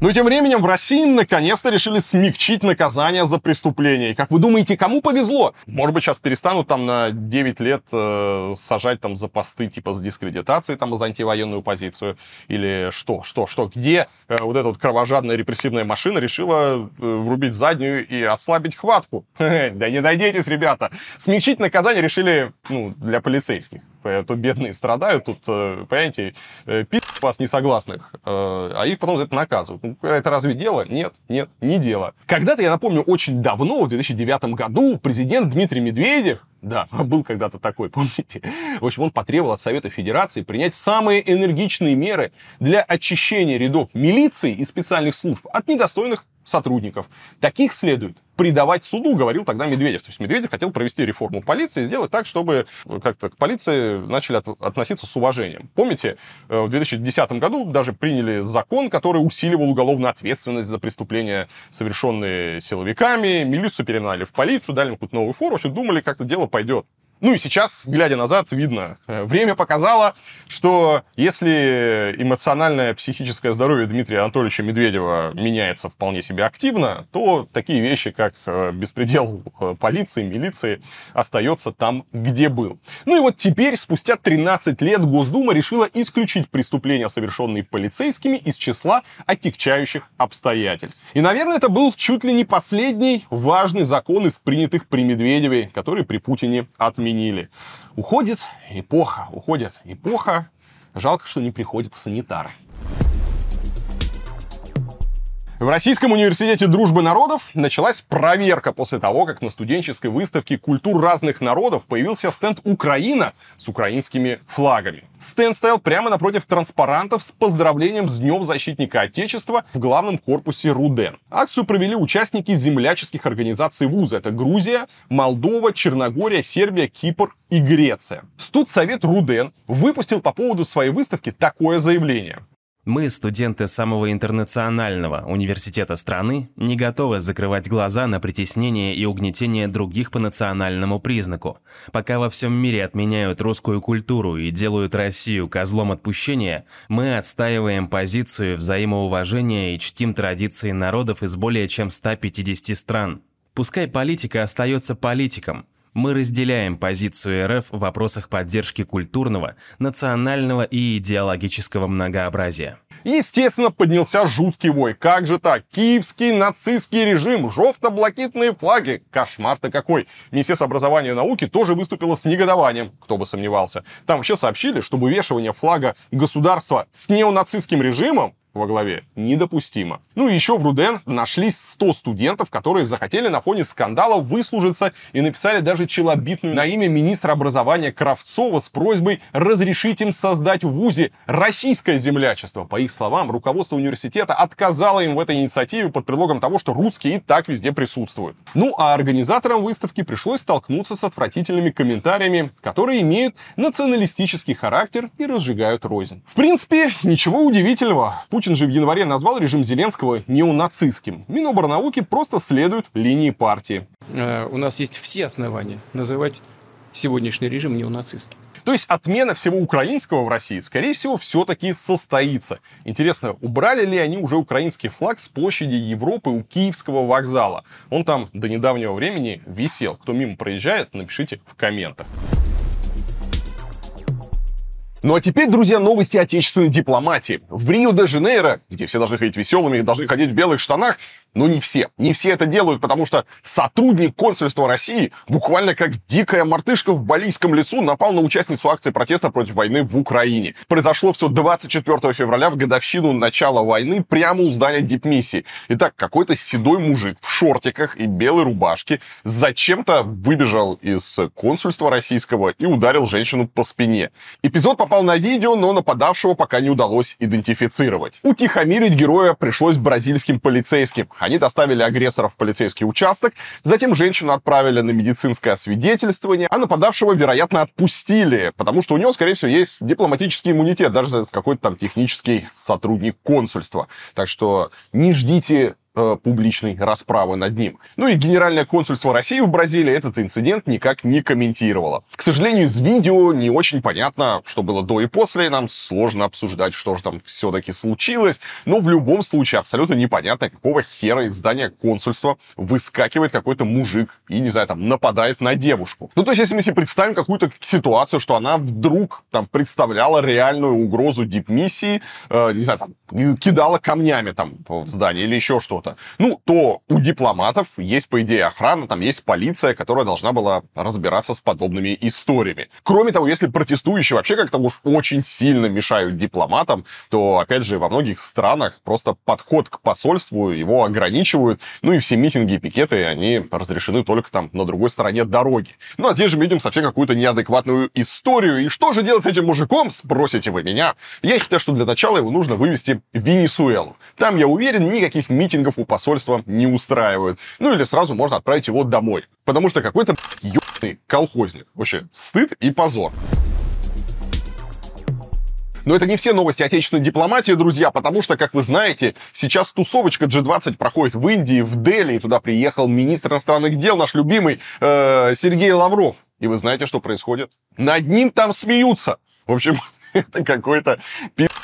Но тем временем в России наконец-то решили смягчить наказание за преступление. И как вы думаете, кому повезло? Может быть, сейчас перестанут там на 9 лет э, сажать там за посты типа с дискредитацией, там за антивоенную позицию? Или что, что, что? Где э, вот эта вот кровожадная репрессивная машина решила э, врубить заднюю и ослабить хватку? Да не дойдитесь, ребята! Смягчить наказание решили, ну, для полицейских. То бедные страдают, тут, э, понимаете, э, пи*** вас несогласных, а их потом за это наказывают. Ну, это разве дело? Нет, нет, не дело. Когда-то, я напомню, очень давно, в 2009 году, президент Дмитрий Медведев, да, был когда-то такой, помните? В общем, он потребовал от Совета Федерации принять самые энергичные меры для очищения рядов милиции и специальных служб от недостойных сотрудников. Таких следует предавать суду, говорил тогда Медведев. То есть Медведев хотел провести реформу полиции и сделать так, чтобы как-то к полиции начали от, относиться с уважением. Помните, э, в 2010 году даже приняли закон, который усиливал уголовную ответственность за преступления, совершенные силовиками, милицию перегнали в полицию, дали им какую-то новую форму, все думали, как-то дело пойдет. Ну и сейчас, глядя назад, видно, э, время показало, что если эмоциональное, психическое здоровье Дмитрия Анатольевича Медведева меняется вполне себе активно, то такие вещи, как э, беспредел э, полиции, милиции, остается там, где был. Ну и вот теперь, спустя 13 лет, Госдума решила исключить преступления, совершенные полицейскими, из числа отягчающих обстоятельств. И, наверное, это был чуть ли не последний важный закон из принятых при Медведеве, который при Путине отменили отменили. Уходит эпоха, уходит эпоха. Жалко, что не приходят санитары. В Российском университете дружбы народов началась проверка после того, как на студенческой выставке культур разных народов появился стенд «Украина» с украинскими флагами. Стенд стоял прямо напротив транспарантов с поздравлением с Днем Защитника Отечества в главном корпусе РУДЕН. Акцию провели участники земляческих организаций вуза. Это Грузия, Молдова, Черногория, Сербия, Кипр и Греция. Студсовет РУДЕН выпустил по поводу своей выставки такое заявление. Мы, студенты самого интернационального университета страны, не готовы закрывать глаза на притеснение и угнетение других по национальному признаку. Пока во всем мире отменяют русскую культуру и делают Россию козлом отпущения, мы отстаиваем позицию взаимоуважения и чтим традиции народов из более чем 150 стран. Пускай политика остается политиком, мы разделяем позицию РФ в вопросах поддержки культурного, национального и идеологического многообразия. Естественно, поднялся жуткий вой. Как же так? Киевский нацистский режим, жовто-блакитные флаги. Кошмар-то какой. Министерство образования и науки тоже выступило с негодованием, кто бы сомневался. Там вообще сообщили, что вывешивание флага государства с неонацистским режимом во главе недопустимо. Ну и еще в Руден нашлись 100 студентов, которые захотели на фоне скандала выслужиться и написали даже челобитную на имя министра образования Кравцова с просьбой разрешить им создать в ВУЗе российское землячество. По их словам, руководство университета отказало им в этой инициативе под предлогом того, что русские и так везде присутствуют. Ну а организаторам выставки пришлось столкнуться с отвратительными комментариями, которые имеют националистический характер и разжигают рознь. В принципе, ничего удивительного. Путин же в январе назвал режим Зеленского неонацистским. Миноборнауки просто следует линии партии. Э, у нас есть все основания называть сегодняшний режим неонацистским. То есть отмена всего украинского в России, скорее всего, все-таки состоится. Интересно, убрали ли они уже украинский флаг с площади Европы у Киевского вокзала? Он там до недавнего времени висел. Кто мимо проезжает, напишите в комментах. Ну а теперь, друзья, новости отечественной дипломатии. В Рио-де-Жанейро, где все должны ходить веселыми должны ходить в белых штанах, но не все. Не все это делают, потому что сотрудник консульства России буквально как дикая мартышка в балийском лесу напал на участницу акции протеста против войны в Украине. Произошло все 24 февраля в годовщину начала войны прямо у здания дипмиссии. Итак, какой-то седой мужик в шортиках и белой рубашке зачем-то выбежал из консульства российского и ударил женщину по спине. Эпизод попал на видео, но нападавшего пока не удалось идентифицировать. Утихомирить героя пришлось бразильским полицейским. Они доставили агрессора в полицейский участок, затем женщину отправили на медицинское освидетельствование, а нападавшего, вероятно, отпустили, потому что у него, скорее всего, есть дипломатический иммунитет, даже какой-то там технический сотрудник консульства. Так что не ждите э, публичной расправы над ним. Ну и Генеральное консульство России в Бразилии этот инцидент никак не комментировало. К сожалению, из видео не очень понятно, что было до и после. Нам сложно обсуждать, что же там все-таки случилось. Но в любом случае абсолютно непонятно, какого хера из здания консульства выскакивает какой-то мужик и, не знаю, там, нападает на девушку. Ну, то есть, если мы себе представим какую-то ситуацию, что она вдруг там представляла реальную угрозу дипмиссии, э, не знаю, там, кидала камнями там в здание или еще что-то, ну, то у дипломатов есть, по идее, охрана, там есть полиция, которая должна была разбираться с подобными историями. Кроме того, если протестующие вообще как-то уж очень сильно мешают дипломатам, то, опять же, во многих странах просто подход к посольству его ограничивают, ну и все митинги и пикеты, они разрешены только там на другой стороне дороги. Ну, а здесь же мы видим совсем какую-то неадекватную историю. И что же делать с этим мужиком, спросите вы меня? Я считаю, что для начала его нужно вывести в Венесуэлу. Там, я уверен, никаких митингов у посольства не устраивают. Ну или сразу можно отправить его домой. Потому что какой-то ебаный колхозник. Вообще, стыд и позор. Но это не все новости отечественной дипломатии, друзья, потому что, как вы знаете, сейчас тусовочка G20 проходит в Индии, в Дели, и туда приехал министр иностранных дел, наш любимый э, Сергей Лавров. И вы знаете, что происходит? Над ним там смеются. В общем, это какой-то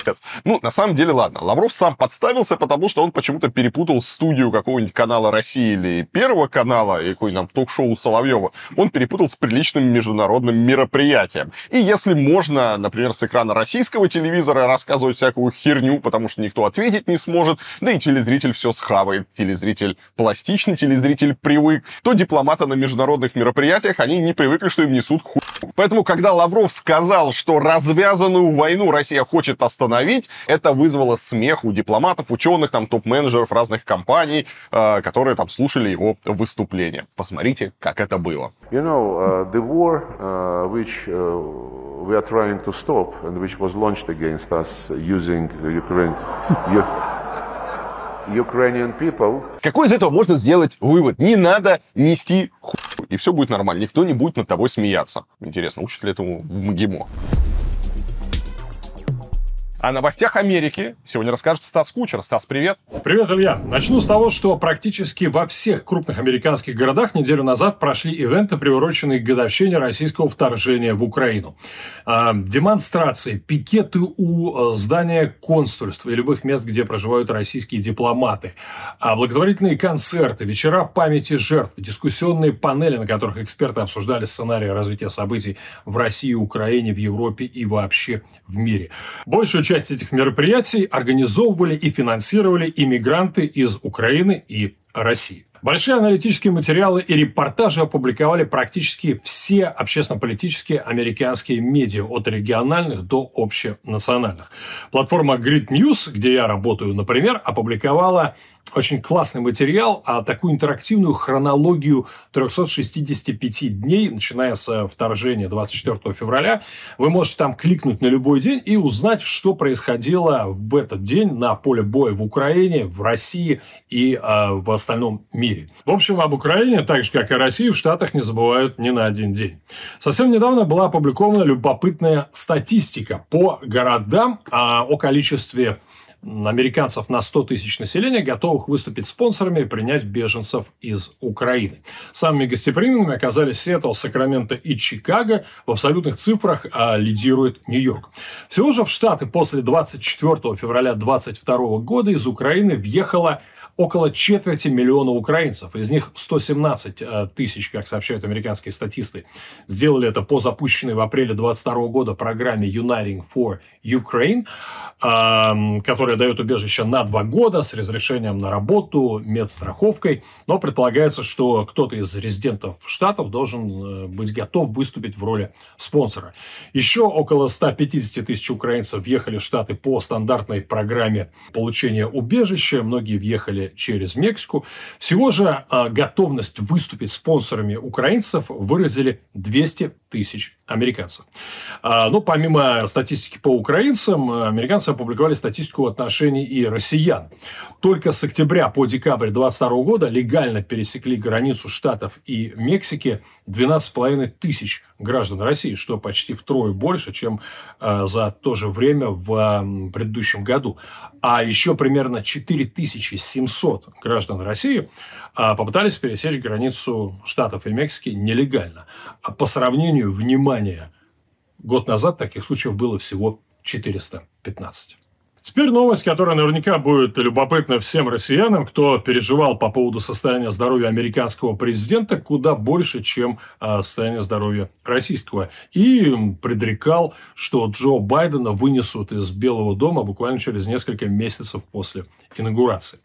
пи***ц. Ну, на самом деле, ладно. Лавров сам подставился, потому что он почему-то перепутал студию какого-нибудь канала России или Первого канала, и какой нибудь ток-шоу Соловьева. Он перепутал с приличным международным мероприятием. И если можно, например, с экрана российского телевизора рассказывать всякую херню, потому что никто ответить не сможет, да и телезритель все схавает, телезритель пластичный, телезритель привык, то дипломаты на международных мероприятиях, они не привыкли, что им несут хуй. Поэтому, когда Лавров сказал, что развязанную войну Россия хочет остановить, это вызвало смех у дипломатов, ученых, там, топ-менеджеров разных компаний, э, которые там слушали его выступление. Посмотрите, как это было. You know, uh, the war uh, which uh, we are trying to stop and which was launched against us using Ukraine, Ukrainian people. Какой из этого можно сделать вывод? Не надо нести хуй, и все будет нормально. Никто не будет над тобой смеяться. Интересно, учат ли этому в МГИМО? О новостях Америки сегодня расскажет Стас Кучер. Стас, привет. Привет, Илья. Начну с того, что практически во всех крупных американских городах неделю назад прошли ивенты, приуроченные к годовщине российского вторжения в Украину. А, демонстрации, пикеты у э, здания консульства и любых мест, где проживают российские дипломаты, а, благотворительные концерты, вечера памяти жертв, дискуссионные панели, на которых эксперты обсуждали сценарии развития событий в России, Украине, в Европе и вообще в мире. Большую часть часть этих мероприятий организовывали и финансировали иммигранты из Украины и России. Большие аналитические материалы и репортажи опубликовали практически все общественно-политические американские медиа, от региональных до общенациональных. Платформа Grid News, где я работаю, например, опубликовала очень классный материал, а такую интерактивную хронологию 365 дней, начиная с вторжения 24 февраля. Вы можете там кликнуть на любой день и узнать, что происходило в этот день на поле боя в Украине, в России и э, в остальном мире. В общем, об Украине, так же как и России, в Штатах не забывают ни на один день. Совсем недавно была опубликована любопытная статистика по городам э, о количестве американцев на 100 тысяч населения, готовых выступить спонсорами и принять беженцев из Украины. Самыми гостеприимными оказались Сиэтл, Сакраменто и Чикаго. В абсолютных цифрах а, лидирует Нью-Йорк. Всего же в Штаты после 24 февраля 2022 года из Украины въехало около четверти миллиона украинцев. Из них 117 э, тысяч, как сообщают американские статисты, сделали это по запущенной в апреле 2022 года программе Uniting for Ukraine, эм, которая дает убежище на два года с разрешением на работу, медстраховкой. Но предполагается, что кто-то из резидентов штатов должен э, быть готов выступить в роли спонсора. Еще около 150 тысяч украинцев въехали в Штаты по стандартной программе получения убежища. Многие въехали через Мексику. Всего же а, готовность выступить спонсорами украинцев выразили 200 тысяч американцев. А, Но ну, помимо статистики по украинцам, американцы опубликовали статистику в отношении и россиян. Только с октября по декабрь 2022 года легально пересекли границу Штатов и Мексики 12,5 тысяч граждан России, что почти втрое больше, чем а, за то же время в предыдущем году. А еще примерно 4700 граждан России попытались пересечь границу Штатов и Мексики нелегально. А по сравнению, внимание, год назад таких случаев было всего 415. Теперь новость, которая наверняка будет любопытна всем россиянам, кто переживал по поводу состояния здоровья американского президента куда больше, чем а, состояние здоровья российского. И предрекал, что Джо Байдена вынесут из Белого дома буквально через несколько месяцев после инаугурации.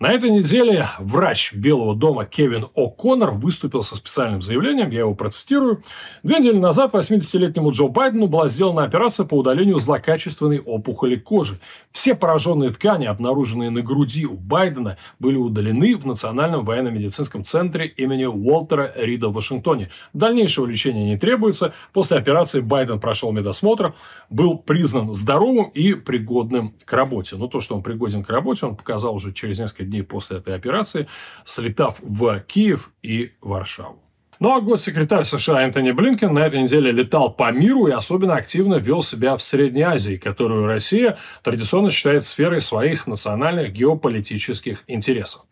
На этой неделе врач Белого дома Кевин О'Коннор выступил со специальным заявлением, я его процитирую. Две недели назад 80-летнему Джо Байдену была сделана операция по удалению злокачественной опухоли кожи. Все пораженные ткани, обнаруженные на груди у Байдена, были удалены в Национальном военно-медицинском центре имени Уолтера Рида в Вашингтоне. Дальнейшего лечения не требуется. После операции Байден прошел медосмотр, был признан здоровым и пригодным к работе. Но то, что он пригоден к работе, он показал уже через несколько дней после этой операции, слетав в Киев и Варшаву. Ну а госсекретарь США Энтони Блинкен на этой неделе летал по миру и особенно активно вел себя в Средней Азии, которую Россия традиционно считает сферой своих национальных геополитических интересов.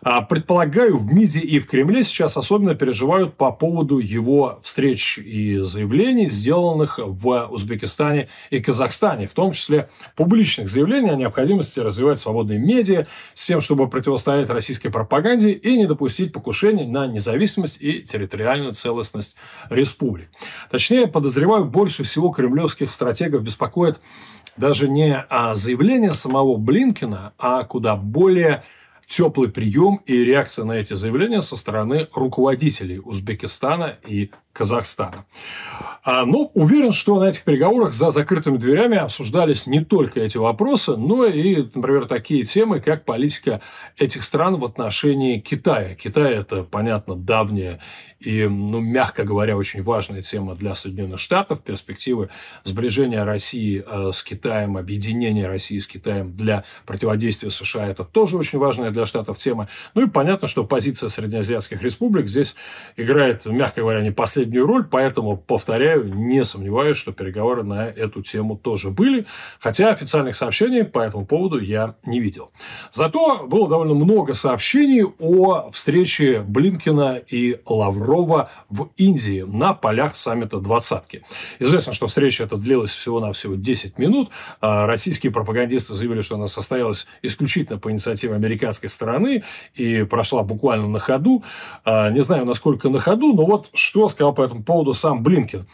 А, предполагаю, в МИДе и в Кремле сейчас особенно переживают по поводу его встреч и заявлений, сделанных в Узбекистане и Казахстане, в том числе публичных заявлений о необходимости развивать свободные медиа с тем, чтобы противостоять российской пропаганде и не допустить покушений на независимость и территорию территориальную целостность республик. Точнее, подозреваю, больше всего кремлевских стратегов беспокоит даже не заявление самого Блинкина, а куда более теплый прием и реакция на эти заявления со стороны руководителей Узбекистана и Казахстана. А, ну, уверен, что на этих переговорах за закрытыми дверями обсуждались не только эти вопросы, но и, например, такие темы, как политика этих стран в отношении Китая. Китай – это, понятно, давняя и, ну, мягко говоря, очень важная тема для Соединенных Штатов, перспективы сближения России э, с Китаем, объединения России с Китаем для противодействия США – это тоже очень важная для Штатов тема. Ну и понятно, что позиция среднеазиатских республик здесь играет, мягко говоря, не последнюю роль, поэтому, повторяю, не сомневаюсь, что переговоры на эту тему тоже были, хотя официальных сообщений по этому поводу я не видел. Зато было довольно много сообщений о встрече Блинкина и Лаврова Лаврова в Индии на полях саммита двадцатки. Известно, что встреча эта длилась всего-навсего 10 минут. А российские пропагандисты заявили, что она состоялась исключительно по инициативе американской стороны и прошла буквально на ходу. А, не знаю, насколько на ходу, но вот что сказал по этому поводу сам Блинкин.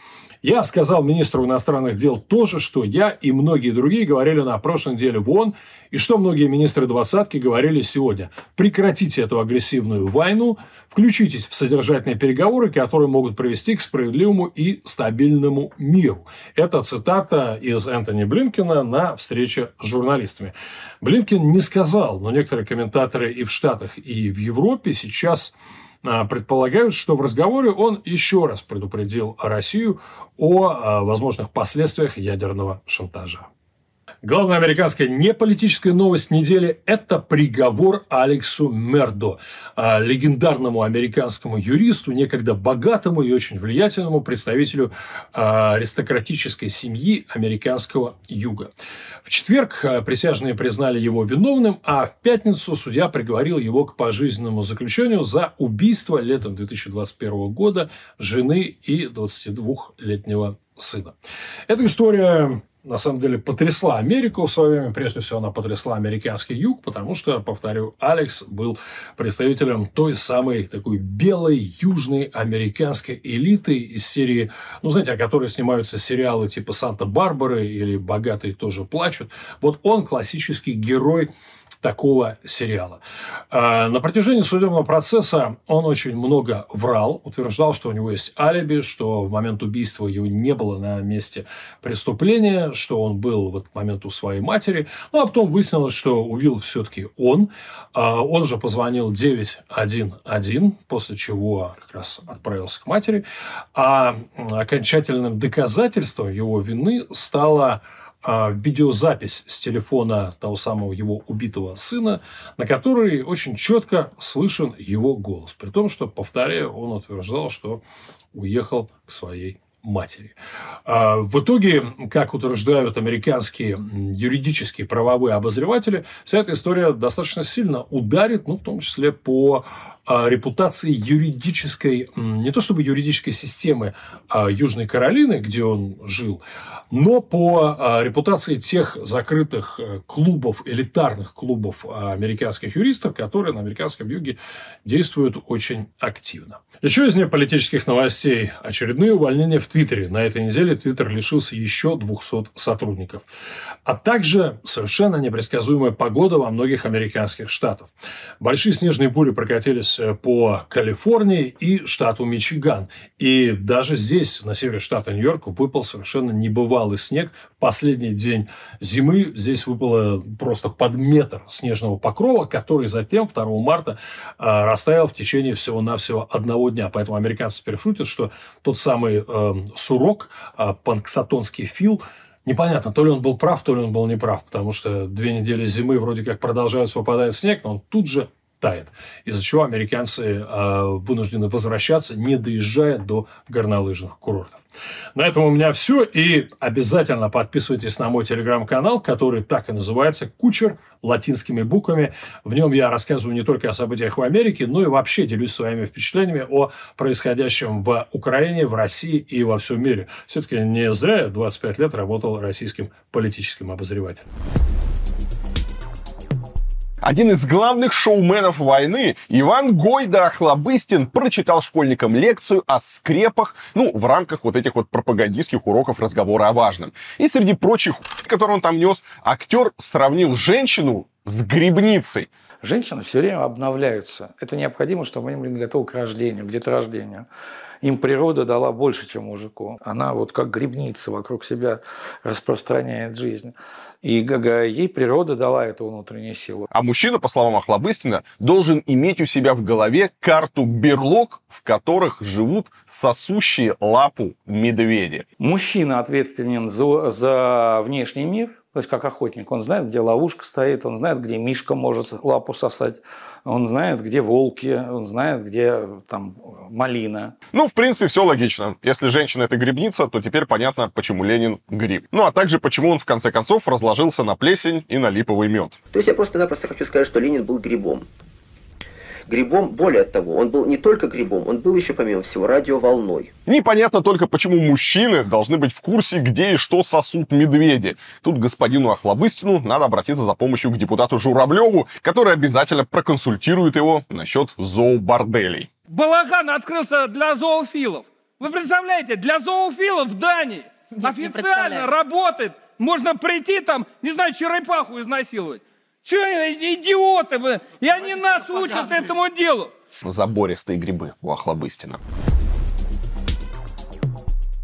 Я сказал министру иностранных дел то же, что я и многие другие говорили на прошлой неделе в ООН, и что многие министры двадцатки говорили сегодня. Прекратите эту агрессивную войну, включитесь в содержательные переговоры, которые могут привести к справедливому и стабильному миру. Это цитата из Энтони Блинкина на встрече с журналистами. Блинкин не сказал, но некоторые комментаторы и в Штатах, и в Европе сейчас предполагают, что в разговоре он еще раз предупредил Россию о а, возможных последствиях ядерного шантажа. Главная американская неполитическая новость недели – это приговор Алексу Мердо, а, легендарному американскому юристу, некогда богатому и очень влиятельному представителю а, аристократической семьи американского юга. В четверг а, присяжные признали его виновным, а в пятницу судья приговорил его к пожизненному заключению за убийство летом 2021 года жены и 22-летнего сына. Эта история на самом деле потрясла Америку в свое время. Прежде всего, она потрясла американский юг, потому что, повторю, Алекс был представителем той самой такой белой южной американской элиты из серии, ну, знаете, о которой снимаются сериалы типа «Санта-Барбары» или «Богатые тоже плачут». Вот он классический герой такого сериала. А, на протяжении судебного процесса он очень много врал, утверждал, что у него есть алиби, что в момент убийства его не было на месте преступления, что он был в этот момент у своей матери. Ну, а потом выяснилось, что убил все-таки он. А, он же позвонил 911, после чего как раз отправился к матери. А окончательным доказательством его вины стало видеозапись с телефона того самого его убитого сына, на которой очень четко слышен его голос. При том, что, повторяю, он утверждал, что уехал к своей матери. А, в итоге, как утверждают американские юридические правовые обозреватели, вся эта история достаточно сильно ударит, ну, в том числе по а, репутации юридической, не то чтобы юридической системы Южной Каролины, где он жил, но по а, репутации тех закрытых э, клубов, элитарных клубов а, американских юристов, которые на американском юге действуют очень активно. Еще из неполитических новостей. Очередные увольнения в Твиттере. На этой неделе Твиттер лишился еще 200 сотрудников. А также совершенно непредсказуемая погода во многих американских штатах. Большие снежные бури прокатились э, по Калифорнии и штату Мичиган. И даже здесь, на севере штата Нью-Йорк, выпал совершенно небывалый небывалый снег. В последний день зимы здесь выпало просто под метр снежного покрова, который затем 2 марта э, растаял в течение всего-навсего одного дня. Поэтому американцы теперь шутят, что тот самый э, сурок, э, панксатонский фил, Непонятно, то ли он был прав, то ли он был неправ, потому что две недели зимы вроде как продолжаются выпадает снег, но он тут же тает, из-за чего американцы э, вынуждены возвращаться, не доезжая до горнолыжных курортов. На этом у меня все. И обязательно подписывайтесь на мой телеграм-канал, который так и называется «Кучер» латинскими буквами. В нем я рассказываю не только о событиях в Америке, но и вообще делюсь своими впечатлениями о происходящем в Украине, в России и во всем мире. Все-таки не зря я 25 лет работал российским политическим обозревателем. Один из главных шоуменов войны, Иван Гойда Охлобыстин, прочитал школьникам лекцию о скрепах, ну, в рамках вот этих вот пропагандистских уроков разговора о важном. И среди прочих, которые он там нес, актер сравнил женщину с грибницей. Женщины все время обновляются. Это необходимо, чтобы они были готовы к рождению, к деторождению. Им природа дала больше, чем мужику. Она вот как грибница вокруг себя распространяет жизнь. И ей природа дала эту внутреннюю силу. А мужчина, по словам Охлобыстина, должен иметь у себя в голове карту берлог, в которых живут сосущие лапу медведи. Мужчина ответственен за, за внешний мир, то есть как охотник, он знает, где ловушка стоит, он знает, где мишка может лапу сосать, он знает, где волки, он знает, где там малина. Ну, в принципе, все логично. Если женщина это грибница, то теперь понятно, почему Ленин гриб. Ну, а также почему он в конце концов разложился на плесень и на липовый мед. То есть я просто-напросто хочу сказать, что Ленин был грибом грибом, более того, он был не только грибом, он был еще, помимо всего, радиоволной. Непонятно только, почему мужчины должны быть в курсе, где и что сосут медведи. Тут господину Охлобыстину надо обратиться за помощью к депутату Журавлеву, который обязательно проконсультирует его насчет зооборделей. Балаган открылся для зоофилов. Вы представляете, для зоофилов в Дании Нет, официально работает. Можно прийти там, не знаю, черепаху изнасиловать. Че, идиоты вы? И они нас учат этому делу. Забористые грибы у Охлобыстина.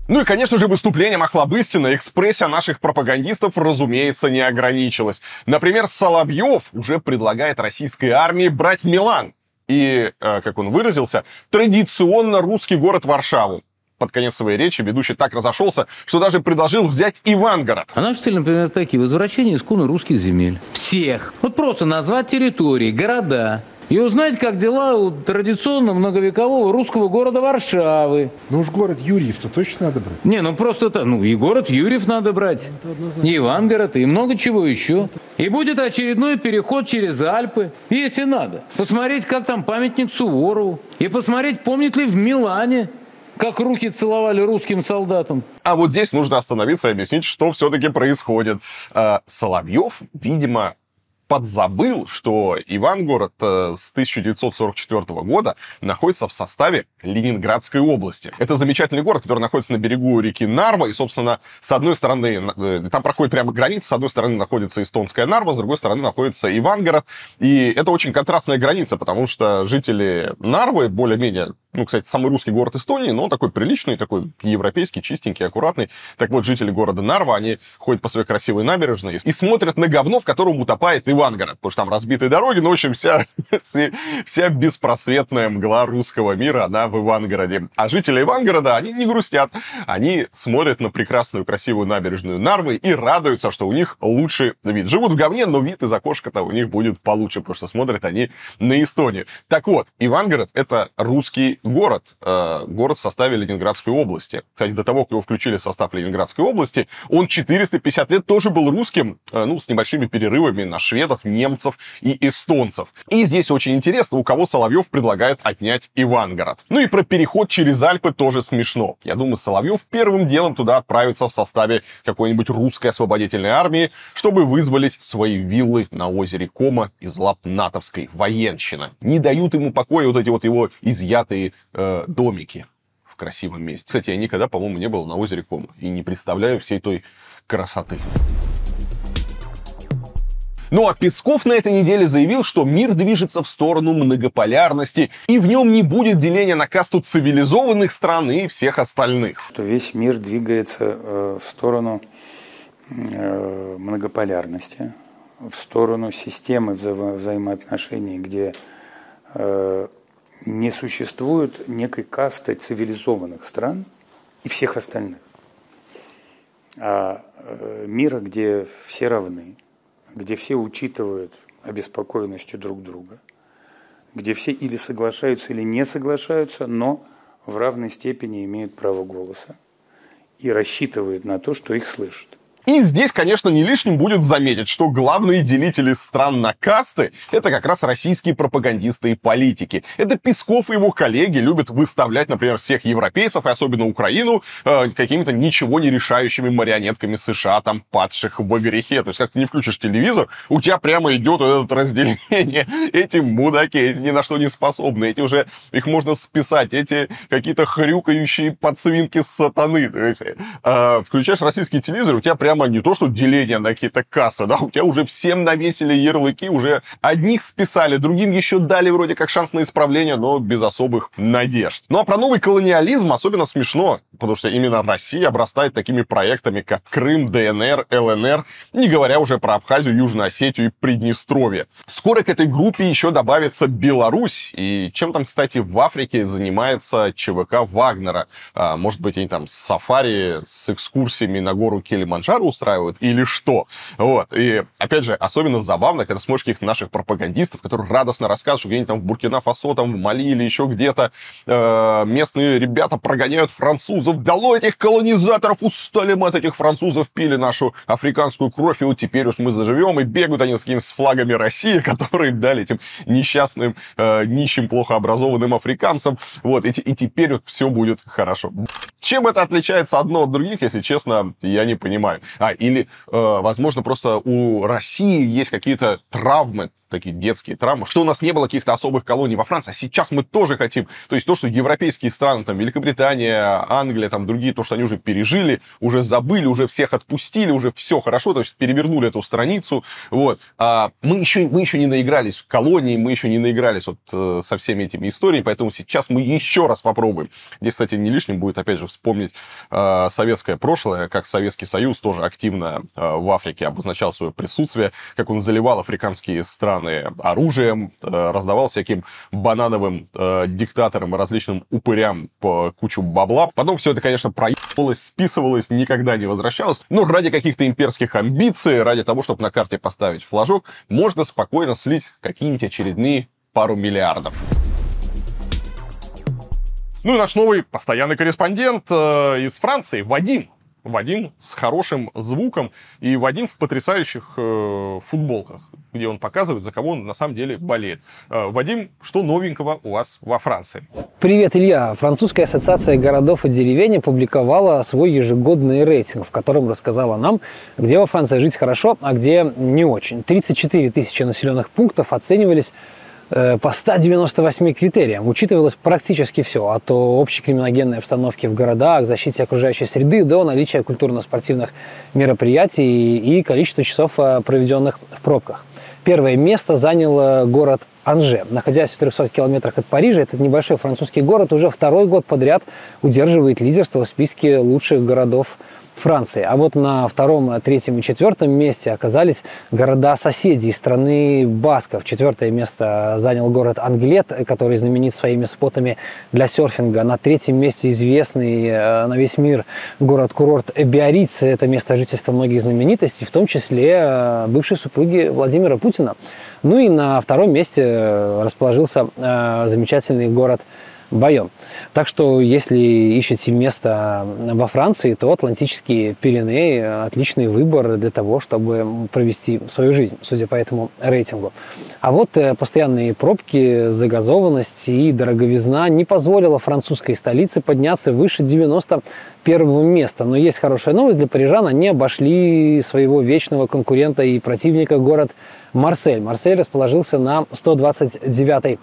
Ну и, конечно же, выступлением Охлобыстина экспрессия наших пропагандистов, разумеется, не ограничилась. Например, Соловьев уже предлагает российской армии брать Милан. И, э, как он выразился, традиционно русский город Варшаву под конец своей речи ведущий так разошелся, что даже предложил взять Ивангород. А наши цели, например, такие. Возвращение исконно русских земель. Всех. Вот просто назвать территории, города, и узнать, как дела у традиционно многовекового русского города Варшавы. Ну уж город Юрьев-то точно надо брать. Не, ну просто это, ну и город Юрьев надо брать. И Ивангород, и много чего еще. И будет очередной переход через Альпы, если надо. Посмотреть, как там памятник Суворову. И посмотреть, помнит ли в Милане как руки целовали русским солдатам. А вот здесь нужно остановиться и объяснить, что все-таки происходит. А, Соловьев, видимо, подзабыл, что Ивангород э, с 1944 года находится в составе Ленинградской области. Это замечательный город, который находится на берегу реки Нарва, и, собственно, с одной стороны, э, там проходит прямо граница, с одной стороны находится эстонская Нарва, с другой стороны находится Ивангород, и это очень контрастная граница, потому что жители Нарвы более-менее ну, кстати, самый русский город Эстонии, но он такой приличный, такой европейский, чистенький, аккуратный. Так вот, жители города Нарва, они ходят по своей красивой набережной и смотрят на говно, в котором утопает Ивангород, потому что там разбитые дороги, ну, в общем, вся, вся беспросветная мгла русского мира, она в Ивангороде. А жители Ивангорода, они не грустят, они смотрят на прекрасную, красивую набережную Нарвы и радуются, что у них лучший вид. Живут в говне, но вид из окошка-то у них будет получше, потому что смотрят они на Эстонию. Так вот, Ивангород — это русский город, э, город в составе Ленинградской области. Кстати, до того, как его включили в состав Ленинградской области, он 450 лет тоже был русским, э, ну, с небольшими перерывами на шведов, немцев и эстонцев. И здесь очень интересно, у кого Соловьев предлагает отнять Ивангород. Ну и про переход через Альпы тоже смешно. Я думаю, Соловьев первым делом туда отправится в составе какой-нибудь русской освободительной армии, чтобы вызволить свои виллы на озере Кома из лап натовской военщины. Не дают ему покоя вот эти вот его изъятые э, домики в красивом месте. Кстати, я никогда, по-моему, не был на озере Кома и не представляю всей той красоты. Ну а Песков на этой неделе заявил, что мир движется в сторону многополярности, и в нем не будет деления на касту цивилизованных стран и всех остальных. Что весь мир двигается э, в сторону э, многополярности, в сторону системы вза- взаимоотношений, где э, не существует некой касты цивилизованных стран и всех остальных, а э, мира, где все равны, где все учитывают обеспокоенностью друг друга, где все или соглашаются, или не соглашаются, но в равной степени имеют право голоса и рассчитывают на то, что их слышат. И здесь, конечно, не лишним будет заметить, что главные делители стран на касты — это как раз российские пропагандисты и политики. Это Песков и его коллеги любят выставлять, например, всех европейцев, и особенно Украину, э, какими-то ничего не решающими марионетками США, там, падших в грехе. То есть, как ты не включишь телевизор, у тебя прямо идет это разделение. Эти мудаки, эти ни на что не способны, эти уже, их можно списать, эти какие-то хрюкающие подсвинки сатаны. То есть, э, включаешь российский телевизор, у тебя прямо прямо не то, что деление на какие-то касты, да, у тебя уже всем навесили ярлыки, уже одних списали, другим еще дали вроде как шанс на исправление, но без особых надежд. Ну а про новый колониализм особенно смешно, потому что именно Россия обрастает такими проектами, как Крым, ДНР, ЛНР, не говоря уже про Абхазию, Южную Осетию и Приднестровье. Скоро к этой группе еще добавится Беларусь, и чем там, кстати, в Африке занимается ЧВК Вагнера. А, может быть, они там сафари с экскурсиями на гору Килиманджаро устраивают или что? Вот. И, опять же, особенно забавно, когда смотришь каких-то наших пропагандистов, которые радостно рассказывают, что где-нибудь там в Буркина-Фасо, там в Мали или еще где-то э, местные ребята прогоняют французов. Дало этих колонизаторов, устали мы от этих французов, пили нашу африканскую кровь, и вот теперь уж мы заживем, и бегают они с какими-то флагами России, которые дали этим несчастным, э, нищим, плохо образованным африканцам. Вот, и, и теперь вот все будет хорошо. Чем это отличается одно от других, если честно, я не понимаю. А, или, э, возможно, просто у России есть какие-то травмы, такие детские травмы, что у нас не было каких-то особых колоний во Франции, а сейчас мы тоже хотим. То есть то, что европейские страны, там, Великобритания, Англия, там, другие, то, что они уже пережили, уже забыли, уже всех отпустили, уже все хорошо, то есть перевернули эту страницу, вот. А мы еще, мы еще не наигрались в колонии, мы еще не наигрались вот э, со всеми этими историями, поэтому сейчас мы еще раз попробуем. Здесь, кстати, не лишним будет, опять же, вспомнить э, советское прошлое, как Советский Союз тоже активно э, в Африке обозначал свое присутствие, как он заливал африканские страны страны оружием, э, раздавал всяким банановым э, диктаторам и различным упырям по кучу бабла. Потом все это, конечно, проебывалось, списывалось, никогда не возвращалось. Но ради каких-то имперских амбиций, ради того, чтобы на карте поставить флажок, можно спокойно слить какие-нибудь очередные пару миллиардов. Ну и наш новый постоянный корреспондент э, из Франции, Вадим. Вадим с хорошим звуком и Вадим в потрясающих э, футболках где он показывает, за кого он на самом деле болеет. Э, Вадим, что новенького у вас во Франции? Привет, Илья. Французская ассоциация городов и деревень опубликовала свой ежегодный рейтинг, в котором рассказала нам, где во Франции жить хорошо, а где не очень. 34 тысячи населенных пунктов оценивались по 198 критериям. Учитывалось практически все, от общей криминогенной обстановки в городах, защите окружающей среды до наличия культурно-спортивных мероприятий и количества часов, э, проведенных в пробках. Первое место занял э, город Анже. Находясь в 300 километрах от Парижа, этот небольшой французский город уже второй год подряд удерживает лидерство в списке лучших городов Франции. А вот на втором, третьем и четвертом месте оказались города соседей страны Басков. Четвертое место занял город Англет, который знаменит своими спотами для серфинга. На третьем месте известный э, на весь мир город-курорт Биориц. Это место жительства многих знаменитостей, в том числе э, бывшей супруги Владимира Путина. Ну и на втором месте э, расположился замечательный город Байон. Так что, если ищете место во Франции, то Атлантические Пиренеи – отличный выбор для того, чтобы провести свою жизнь, судя по этому рейтингу. А вот э, постоянные пробки, загазованность и дороговизна не позволила французской столице подняться выше 91 места. Но есть хорошая новость для парижан. Они обошли своего вечного конкурента и противника город Марсель. Марсель расположился на 129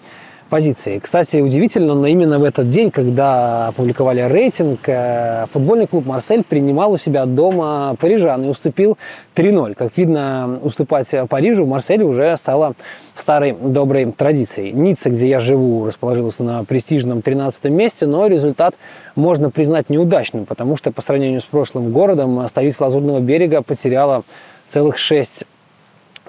позиции. Кстати, удивительно, но именно в этот день, когда опубликовали рейтинг, э, футбольный клуб «Марсель» принимал у себя дома парижан и уступил 3-0. Как видно, уступать Парижу в Марселе уже стало старой доброй традицией. Ницца, где я живу, расположилась на престижном 13 месте, но результат можно признать неудачным, потому что по сравнению с прошлым городом столица Лазурного берега потеряла целых 6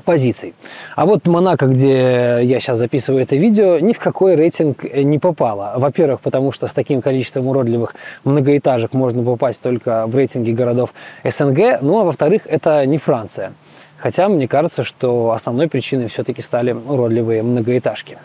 позиций. А вот Монако, где я сейчас записываю это видео, ни в какой рейтинг не попало. Во-первых, потому что с таким количеством уродливых многоэтажек можно попасть только в рейтинге городов СНГ. Ну а во-вторых, это не Франция. Хотя мне кажется, что основной причиной все-таки стали уродливые многоэтажки.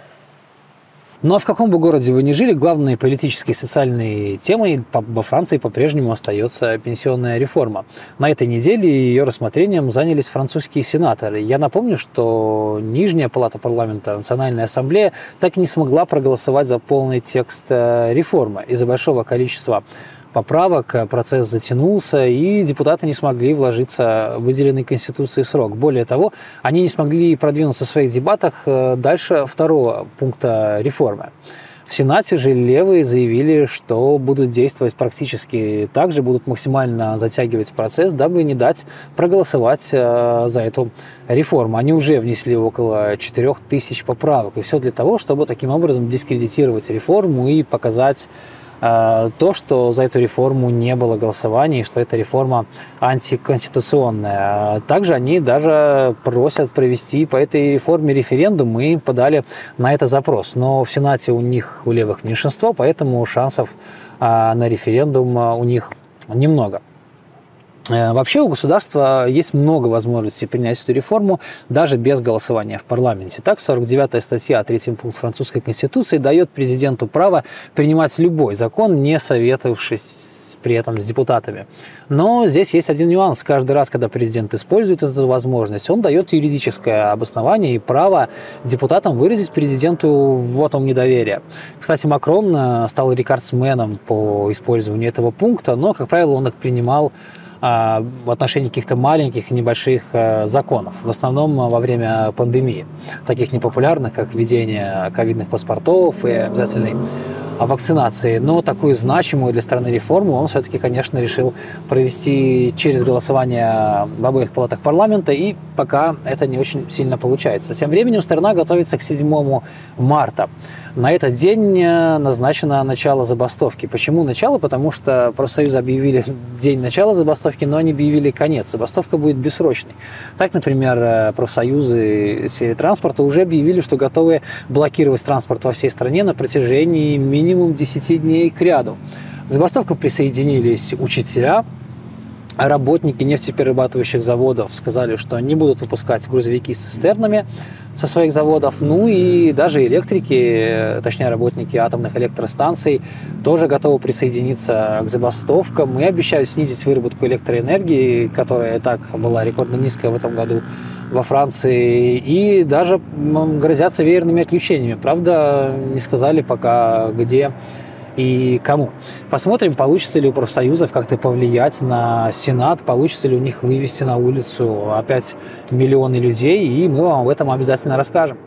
Ну а в каком бы городе вы ни жили, главной политической и социальной темой во Франции по-прежнему остается пенсионная реформа. На этой неделе ее рассмотрением занялись французские сенаторы. Я напомню, что Нижняя палата парламента, Национальная ассамблея, так и не смогла проголосовать за полный текст э, реформы из-за большого количества поправок, э, процесс затянулся, и депутаты не смогли вложиться в выделенный Конституцией срок. Более того, они не смогли продвинуться в своих дебатах э, дальше второго пункта реформы. В Сенате же левые заявили, что будут действовать практически так же, будут максимально затягивать процесс, дабы не дать проголосовать э, за эту реформу. Они уже внесли около 4 тысяч поправок. И все для того, чтобы таким образом дискредитировать реформу и показать то, что за эту реформу не было голосований, что эта реформа антиконституционная. Также они даже просят провести по этой реформе референдум. Мы подали на это запрос. Но в Сенате у них, у левых меньшинство, поэтому шансов э, на референдум э, у них немного. Э, вообще у государства есть много возможностей принять эту реформу даже без голосования в парламенте. Так, 49-я статья, третий пункт французской конституции дает президенту право принимать любой закон, не советовавшись при этом с депутатами. Но здесь есть один нюанс. Каждый раз, когда президент использует эту возможность, он дает юридическое обоснование и право депутатам выразить президенту вотом недоверия. Кстати, Макрон э, стал рекордсменом по использованию этого пункта, но, как правило, он их принимал в отношении каких-то маленьких и небольших э, законов, в основном во время пандемии, таких непопулярных, как введение ковидных паспортов и обязательной вакцинации. Но такую значимую для страны реформу он все-таки, конечно, решил провести через голосование в обоих палатах парламента, и пока это не очень сильно получается. Тем временем страна готовится к 7 марта. На этот день э, назначено начало забастовки. Почему начало? Потому что профсоюзы объявили день начала забастовки, но они объявили конец. Забастовка будет бессрочной. Так, например, э, профсоюзы в сфере транспорта уже объявили, что готовы блокировать транспорт во всей стране на протяжении минимум 10 дней к ряду. К забастовкам присоединились учителя, работники нефтеперерабатывающих заводов сказали, что не будут выпускать грузовики с цистернами со своих заводов. Ну и даже электрики, точнее работники атомных электростанций, тоже готовы присоединиться к забастовкам и обещают снизить выработку электроэнергии, которая и так была рекордно низкая в этом году во Франции, и даже грозятся веерными отключениями. Правда, не сказали пока, где и кому. Посмотрим, получится ли у профсоюзов как-то повлиять на Сенат, получится ли у них вывести на улицу опять миллионы людей, и мы вам об этом обязательно расскажем.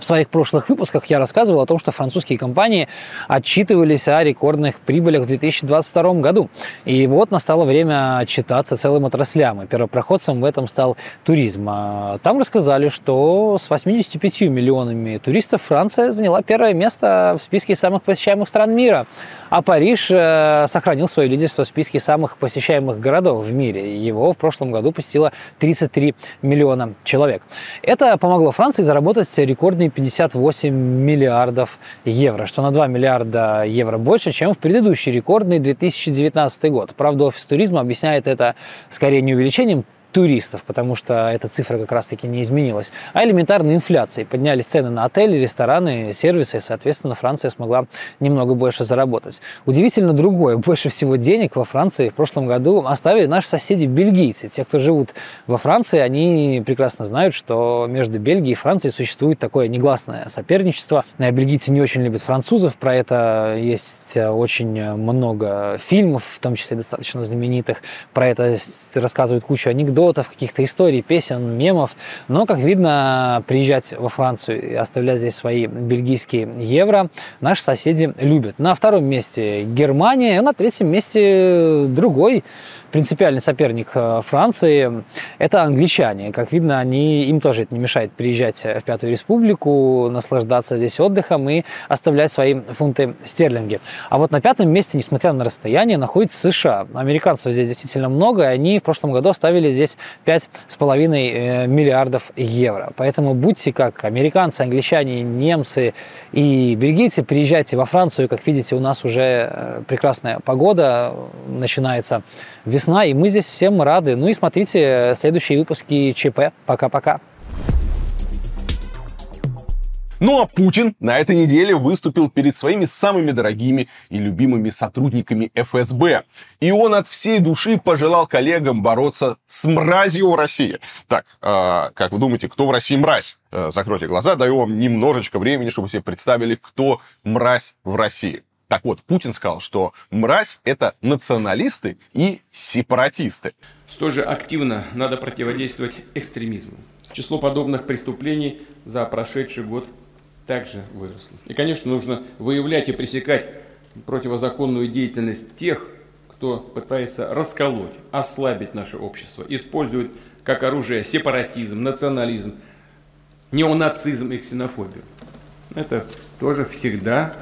В своих прошлых выпусках я рассказывал о том, что французские компании отчитывались о рекордных прибылях в 2022 году. И вот настало время отчитаться целым отраслям. И первопроходцем в этом стал туризм. А там рассказали, что с 85 миллионами туристов Франция заняла первое место в списке самых посещаемых стран мира. А Париж э, сохранил свое лидерство в списке самых посещаемых городов в мире. Его в прошлом году посетило 33 миллиона человек. Это помогло Франции заработать рекордный 58 миллиардов евро, что на 2 миллиарда евро больше, чем в предыдущий рекордный 2019 год. Правда, офис туризма объясняет это скорее не увеличением туристов, потому что эта цифра как раз-таки не изменилась, а элементарной инфляцией. Поднялись цены на отели, рестораны, сервисы, и, соответственно, Франция смогла немного больше заработать. Удивительно другое, больше всего денег во Франции в прошлом году оставили наши соседи бельгийцы. Те, кто живут во Франции, они прекрасно знают, что между Бельгией и Францией существует такое негласное соперничество. Бельгийцы не очень любят французов, про это есть очень много фильмов, в том числе достаточно знаменитых, про это рассказывают кучу анекдотов, анекдотов, каких-то историй, песен, мемов. Но, как видно, приезжать во Францию и оставлять здесь свои бельгийские евро наши соседи любят. На втором месте Германия, а на третьем месте другой принципиальный соперник э, Франции – это англичане. Как видно, они, им тоже это не мешает приезжать в Пятую Республику, наслаждаться здесь отдыхом и оставлять свои фунты стерлинги. А вот на пятом месте, несмотря на расстояние, находится США. Американцев здесь действительно много, и они в прошлом году оставили здесь 5,5 э, миллиардов евро. Поэтому будьте как американцы, англичане, немцы и бельгийцы, приезжайте во Францию. Как видите, у нас уже э, прекрасная погода, начинается весна весна, и мы здесь всем рады. Ну и смотрите следующие выпуски ЧП. Пока-пока. Ну а Путин на этой неделе выступил перед своими самыми дорогими и любимыми сотрудниками ФСБ. И он от всей души пожелал коллегам бороться с мразью в России. Так, э, как вы думаете, кто в России мразь? Э, закройте глаза, даю вам немножечко времени, чтобы себе представили, кто мразь в России. Так вот, Путин сказал, что мразь – это националисты и сепаратисты. Столь же активно надо противодействовать экстремизму. Число подобных преступлений за прошедший год также выросло. И, конечно, нужно выявлять и пресекать противозаконную деятельность тех, кто пытается расколоть, ослабить наше общество, использует как оружие сепаратизм, национализм, неонацизм и ксенофобию. Это тоже всегда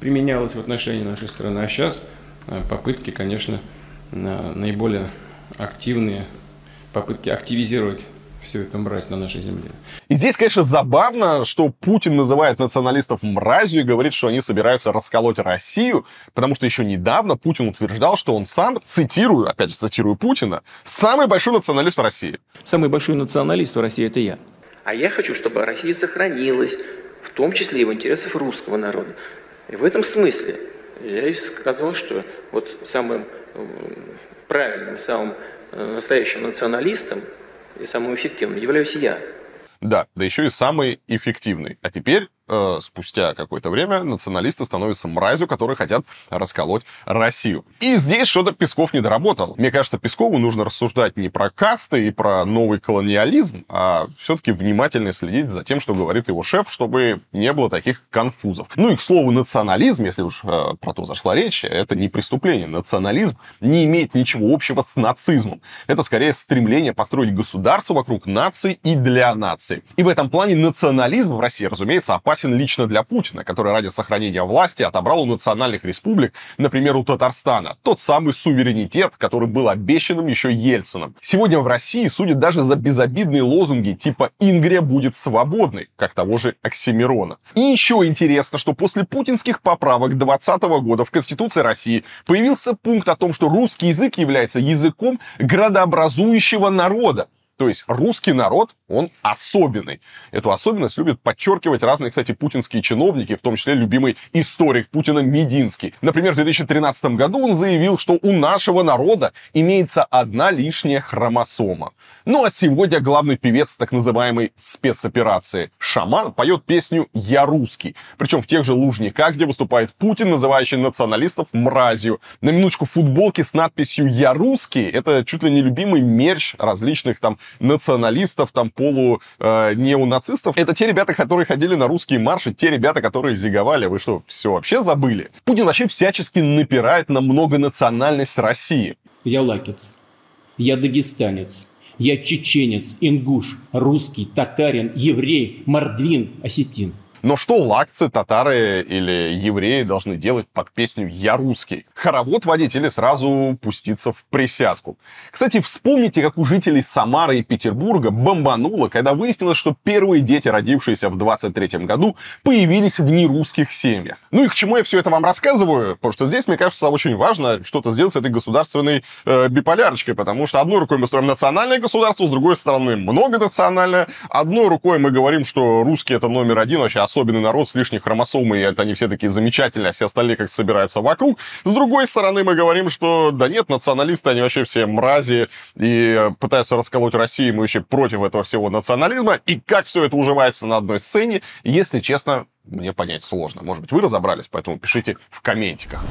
применялось в отношении нашей страны. А сейчас э, попытки, конечно, наиболее активные, попытки активизировать всю эту мразь на нашей земле. И здесь, конечно, забавно, что Путин называет националистов мразью и говорит, что они собираются расколоть Россию, потому что еще недавно Путин утверждал, что он сам, цитирую, опять же, цитирую Путина, самый большой националист в России. Самый большой националист в России – это я. А я хочу, чтобы Россия сохранилась, в том числе и в интересах русского народа. И в этом смысле я и сказал, что вот самым правильным, самым э, настоящим националистом и самым эффективным являюсь я. Да, да еще и самый эффективный. А теперь э, спустя какое-то время националисты становятся мразью, которые хотят расколоть Россию. И здесь что-то Песков не доработал. Мне кажется, Пескову нужно рассуждать не про касты и про новый колониализм, а все-таки внимательно следить за тем, что говорит его шеф, чтобы не было таких конфузов. Ну и, к слову, национализм, если уж э, про то зашла речь, это не преступление. Национализм не имеет ничего общего с нацизмом. Это скорее стремление построить государство вокруг нации и для нации. И в этом плане национализм в России, разумеется, опасен опасен лично для Путина, который ради сохранения власти отобрал у национальных республик, например, у Татарстана, тот самый суверенитет, который был обещанным еще Ельцином. Сегодня в России судят даже за безобидные лозунги типа «Ингрия будет свободной», как того же Оксимирона. И еще интересно, что после путинских поправок 2020 года в Конституции России появился пункт о том, что русский язык является языком градообразующего народа. То есть русский народ, он особенный. Эту особенность любят подчеркивать разные, кстати, путинские чиновники, в том числе любимый историк Путина Мединский. Например, в 2013 году он заявил, что у нашего народа имеется одна лишняя хромосома. Ну а сегодня главный певец так называемой спецоперации Шаман поет песню «Я русский». Причем в тех же Лужниках, где выступает Путин, называющий националистов мразью. На минуточку футболки с надписью «Я русский» — это чуть ли не любимый мерч различных там националистов, там полу э, неонацистов. Это те ребята, которые ходили на русские марши, те ребята, которые зиговали. Вы что, все вообще забыли? Путин вообще всячески напирает на многонациональность России. Я лакец. Я дагестанец. Я чеченец, ингуш, русский, татарин, еврей, мордвин, осетин. Но что лакцы, татары или евреи должны делать под песню «Я русский»? Хоровод водить или сразу пуститься в присядку? Кстати, вспомните, как у жителей Самары и Петербурга бомбануло, когда выяснилось, что первые дети, родившиеся в 23 году, появились в нерусских семьях. Ну и к чему я все это вам рассказываю? Потому что здесь, мне кажется, очень важно что-то сделать с этой государственной э, биполярочкой, потому что одной рукой мы строим национальное государство, с другой стороны многонациональное. Одной рукой мы говорим, что русские это номер один, вообще особенный народ с лишней хромосомой, и это они все такие замечательные, а все остальные как собираются вокруг. С другой стороны, мы говорим, что да нет, националисты, они вообще все мрази и пытаются расколоть Россию, мы вообще против этого всего национализма. И как все это уживается на одной сцене, если честно, мне понять сложно. Может быть, вы разобрались, поэтому пишите в комментиках.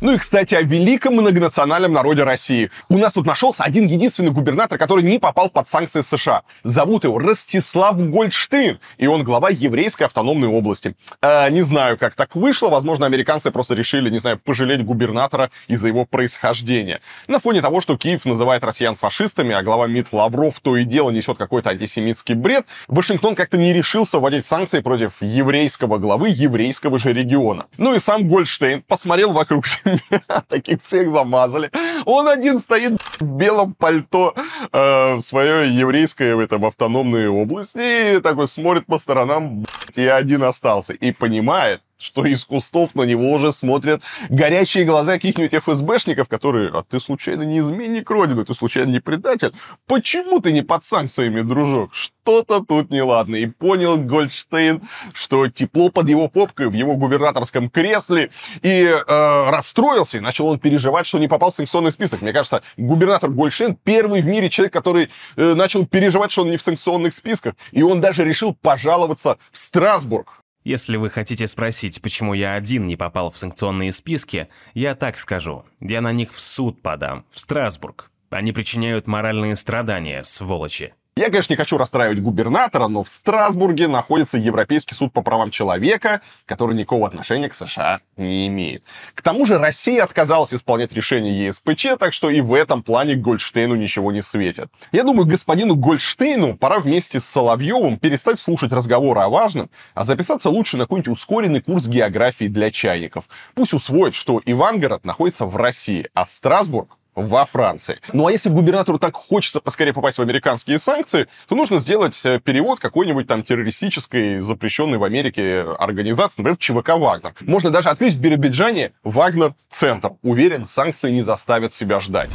Ну и, кстати, о великом многонациональном народе России. У нас тут нашелся один единственный губернатор, который не попал под санкции США. Зовут его Ростислав Гольдштейн, и он глава еврейской автономной области. Э, не знаю, как так вышло. Возможно, американцы просто решили, не знаю, пожалеть губернатора из-за его происхождения. На фоне того, что Киев называет россиян фашистами, а глава МИД Лавров то и дело несет какой-то антисемитский бред, Вашингтон как-то не решился вводить санкции против еврейского главы еврейского же региона. Ну и сам Гольдштейн посмотрел вокруг себя Таких всех замазали. Он один стоит в белом пальто э, в своей еврейской в этом автономной области и такой смотрит по сторонам, я один остался. И понимает, что из кустов на него уже смотрят горячие глаза каких-нибудь ФСБшников, которые, а ты случайно не изменник Родины, ты случайно не предатель? Почему ты не под санкциями, дружок? Что-то тут неладно. И понял Гольдштейн, что тепло под его попкой в его губернаторском кресле, и э, расстроился, и начал он переживать, что не попал в санкционный список. Мне кажется, губернатор Гольдштейн первый в мире человек, который э, начал переживать, что он не в санкционных списках, и он даже решил пожаловаться в Страсбург если вы хотите спросить, почему я один не попал в санкционные списки, я так скажу. Я на них в суд подам, в Страсбург. Они причиняют моральные страдания, сволочи. Я, конечно, не хочу расстраивать губернатора, но в Страсбурге находится Европейский суд по правам человека, который никакого отношения к США не имеет. К тому же Россия отказалась исполнять решение ЕСПЧ, так что и в этом плане Гольдштейну ничего не светит. Я думаю, господину Гольдштейну пора вместе с Соловьевым перестать слушать разговоры о важном, а записаться лучше на какой-нибудь ускоренный курс географии для чайников. Пусть усвоит, что Ивангород находится в России, а Страсбург во Франции. Ну а если губернатору так хочется поскорее попасть в американские санкции, то нужно сделать э, перевод какой-нибудь там террористической, запрещенной в Америке организации, например, ЧВК «Вагнер». Можно даже открыть в Биробиджане «Вагнер-центр». Уверен, санкции не заставят себя ждать.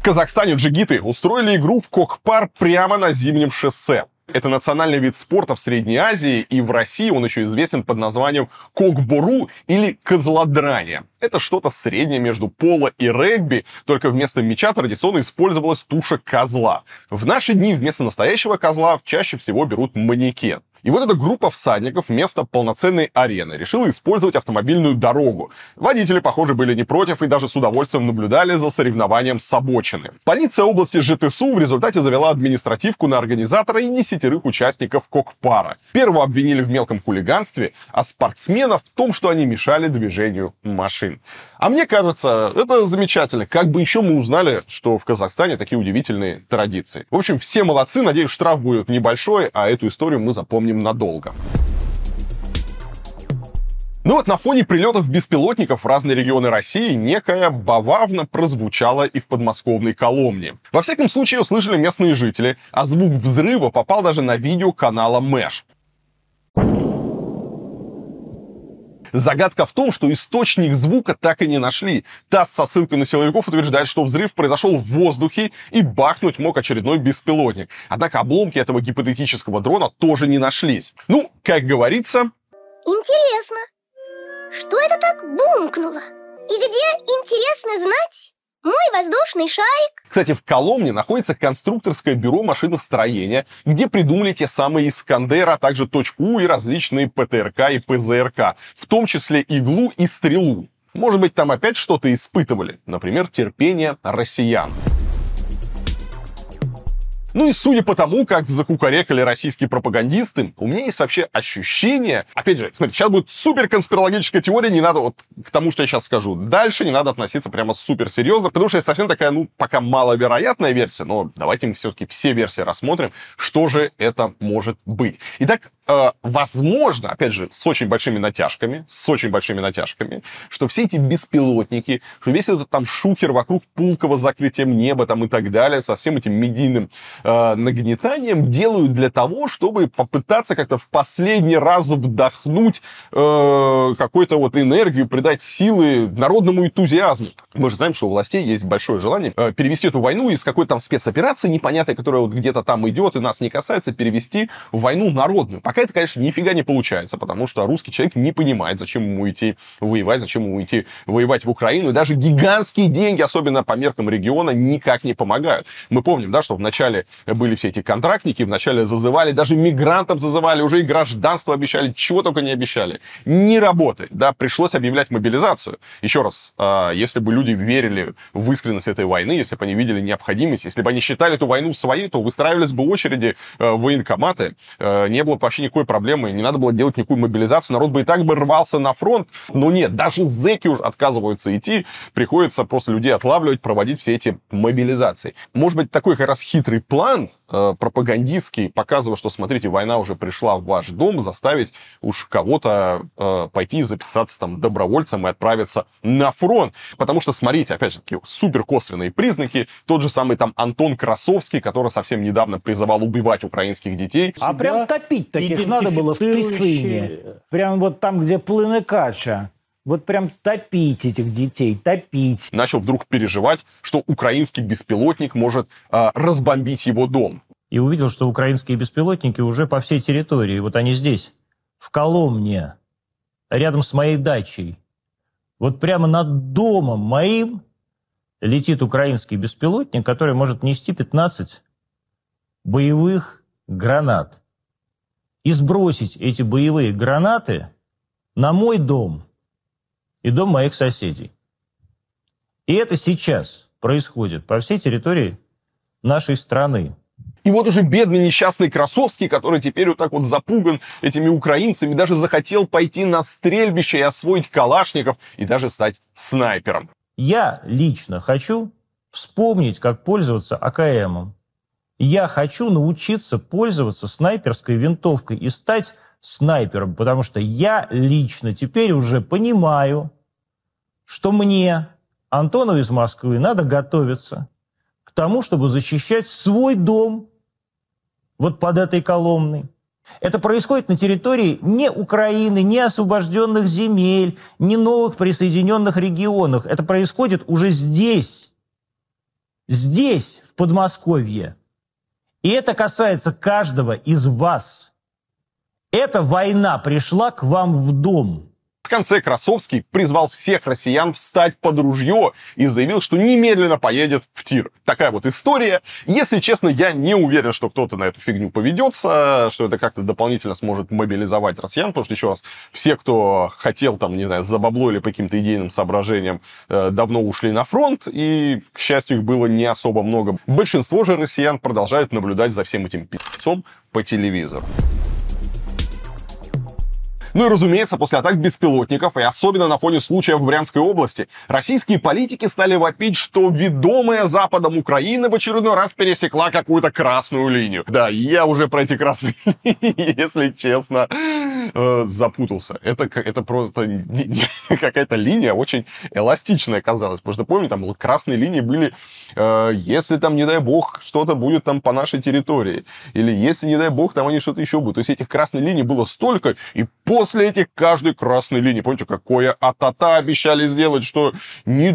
В Казахстане джигиты устроили игру в Кокпар прямо на зимнем шоссе. Это национальный вид спорта в Средней Азии, и в России он еще известен под названием кокбуру или козлодрание. Это что-то среднее между поло и регби, только вместо мяча традиционно использовалась туша козла. В наши дни вместо настоящего козла чаще всего берут манекен. И вот эта группа всадников вместо полноценной арены решила использовать автомобильную дорогу. Водители, похоже, были не против и даже с удовольствием наблюдали за соревнованием с обочины. Полиция области ЖТСУ в результате завела административку на организатора и десятерых участников Кокпара. Первого обвинили в мелком хулиганстве, а спортсменов в том, что они мешали движению машин. А мне кажется, это замечательно. Как бы еще мы узнали, что в Казахстане такие удивительные традиции. В общем, все молодцы. Надеюсь, штраф будет небольшой, а эту историю мы запомним надолго. Ну вот на фоне прилетов беспилотников в разные регионы России некая бававна прозвучала и в подмосковной Коломне. Во всяком случае, услышали местные жители, а звук взрыва попал даже на видео канала Мэш. Загадка в том, что источник звука так и не нашли. ТАСС со ссылкой на силовиков утверждает, что взрыв произошел в воздухе и бахнуть мог очередной беспилотник. Однако обломки этого гипотетического дрона тоже не нашлись. Ну, как говорится... Интересно, что это так бумкнуло? И где, интересно знать, мой воздушный шарик? Кстати, в Коломне находится конструкторское бюро машиностроения, где придумали те самые Искандеры, а также точку и различные ПТРК и ПЗРК, в том числе иглу и стрелу. Может быть, там опять что-то испытывали, например, терпение россиян. Ну и судя по тому, как закукарекали российские пропагандисты, у меня есть вообще ощущение... Опять же, смотрите, сейчас будет супер конспирологическая теория, не надо вот к тому, что я сейчас скажу. Дальше не надо относиться прямо супер серьезно, потому что это совсем такая, ну, пока маловероятная версия, но давайте мы все-таки все версии рассмотрим, что же это может быть. Итак, возможно, опять же, с очень большими натяжками, с очень большими натяжками, что все эти беспилотники, что весь этот там шухер вокруг Пулково закрытием неба там и так далее, со всем этим медийным э, нагнетанием делают для того, чтобы попытаться как-то в последний раз вдохнуть э, какую-то вот энергию, придать силы народному энтузиазму. Мы же знаем, что у властей есть большое желание э, перевести эту войну из какой-то там спецоперации непонятной, которая вот где-то там идет и нас не касается, перевести в войну народную. Пока это, конечно, нифига не получается, потому что русский человек не понимает, зачем ему идти воевать, зачем ему идти воевать в Украину. И даже гигантские деньги, особенно по меркам региона, никак не помогают. Мы помним, да, что в начале были все эти контрактники, вначале зазывали, даже мигрантам зазывали, уже и гражданство обещали, чего только не обещали. Не работает, да, пришлось объявлять мобилизацию. Еще раз, а, если бы люди верили в искренность этой войны, если бы они видели необходимость, если бы они считали эту войну своей, то выстраивались бы очереди э, в военкоматы, э, не было бы вообще никакой проблемы, не надо было делать никакую мобилизацию, народ бы и так бы рвался на фронт. Но нет, даже зэки уже отказываются идти, приходится просто людей отлавливать, проводить все эти мобилизации. Может быть, такой как раз хитрый план э, пропагандистский, показывая, что, смотрите, война уже пришла в ваш дом, заставить уж кого-то э, пойти и записаться там добровольцем и отправиться на фронт. Потому что, смотрите, опять же, такие супер косвенные признаки. Тот же самый там Антон Красовский, который совсем недавно призывал убивать украинских детей. А прям топить таких надо было в Писыне. Прям вот там, где плыны кача. Вот прям топить этих детей, топить. Начал вдруг переживать, что украинский беспилотник может э, разбомбить его дом. И увидел, что украинские беспилотники уже по всей территории. Вот они здесь, в Коломне, рядом с моей дачей. Вот прямо над домом моим летит украинский беспилотник, который может нести 15 боевых гранат. И сбросить эти боевые гранаты на мой дом и дом моих соседей. И это сейчас происходит по всей территории нашей страны. И вот уже бедный несчастный Красовский, который теперь вот так вот запуган этими украинцами, даже захотел пойти на стрельбище и освоить калашников, и даже стать снайпером. Я лично хочу вспомнить, как пользоваться АКМом. Я хочу научиться пользоваться снайперской винтовкой и стать снайпером, потому что я лично теперь уже понимаю, что мне, Антону из Москвы, надо готовиться к тому, чтобы защищать свой дом вот под этой коломной. Это происходит на территории не Украины, не освобожденных земель, не новых присоединенных регионах. Это происходит уже здесь, здесь, в Подмосковье. И это касается каждого из вас. Эта война пришла к вам в дом. В конце Красовский призвал всех россиян встать под ружье и заявил, что немедленно поедет в тир. Такая вот история. Если честно, я не уверен, что кто-то на эту фигню поведется, что это как-то дополнительно сможет мобилизовать россиян, потому что, еще раз, все, кто хотел там, не знаю, за бабло или по каким-то идейным соображениям, э, давно ушли на фронт, и, к счастью, их было не особо много. Большинство же россиян продолжают наблюдать за всем этим пи***цом по телевизору. Ну и, разумеется, после атак беспилотников, и особенно на фоне случая в Брянской области, российские политики стали вопить, что ведомая Западом Украина в очередной раз пересекла какую-то красную линию. Да, я уже про эти красные линии, если честно, э, запутался. Это, это просто какая-то линия очень эластичная казалась. Потому что, помню, там красные линии были, э, если там, не дай бог, что-то будет там по нашей территории. Или если, не дай бог, там они что-то еще будут. То есть этих красных линий было столько, и по после этих каждой красной линии. Помните, какое атата обещали сделать, что не,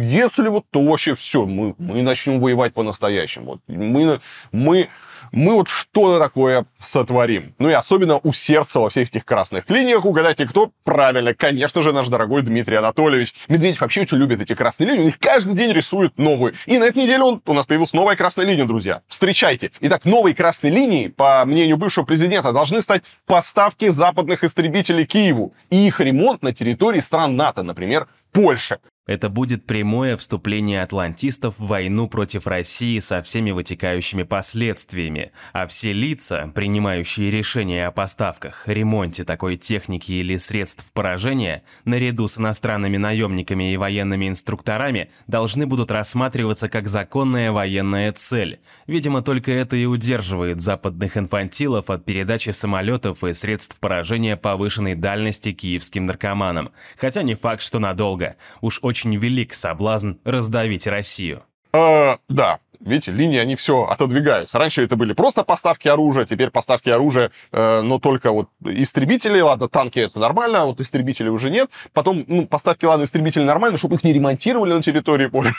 если вот, то вообще все, мы, мы начнем воевать по-настоящему. Вот, мы, мы мы вот что-то такое сотворим. Ну и особенно у сердца во всех этих красных линиях. Угадайте, кто? Правильно, конечно же, наш дорогой Дмитрий Анатольевич. Медведев вообще очень любит эти красные линии. Он их каждый день рисует новые. И на этой неделе он, у нас появилась новая красная линия, друзья. Встречайте. Итак, новой красной линией, по мнению бывшего президента, должны стать поставки западных истребителей Киеву и их ремонт на территории стран НАТО, например, Польши. Это будет прямое вступление атлантистов в войну против России со всеми вытекающими последствиями, а все лица, принимающие решения о поставках, ремонте такой техники или средств поражения, наряду с иностранными наемниками и военными инструкторами, должны будут рассматриваться как законная военная цель. Видимо, только это и удерживает западных инфантилов от передачи самолетов и средств поражения повышенной дальности киевским наркоманам. Хотя не факт, что надолго. Уж очень велик соблазн раздавить Россию. Э, да, видите, линии, они все отодвигаются. Раньше это были просто поставки оружия, теперь поставки оружия, э, но только вот истребители, ладно, танки это нормально, а вот истребителей уже нет. Потом, ну, поставки, ладно, истребителей нормально, чтобы их не ремонтировали на территории поля.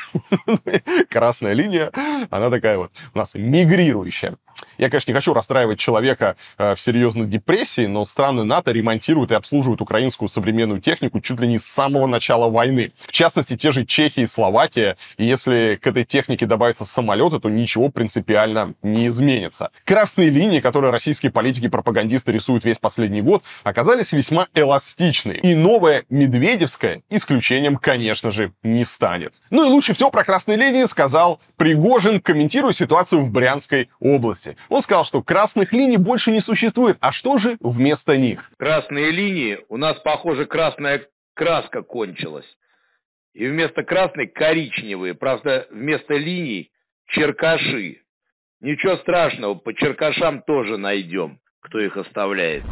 Красная линия, она такая вот у нас мигрирующая. Я, конечно, не хочу расстраивать человека э, в серьезной депрессии, но страны НАТО ремонтируют и обслуживают украинскую современную технику чуть ли не с самого начала войны. В частности, те же Чехия и Словакия. И если к этой технике добавятся самолеты, то ничего принципиально не изменится. Красные линии, которые российские политики и пропагандисты рисуют весь последний год, оказались весьма эластичны. И новая Медведевская исключением, конечно же, не станет. Ну и лучше всего про красные линии сказал Пригожин, комментируя ситуацию в Брянской области области. Он сказал, что красных линий больше не существует. А что же вместо них? Красные линии, у нас, похоже, красная краска кончилась. И вместо красной коричневые. Правда, вместо линий черкаши. Ничего страшного, по черкашам тоже найдем, кто их оставляет.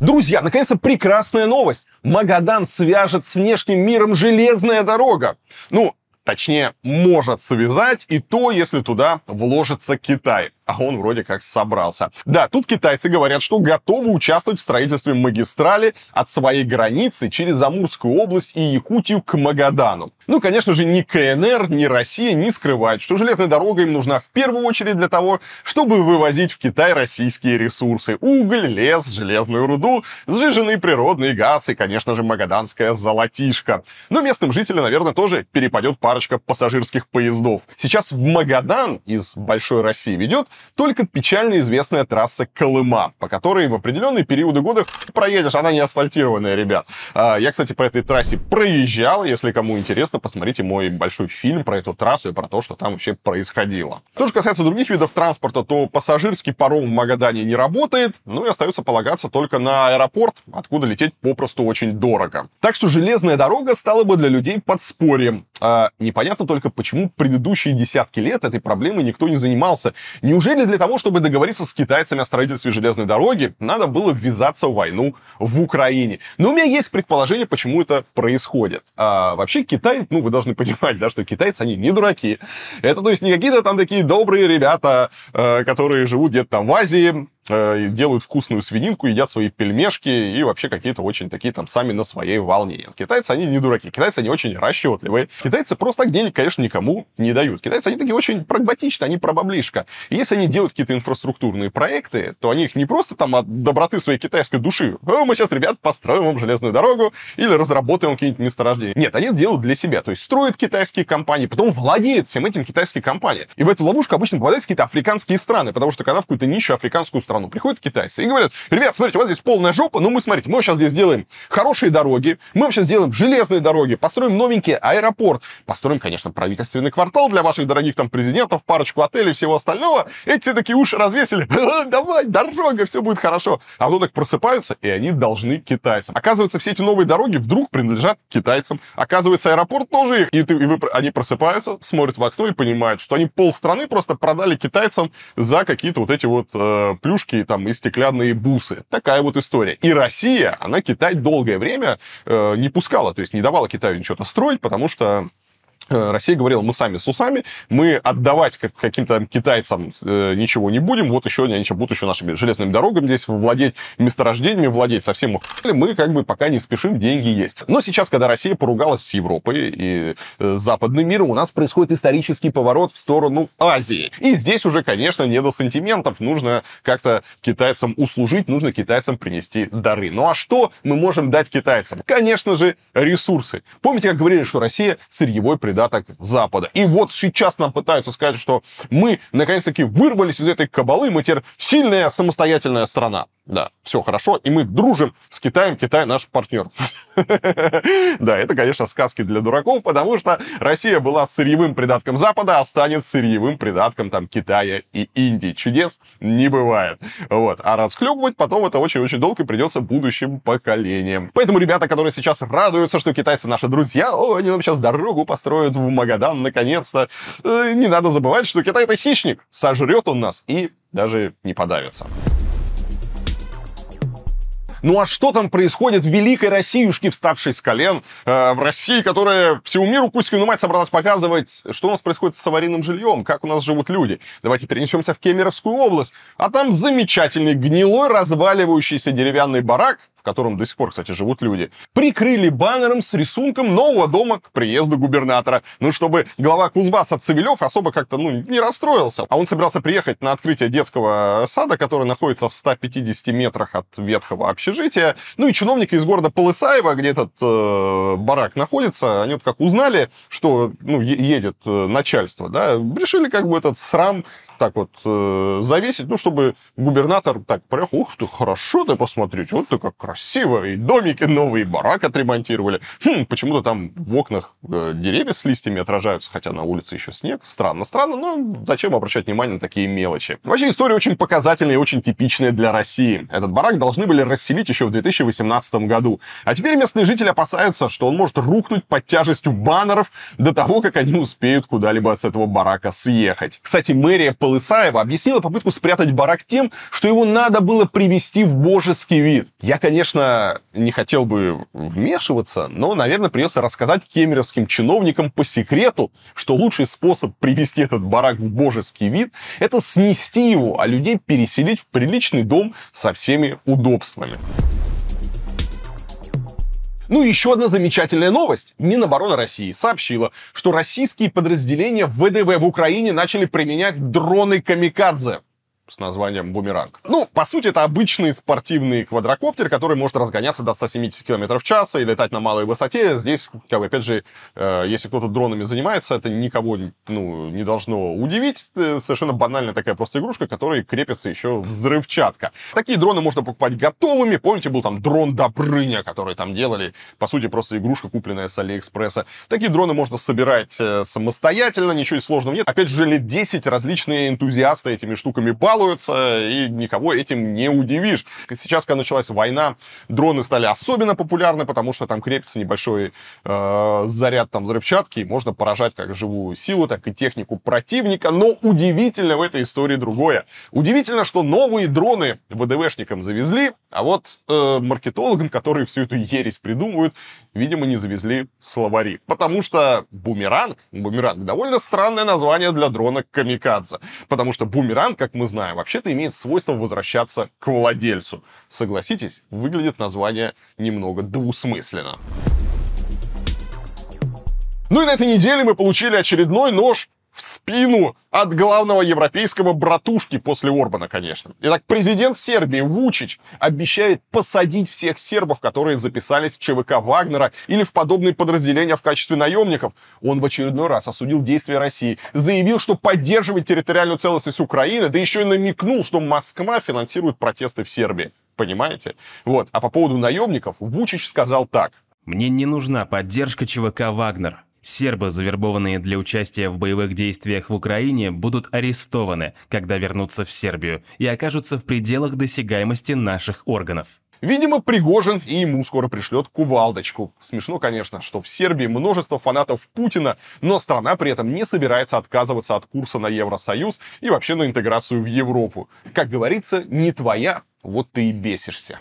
Друзья, наконец-то прекрасная новость. Магадан свяжет с внешним миром железная дорога. Ну, точнее, может связать, и то, если туда вложится Китай а он вроде как собрался. Да, тут китайцы говорят, что готовы участвовать в строительстве магистрали от своей границы через Амурскую область и Якутию к Магадану. Ну, конечно же, ни КНР, ни Россия не скрывают, что железная дорога им нужна в первую очередь для того, чтобы вывозить в Китай российские ресурсы. Уголь, лес, железную руду, сжиженный природный газ и, конечно же, магаданская золотишко. Но местным жителям, наверное, тоже перепадет парочка пассажирских поездов. Сейчас в Магадан из Большой России ведет только печально известная трасса Колыма, по которой в определенные периоды года проедешь, она не асфальтированная, ребят. А, я, кстати, по этой трассе проезжал, если кому интересно, посмотрите мой большой фильм про эту трассу и про то, что там вообще происходило. Что же касается других видов транспорта, то пассажирский паром в Магадане не работает, ну и остается полагаться только на аэропорт, откуда лететь попросту очень дорого. Так что железная дорога стала бы для людей подспорьем. А, непонятно только, почему предыдущие десятки лет этой проблемой никто не занимался. Неужели для того, чтобы договориться с китайцами о строительстве железной дороги, надо было ввязаться в войну в Украине? Но у меня есть предположение, почему это происходит. А, вообще Китай, ну вы должны понимать, да, что китайцы, они не дураки. Это, то есть, не какие-то там такие добрые ребята, э, которые живут где-то там в Азии, делают вкусную свининку, едят свои пельмешки и вообще какие-то очень такие там сами на своей волне. Китайцы, они не дураки. Китайцы, они очень расчетливые. Китайцы просто так денег, конечно, никому не дают. Китайцы, они такие очень прагматичные, они про баблишко. И если они делают какие-то инфраструктурные проекты, то они их не просто там от доброты своей китайской души. О, мы сейчас, ребят, построим вам железную дорогу или разработаем какие-нибудь месторождения. Нет, они делают для себя. То есть строят китайские компании, потом владеют всем этим китайские компании. И в эту ловушку обычно попадают какие-то африканские страны, потому что когда в какую-то нищую африканскую страну страну. Приходят китайцы и говорят, ребят, смотрите, у вас здесь полная жопа, ну мы, смотрите, мы сейчас здесь сделаем хорошие дороги, мы сейчас сделаем железные дороги, построим новенький аэропорт, построим, конечно, правительственный квартал для ваших дорогих там президентов, парочку отелей всего остального. Эти такие уши развесили, давай, дорога, все будет хорошо. А потом так просыпаются, и они должны китайцам. Оказывается, все эти новые дороги вдруг принадлежат китайцам. Оказывается, аэропорт тоже их. И, ты, и вы, они просыпаются, смотрят в окно и понимают, что они полстраны просто продали китайцам за какие-то вот эти вот э, плюшки игрушки там, и стеклянные бусы. Такая вот история. И Россия, она Китай долгое время э, не пускала, то есть не давала Китаю ничего-то строить, потому что Россия говорила, мы сами с усами, мы отдавать каким-то китайцам э, ничего не будем, вот еще они будут еще нашими железными дорогами здесь владеть, месторождениями владеть, совсем мы как бы пока не спешим, деньги есть. Но сейчас, когда Россия поругалась с Европой и э, западным миром, у нас происходит исторический поворот в сторону Азии. И здесь уже, конечно, не до сантиментов, нужно как-то китайцам услужить, нужно китайцам принести дары. Ну а что мы можем дать китайцам? Конечно же, ресурсы. Помните, как говорили, что Россия сырьевой придаток Запада. И вот сейчас нам пытаются сказать, что мы наконец-таки вырвались из этой кабалы, мы теперь сильная самостоятельная страна. Да, все хорошо, и мы дружим с Китаем, Китай наш партнер. Да, это, конечно, сказки для дураков, потому что Россия была сырьевым придатком Запада, а станет сырьевым придатком там Китая и Индии. Чудес не бывает. Вот. А расхлебывать потом это очень-очень долго придется будущим поколениям. Поэтому ребята, которые сейчас радуются, что китайцы наши друзья, о, они нам сейчас дорогу построят в Магадан наконец-то, э, не надо забывать, что Китай это хищник. Сожрет он нас и даже не подавится. Ну а что там происходит в великой Россиюшке, вставшей с колен, э, в России, которая всему миру Кузькину мать собралась показывать, что у нас происходит с аварийным жильем, как у нас живут люди. Давайте перенесемся в Кемеровскую область, а там замечательный гнилой разваливающийся деревянный барак, котором до сих пор, кстати, живут люди, прикрыли баннером с рисунком нового дома к приезду губернатора. Ну, чтобы глава Кузбасса Цивилев особо как-то, ну, не расстроился. А он собирался приехать на открытие детского сада, который находится в 150 метрах от ветхого общежития. Ну, и чиновники из города Полысаева, где этот э, барак находится, они вот как узнали, что, ну, едет э, начальство, да, решили как бы этот срам так вот э, завесить, ну, чтобы губернатор так проехал, ух ты, хорошо ты посмотреть, вот ты как красиво, и домики новые, и барак отремонтировали. Хм, почему-то там в окнах э, деревья с листьями отражаются, хотя на улице еще снег. Странно, странно, но зачем обращать внимание на такие мелочи? Вообще история очень показательная и очень типичная для России. Этот барак должны были расселить еще в 2018 году. А теперь местные жители опасаются, что он может рухнуть под тяжестью баннеров до того, как они успеют куда-либо с этого барака съехать. Кстати, мэрия Полысаева объяснила попытку спрятать барак тем, что его надо было привести в божеский вид. Я, конечно, не хотел бы вмешиваться, но, наверное, придется рассказать кемеровским чиновникам по секрету, что лучший способ привести этот барак в божеский вид – это снести его, а людей переселить в приличный дом со всеми удобствами. Ну и еще одна замечательная новость. Минобороны России сообщила, что российские подразделения ВДВ в Украине начали применять дроны «Камикадзе». С названием «Бумеранг». Ну, по сути, это обычный спортивный квадрокоптер, который может разгоняться до 170 км в час и летать на малой высоте. Здесь, как бы, опять же, э, если кто-то дронами занимается, это никого ну, не должно удивить. Это совершенно банальная такая просто игрушка, которой крепится еще взрывчатка. Такие дроны можно покупать готовыми. Помните, был там дрон Добрыня, который там делали. По сути, просто игрушка, купленная с Алиэкспресса. Такие дроны можно собирать э, самостоятельно, ничего сложного нет. Опять же, лет 10 различные энтузиасты этими штуками балуются, и никого этим не удивишь. Сейчас, когда началась война, дроны стали особенно популярны, потому что там крепится небольшой э, заряд там взрывчатки, и можно поражать как живую силу, так и технику противника. Но удивительно в этой истории другое. Удивительно, что новые дроны ВДВшникам завезли, а вот э, маркетологам, которые всю эту ересь придумывают, видимо, не завезли словари. Потому что бумеранг, бумеранг довольно странное название для дрона камикадзе. Потому что бумеранг, как мы знаем, вообще-то имеет свойство возвращаться к владельцу. Согласитесь, выглядит название немного двусмысленно. Ну и на этой неделе мы получили очередной нож в спину от главного европейского братушки после Орбана, конечно. Итак, президент Сербии Вучич обещает посадить всех сербов, которые записались в ЧВК Вагнера или в подобные подразделения в качестве наемников. Он в очередной раз осудил действия России, заявил, что поддерживает территориальную целостность Украины, да еще и намекнул, что Москва финансирует протесты в Сербии. Понимаете? Вот. А по поводу наемников Вучич сказал так. Мне не нужна поддержка ЧВК «Вагнер». Сербы, завербованные для участия в боевых действиях в Украине, будут арестованы, когда вернутся в Сербию и окажутся в пределах досягаемости наших органов. Видимо, Пригожин и ему скоро пришлет кувалдочку. Смешно, конечно, что в Сербии множество фанатов Путина, но страна при этом не собирается отказываться от курса на Евросоюз и вообще на интеграцию в Европу. Как говорится, не твоя, вот ты и бесишься.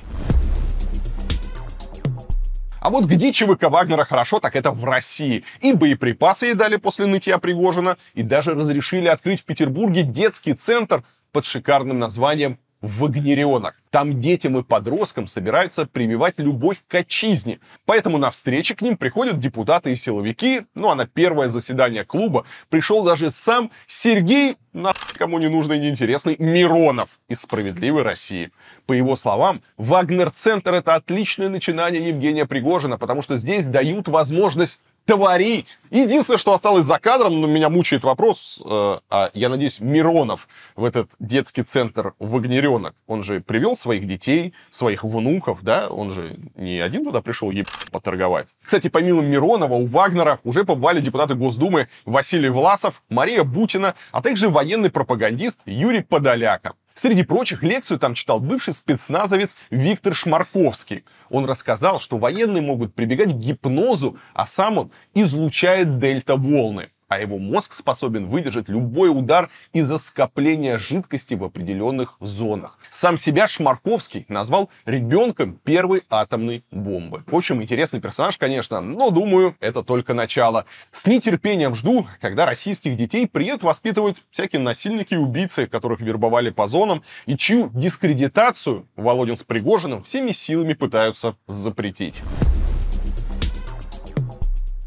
А вот где ЧВК Вагнера хорошо, так это в России. И боеприпасы ей дали после нытья Пригожина, и даже разрешили открыть в Петербурге детский центр под шикарным названием «Вагнеренок». Там детям и подросткам собираются прививать любовь к отчизне. Поэтому на встречи к ним приходят депутаты и силовики. Ну а на первое заседание клуба пришел даже сам Сергей, на кому не нужный и неинтересный, Миронов из «Справедливой России». По его словам, Вагнер-центр это отличное начинание Евгения Пригожина, потому что здесь дают возможность творить. Единственное, что осталось за кадром, но меня мучает вопрос, э, а я надеюсь, Миронов в этот детский центр Вагнеренок, он же привел своих детей, своих внуков, да, он же не один туда пришел еб поторговать. Кстати, помимо Миронова, у Вагнера уже побывали депутаты Госдумы Василий Власов, Мария Бутина, а также военный пропагандист Юрий Подоляка. Среди прочих лекцию там читал бывший спецназовец Виктор Шмарковский. Он рассказал, что военные могут прибегать к гипнозу, а сам он излучает дельта-волны а его мозг способен выдержать любой удар из-за скопления жидкости в определенных зонах. Сам себя Шмарковский назвал ребенком первой атомной бомбы. В общем, интересный персонаж, конечно, но думаю, это только начало. С нетерпением жду, когда российских детей приедут воспитывать всякие насильники и убийцы, которых вербовали по зонам, и чью дискредитацию Володин с Пригожиным всеми силами пытаются запретить.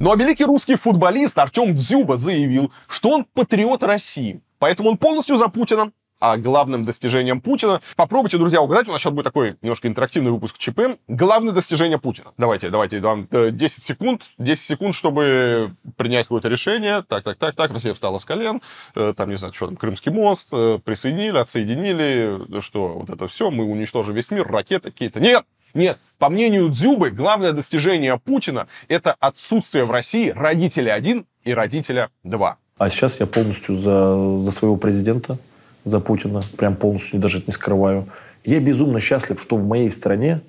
Ну а великий русский футболист Артем Дзюба заявил, что он патриот России. Поэтому он полностью за Путина, а главным достижением Путина... Попробуйте, друзья, угадать. У нас сейчас будет такой немножко интерактивный выпуск ЧП. Главное достижение Путина. Давайте, давайте, вам 10 э, секунд. 10 секунд, чтобы принять какое-то решение. Так, так, так, так. Россия встала с колен. Э, там, не знаю, что там, Крымский мост. Э, присоединили, отсоединили. Что, вот это все. Мы уничтожим весь мир. Ракеты какие-то. Нет! Нет, по мнению Дзюбы, главное достижение Путина – это отсутствие в России родителя один и родителя два. А сейчас я полностью за, за своего президента, за Путина, прям полностью даже не скрываю. Я безумно счастлив, что в моей стране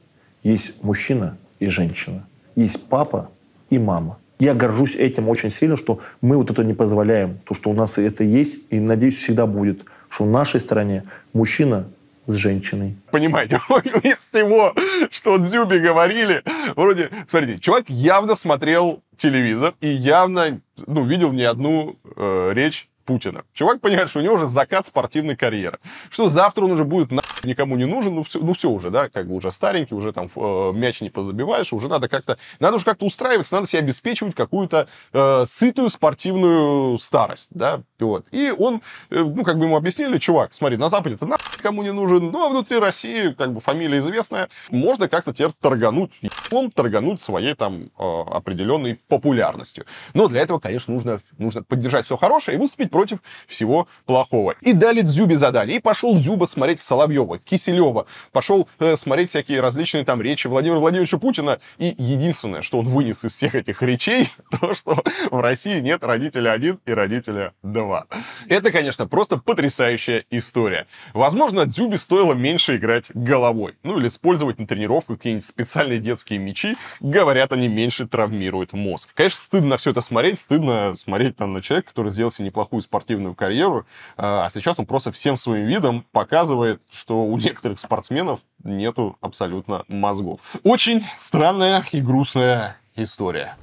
есть мужчина и женщина, есть папа и мама. Я горжусь этим очень сильно, что мы вот это не позволяем, то, что у нас это есть, и, надеюсь, всегда будет, что в нашей стране мужчина с женщиной. Понимаете, из всего, что Дзюби говорили, вроде, смотрите, чувак явно смотрел телевизор и явно, ну, видел не одну э, речь Путина. Чувак понимает, что у него уже закат спортивной карьеры. Что завтра он уже будет на никому не нужен, ну все, ну все уже, да, как бы уже старенький, уже там э, мяч не позабиваешь, уже надо как-то, надо уже как-то устраиваться, надо себе обеспечивать какую-то э, сытую спортивную старость, да, вот. И он, э, ну, как бы ему объяснили, чувак, смотри, на Западе это кому не нужен, ну, а внутри России, как бы, фамилия известная, можно как-то теперь торгануть, он торгануть своей там э, определенной популярностью. Но для этого, конечно, нужно, нужно поддержать все хорошее и выступить против всего плохого. И дали Дзюбе задали. И пошел Дзюба смотреть Соловьева, Киселева, пошел э, смотреть всякие различные там речи Владимира Владимировича Путина. И единственное, что он вынес из всех этих речей, то, что в России нет родителя один и родителя два. Это, конечно, просто потрясающая история. Возможно, Дзюбе стоило меньше играть головой. Ну, или использовать на тренировках какие-нибудь специальные детские мячи. Говорят, они меньше травмируют мозг. Конечно, стыдно все это смотреть, стыдно смотреть там на человека, который сделал себе неплохую спортивную карьеру, а сейчас он просто всем своим видом показывает, что у некоторых спортсменов нету абсолютно мозгов. Очень странная и грустная история.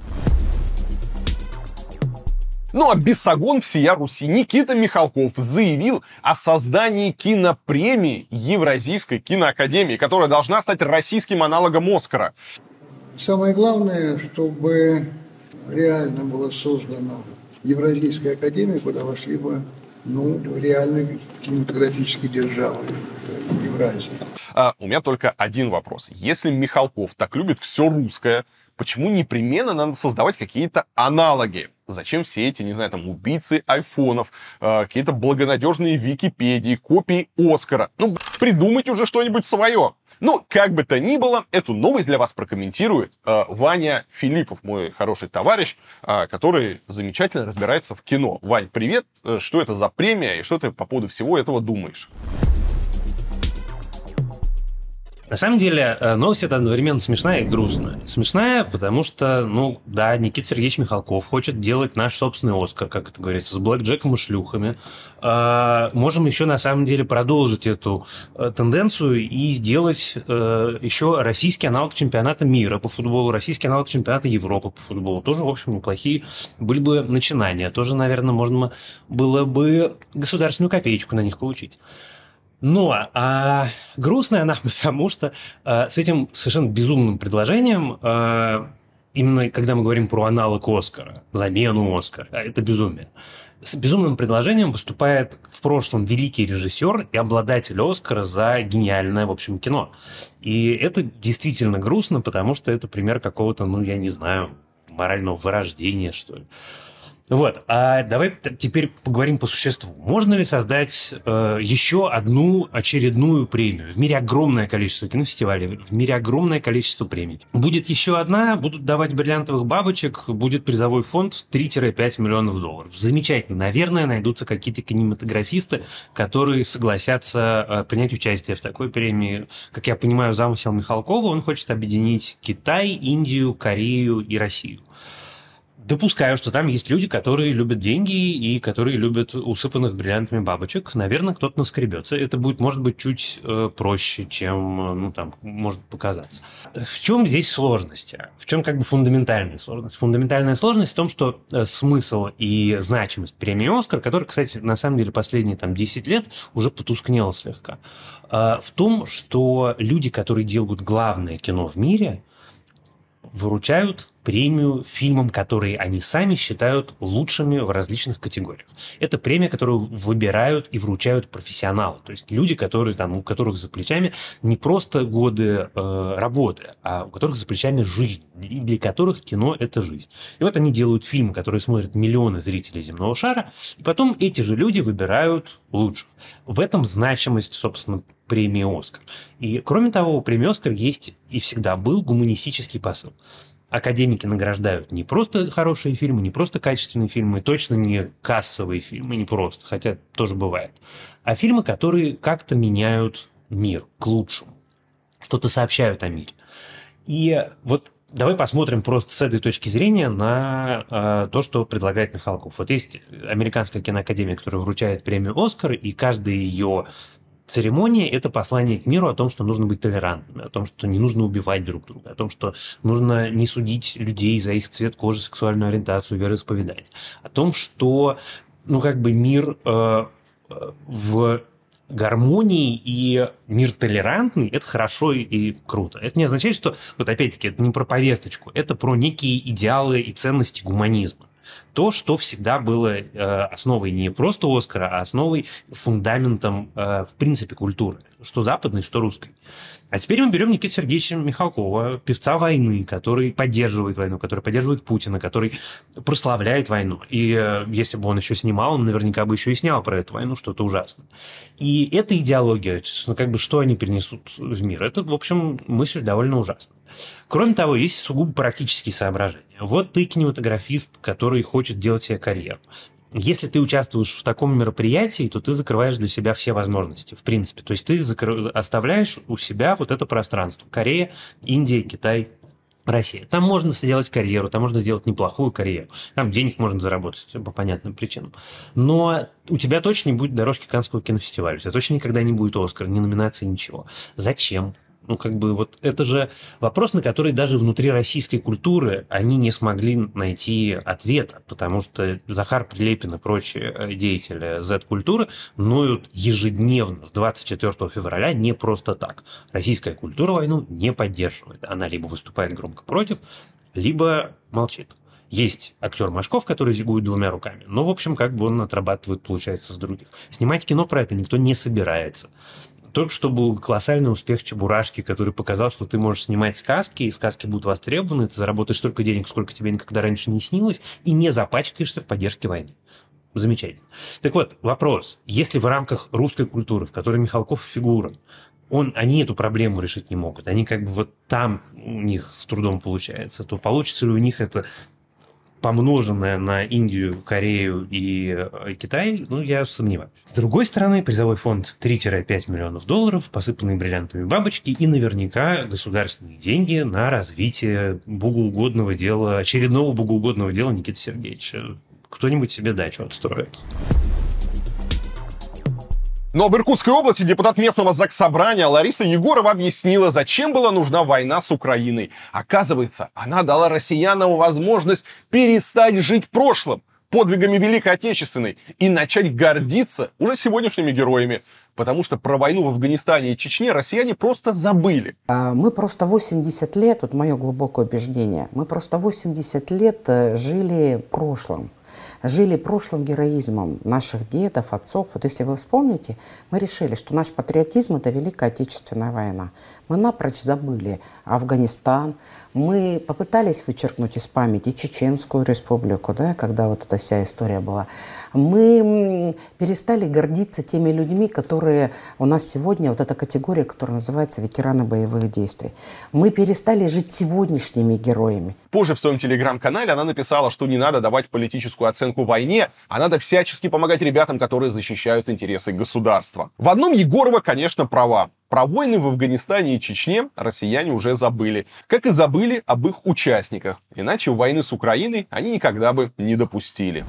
Ну а Бесогон всея Руси Никита Михалков заявил о создании кинопремии Евразийской киноакадемии, которая должна стать российским аналогом Оскара. Самое главное, чтобы реально было создано Евразийская академия, куда вошли бы ну, реальные кинематографические державы Евразии. А, у меня только один вопрос. Если Михалков так любит все русское, почему непременно надо создавать какие-то аналоги? Зачем все эти, не знаю, там, убийцы айфонов, э, какие-то благонадежные Википедии, копии Оскара? Ну, придумайте уже что-нибудь свое. Ну, как бы то ни было, эту новость для вас прокомментирует э, Ваня Филиппов, мой хороший товарищ, э, который замечательно разбирается в кино. Вань, привет. Э, что это за премия и что ты по поводу всего этого думаешь? На самом деле, э, новость это одновременно смешная и грустная. Смешная, потому что, ну, да, Никита Сергеевич Михалков хочет делать наш собственный Оскар, как это говорится, с Блэк Джеком и шлюхами. А, можем еще, на самом деле, продолжить эту э, тенденцию и сделать э, еще российский аналог чемпионата мира по футболу, российский аналог чемпионата Европы по футболу. Тоже, в общем, неплохие были бы начинания. Тоже, наверное, можно было бы государственную копеечку на них получить. Но а, грустная она, потому что а, с этим совершенно безумным предложением, а, именно когда мы говорим про аналог Оскара, замену Оскара, это безумие. С безумным предложением выступает в прошлом великий режиссер и обладатель Оскара за гениальное, в общем, кино. И это действительно грустно, потому что это пример какого-то, ну, я не знаю, морального вырождения, что ли. Вот, а давай теперь поговорим по существу. Можно ли создать э, еще одну очередную премию? В мире огромное количество кинофестивалей, в мире огромное количество премий. Будет еще одна, будут давать бриллиантовых бабочек, будет призовой фонд 3-5 миллионов долларов. Замечательно. Наверное, найдутся какие-то кинематографисты, которые согласятся э, принять участие в такой премии. Как я понимаю, замысел Михалкова, он хочет объединить Китай, Индию, Корею и Россию допускаю, что там есть люди, которые любят деньги и которые любят усыпанных бриллиантами бабочек. Наверное, кто-то наскребется. Это будет, может быть, чуть э, проще, чем, э, ну, там, может показаться. В чем здесь сложность? В чем, как бы, фундаментальная сложность? Фундаментальная сложность в том, что э, смысл и значимость премии «Оскар», которая, кстати, на самом деле последние, там, 10 лет уже потускнела слегка, э, в том, что люди, которые делают главное кино в мире, выручают премию фильмам, которые они сами считают лучшими в различных категориях. Это премия, которую выбирают и вручают профессионалы, то есть люди, которые там, у которых за плечами не просто годы э, работы, а у которых за плечами жизнь, и для которых кино – это жизнь. И вот они делают фильмы, которые смотрят миллионы зрителей земного шара, и потом эти же люди выбирают лучших. В этом значимость, собственно, премии «Оскар». И, кроме того, у премии «Оскар» есть и всегда был гуманистический посыл академики награждают не просто хорошие фильмы, не просто качественные фильмы, точно не кассовые фильмы, не просто, хотя тоже бывает, а фильмы, которые как-то меняют мир к лучшему, что-то сообщают о мире. И вот давай посмотрим просто с этой точки зрения на э, то, что предлагает Михалков. Вот есть Американская киноакадемия, которая вручает премию «Оскар», и каждый ее церемония – это послание к миру о том, что нужно быть толерантными, о том, что не нужно убивать друг друга, о том, что нужно не судить людей за их цвет кожи, сексуальную ориентацию, вероисповедание, о том, что ну, как бы мир э, в гармонии и мир толерантный, это хорошо и круто. Это не означает, что, вот опять-таки, это не про повесточку, это про некие идеалы и ценности гуманизма. То, что всегда было э, основой не просто Оскара, а основой, фундаментом, э, в принципе, культуры. Что западной, что русской. А теперь мы берем Никита Сергеевича Михалкова, певца войны, который поддерживает войну, который поддерживает Путина, который прославляет войну. И э, если бы он еще снимал, он наверняка бы еще и снял про эту войну что-то ужасное. И эта идеология, ну, как бы, что они принесут в мир, это, в общем, мысль довольно ужасная. Кроме того, есть сугубо практические соображения. Вот ты кинематографист, который хочет делать себе карьеру если ты участвуешь в таком мероприятии, то ты закрываешь для себя все возможности, в принципе. То есть ты закр... оставляешь у себя вот это пространство. Корея, Индия, Китай, Россия. Там можно сделать карьеру, там можно сделать неплохую карьеру. Там денег можно заработать по понятным причинам. Но у тебя точно не будет дорожки Канского кинофестиваля. У тебя точно никогда не будет Оскара, ни номинации, ничего. Зачем? Ну, как бы вот это же вопрос, на который даже внутри российской культуры они не смогли найти ответа, потому что Захар Прилепин и прочие э, деятели Z-культуры ноют ежедневно с 24 февраля не просто так. Российская культура войну не поддерживает. Она либо выступает громко против, либо молчит. Есть актер Машков, который зигует двумя руками, но, в общем, как бы он отрабатывает, получается, с других. Снимать кино про это никто не собирается. Только что был колоссальный успех Чебурашки, который показал, что ты можешь снимать сказки, и сказки будут востребованы, ты заработаешь столько денег, сколько тебе никогда раньше не снилось, и не запачкаешься в поддержке войны. Замечательно. Так вот, вопрос. Если в рамках русской культуры, в которой Михалков фигура, он, они эту проблему решить не могут, они как бы вот там у них с трудом получается, то получится ли у них это помноженное на Индию, Корею и э, Китай, ну, я сомневаюсь. С другой стороны, призовой фонд 3-5 миллионов долларов, посыпанные бриллиантами бабочки и наверняка государственные деньги на развитие богоугодного дела, очередного богоугодного дела Никиты Сергеевича. Кто-нибудь себе дачу отстроит. Но в Иркутской области депутат местного заксобрания Лариса Егорова объяснила, зачем была нужна война с Украиной. Оказывается, она дала россиянам возможность перестать жить прошлым, подвигами Великой Отечественной, и начать гордиться уже сегодняшними героями. Потому что про войну в Афганистане и Чечне россияне просто забыли. А мы просто 80 лет, вот мое глубокое убеждение, мы просто 80 лет э, жили в прошлом жили прошлым героизмом наших дедов, отцов. Вот если вы вспомните, мы решили, что наш патриотизм – это Великая Отечественная война. Мы напрочь забыли Афганистан, мы попытались вычеркнуть из памяти Чеченскую республику, да, когда вот эта вся история была. Мы перестали гордиться теми людьми, которые у нас сегодня, вот эта категория, которая называется ветераны боевых действий. Мы перестали жить сегодняшними героями. Позже в своем телеграм-канале она написала, что не надо давать политическую оценку войне, а надо всячески помогать ребятам, которые защищают интересы государства. В одном Егорова, конечно, права. Про войны в Афганистане и Чечне россияне уже забыли. Как и забыли об их участниках. Иначе войны с Украиной они никогда бы не допустили.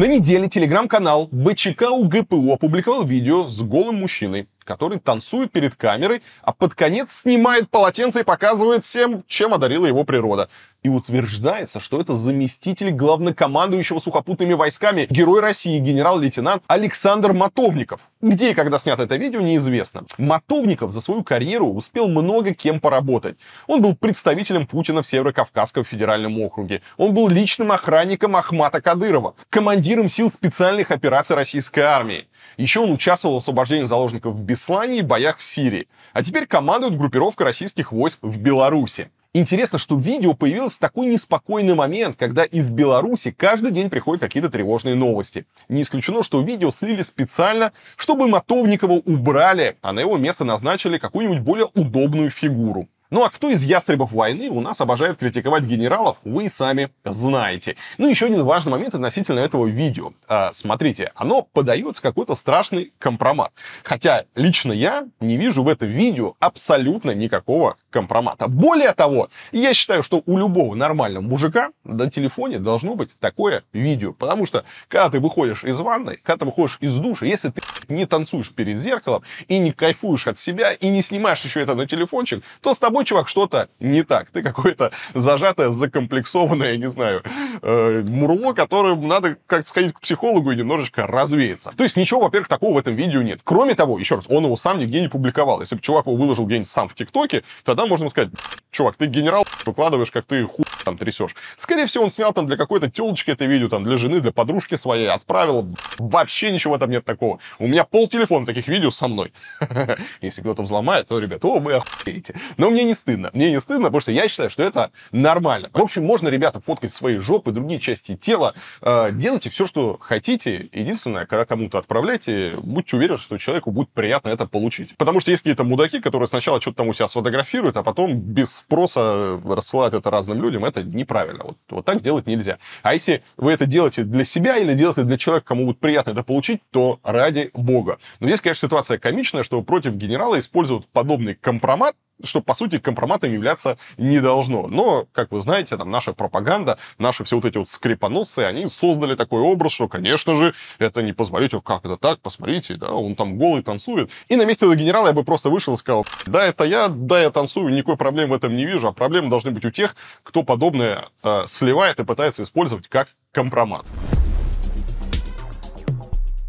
На неделе телеграм-канал ВЧК УГПУ опубликовал видео с голым мужчиной, который танцует перед камерой, а под конец снимает полотенце и показывает всем, чем одарила его природа. И утверждается, что это заместитель главнокомандующего сухопутными войсками, герой России, генерал-лейтенант Александр Мотовников. Где и когда снято это видео, неизвестно. Мотовников за свою карьеру успел много кем поработать. Он был представителем Путина в Северо-Кавказском федеральном округе. Он был личным охранником Ахмата Кадырова, командиром сил специальных операций российской армии. Еще он участвовал в освобождении заложников в Беслане и боях в Сирии. А теперь командует группировкой российских войск в Беларуси. Интересно, что в видео появился такой неспокойный момент, когда из Беларуси каждый день приходят какие-то тревожные новости. Не исключено, что видео слили специально, чтобы Мотовникова убрали, а на его место назначили какую-нибудь более удобную фигуру. Ну а кто из ястребов войны у нас обожает критиковать генералов, вы сами знаете. Ну еще один важный момент относительно этого видео. А, смотрите, оно подается какой-то страшный компромат. Хотя лично я не вижу в этом видео абсолютно никакого компромата. Более того, я считаю, что у любого нормального мужика на телефоне должно быть такое видео. Потому что, когда ты выходишь из ванной, когда ты выходишь из душа, если ты не танцуешь перед зеркалом и не кайфуешь от себя, и не снимаешь еще это на телефончик, то с тобой, чувак, что-то не так. Ты какое-то зажатое, закомплексованное, не знаю, э, мурло, которым надо как сходить к психологу и немножечко развеяться. То есть ничего, во-первых, такого в этом видео нет. Кроме того, еще раз, он его сам нигде не публиковал. Если бы чувак его выложил где-нибудь сам в ТикТоке, тогда можно сказать, чувак, ты генерал, выкладываешь, как ты хуй там трясешь. Скорее всего, он снял там для какой-то телочки это видео, там, для жены, для подружки своей, отправил. Вообще ничего в этом нет такого. У меня пол телефона таких видео со мной. Если кто-то взломает, то, ребят, о, вы охуеете. Но мне не стыдно. Мне не стыдно, потому что я считаю, что это нормально. В общем, можно, ребята, фоткать свои жопы, другие части тела. Э, делайте все, что хотите. Единственное, когда кому-то отправляете, будьте уверены, что человеку будет приятно это получить. Потому что есть какие-то мудаки, которые сначала что-то там у себя сфотографируют, а потом без спроса рассылают это разным людям. Это неправильно. Вот, вот так делать нельзя. А если вы это делаете для себя или делаете для человека, кому будет приятно это получить, то ради бога. Но здесь, конечно, ситуация комичная, что против генерала используют подобный компромат, что, по сути, компроматом являться не должно. Но, как вы знаете, там наша пропаганда, наши все вот эти вот скрипоносцы, они создали такой образ, что, конечно же, это не позволить, как это так, посмотрите, да, он там голый танцует. И на месте этого генерала я бы просто вышел и сказал, да, это я, да, я танцую, никакой проблемы в этом не вижу, а проблемы должны быть у тех, кто подобное э, сливает и пытается использовать как компромат.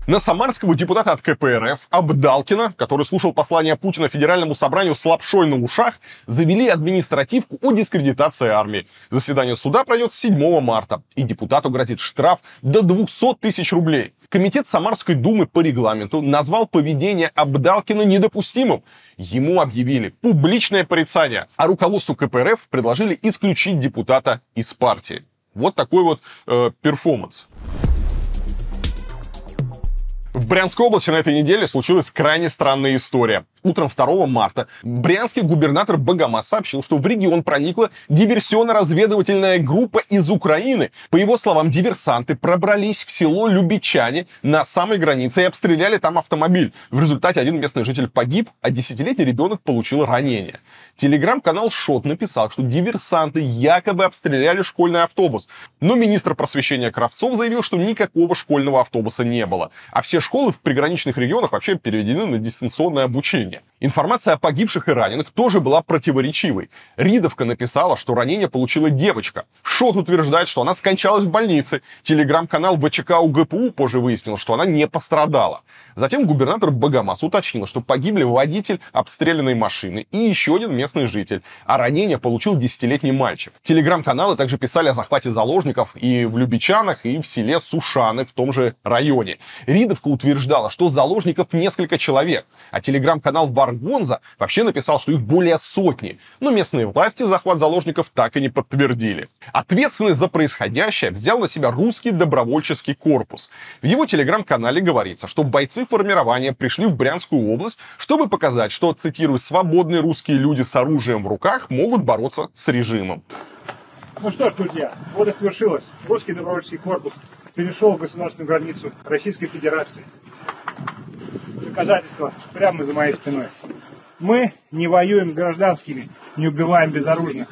На самарского депутата от КПРФ Абдалкина, который слушал послание Путина Федеральному собранию с лапшой на ушах, завели административку о дискредитации армии. Заседание суда пройдет 7 марта, и депутату грозит штраф до 200 тысяч рублей. Комитет Самарской думы по регламенту назвал поведение Абдалкина недопустимым. Ему объявили публичное порицание, а руководству КПРФ предложили исключить депутата из партии. Вот такой вот э, перформанс. В Брянской области на этой неделе случилась крайне странная история. Утром 2 марта брянский губернатор Богомаз сообщил, что в регион проникла диверсионно-разведывательная группа из Украины. По его словам, диверсанты пробрались в село Любичане на самой границе и обстреляли там автомобиль. В результате один местный житель погиб, а десятилетний ребенок получил ранение. Телеграм-канал Шот написал, что диверсанты якобы обстреляли школьный автобус. Но министр просвещения Кравцов заявил, что никакого школьного автобуса не было. А все школы в приграничных регионах вообще переведены на дистанционное обучение. Yeah. Информация о погибших и раненых тоже была противоречивой. Ридовка написала, что ранение получила девочка. Шот утверждает, что она скончалась в больнице. Телеграм-канал ВЧК УГПУ позже выяснил, что она не пострадала. Затем губернатор Богомаз уточнил, что погибли водитель обстрелянной машины и еще один местный житель, а ранение получил десятилетний мальчик. Телеграм-каналы также писали о захвате заложников и в Любичанах, и в селе Сушаны в том же районе. Ридовка утверждала, что заложников несколько человек, а телеграм-канал Варгонза вообще написал, что их более сотни, но местные власти захват заложников так и не подтвердили. Ответственность за происходящее взял на себя русский добровольческий корпус. В его телеграм-канале говорится, что бойцы формирования пришли в Брянскую область, чтобы показать, что, цитирую, свободные русские люди с оружием в руках могут бороться с режимом. Ну что ж, друзья, вот и свершилось. Русский добровольческий корпус перешел государственную границу Российской Федерации. Доказательства прямо за моей спиной. Мы не воюем с гражданскими, не убиваем безоружных.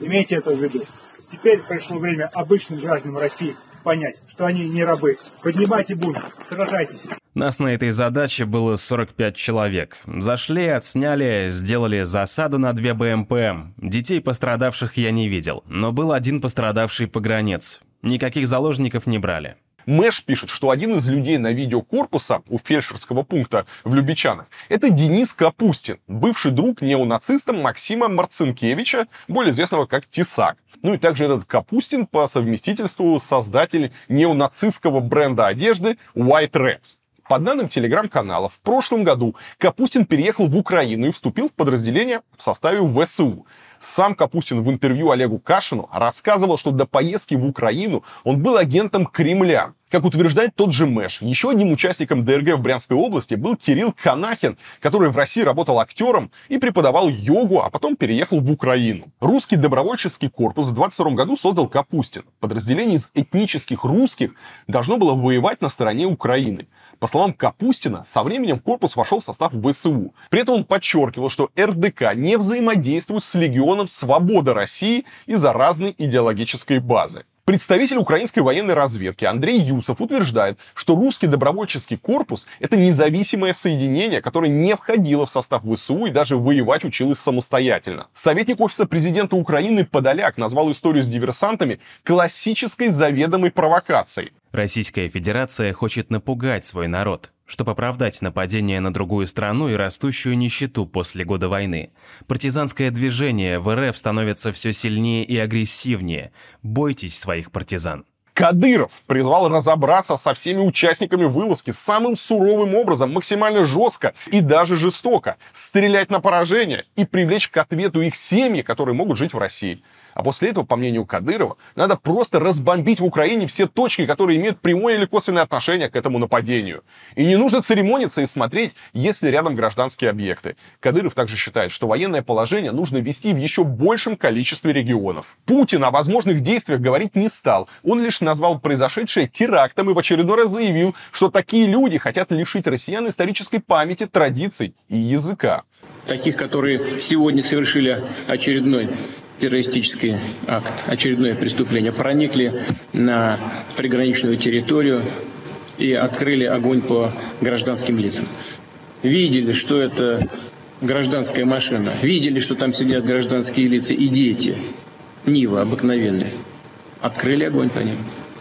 Имейте это в виду. Теперь пришло время обычным гражданам России понять, что они не рабы. Поднимайте бунт, сражайтесь. Нас на этой задаче было 45 человек. Зашли, отсняли, сделали засаду на две БМП. Детей пострадавших я не видел, но был один пострадавший погранец. Никаких заложников не брали. Мэш пишет, что один из людей на видео корпуса у фельдшерского пункта в Любичанах – это Денис Капустин, бывший друг неонациста Максима Марцинкевича, более известного как Тесак. Ну и также этот Капустин по совместительству создатель неонацистского бренда одежды White Rex. По данным телеграм-каналов, в прошлом году Капустин переехал в Украину и вступил в подразделение в составе ВСУ. Сам Капустин в интервью Олегу Кашину рассказывал, что до поездки в Украину он был агентом Кремля. Как утверждает тот же Мэш, еще одним участником ДРГ в Брянской области был Кирилл Канахин, который в России работал актером и преподавал йогу, а потом переехал в Украину. Русский добровольческий корпус в 22 году создал Капустин. Подразделение из этнических русских должно было воевать на стороне Украины. По словам Капустина, со временем корпус вошел в состав ВСУ. При этом он подчеркивал, что РДК не взаимодействует с Легионом Свобода России из-за разной идеологической базы. Представитель украинской военной разведки Андрей Юсов утверждает, что русский добровольческий корпус – это независимое соединение, которое не входило в состав ВСУ и даже воевать училось самостоятельно. Советник Офиса президента Украины Подоляк назвал историю с диверсантами классической заведомой провокацией. Российская Федерация хочет напугать свой народ, чтобы оправдать нападение на другую страну и растущую нищету после года войны. Партизанское движение в РФ становится все сильнее и агрессивнее. Бойтесь своих партизан. Кадыров призвал разобраться со всеми участниками вылазки самым суровым образом, максимально жестко и даже жестоко, стрелять на поражение и привлечь к ответу их семьи, которые могут жить в России. А после этого, по мнению Кадырова, надо просто разбомбить в Украине все точки, которые имеют прямое или косвенное отношение к этому нападению. И не нужно церемониться и смотреть, есть ли рядом гражданские объекты. Кадыров также считает, что военное положение нужно вести в еще большем количестве регионов. Путин о возможных действиях говорить не стал. Он лишь назвал произошедшее терактом и в очередной раз заявил, что такие люди хотят лишить россиян исторической памяти, традиций и языка. Таких, которые сегодня совершили очередной террористический акт, очередное преступление, проникли на приграничную территорию и открыли огонь по гражданским лицам. Видели, что это гражданская машина, видели, что там сидят гражданские лица и дети, Нива обыкновенные. Открыли огонь по ним.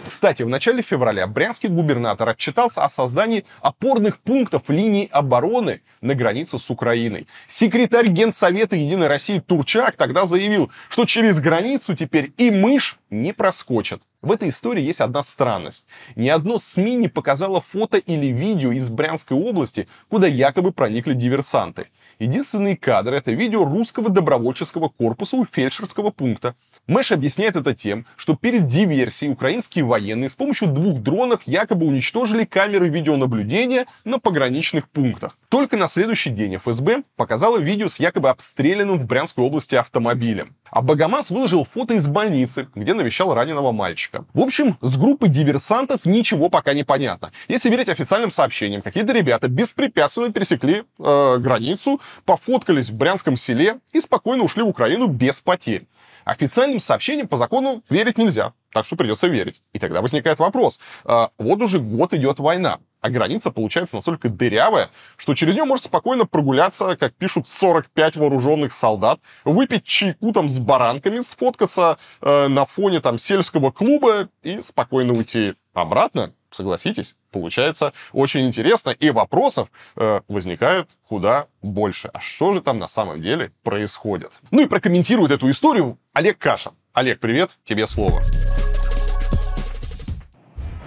Кстати, в начале февраля брянский губернатор отчитался о создании опорных пунктов линии обороны на границе с Украиной. Секретарь Генсовета Единой России Турчак тогда заявил, что через границу теперь и мышь не проскочит. В этой истории есть одна странность. Ни одно СМИ не показало фото или видео из Брянской области, куда якобы проникли диверсанты. Единственные кадры — это видео русского добровольческого корпуса у фельдшерского пункта. Мэш объясняет это тем, что перед диверсией украинские военные с помощью двух дронов якобы уничтожили камеры видеонаблюдения на пограничных пунктах. Только на следующий день ФСБ показала видео с якобы обстрелянным в Брянской области автомобилем. А Богомаз выложил фото из больницы, где навещал раненого мальчика. В общем, с группы диверсантов ничего пока не понятно. Если верить официальным сообщениям, какие-то ребята беспрепятственно пересекли э, границу, пофоткались в Брянском селе и спокойно ушли в Украину без потерь. Официальным сообщениям по закону верить нельзя, так что придется верить. И тогда возникает вопрос. Э, вот уже год идет война, а граница получается настолько дырявая, что через нее может спокойно прогуляться, как пишут, 45 вооруженных солдат, выпить чайку там с баранками, сфоткаться э, на фоне там сельского клуба и спокойно уйти обратно. Согласитесь, получается очень интересно, и вопросов э, возникает куда больше. А что же там на самом деле происходит? Ну и прокомментирует эту историю Олег Кашин. Олег, привет, тебе слово.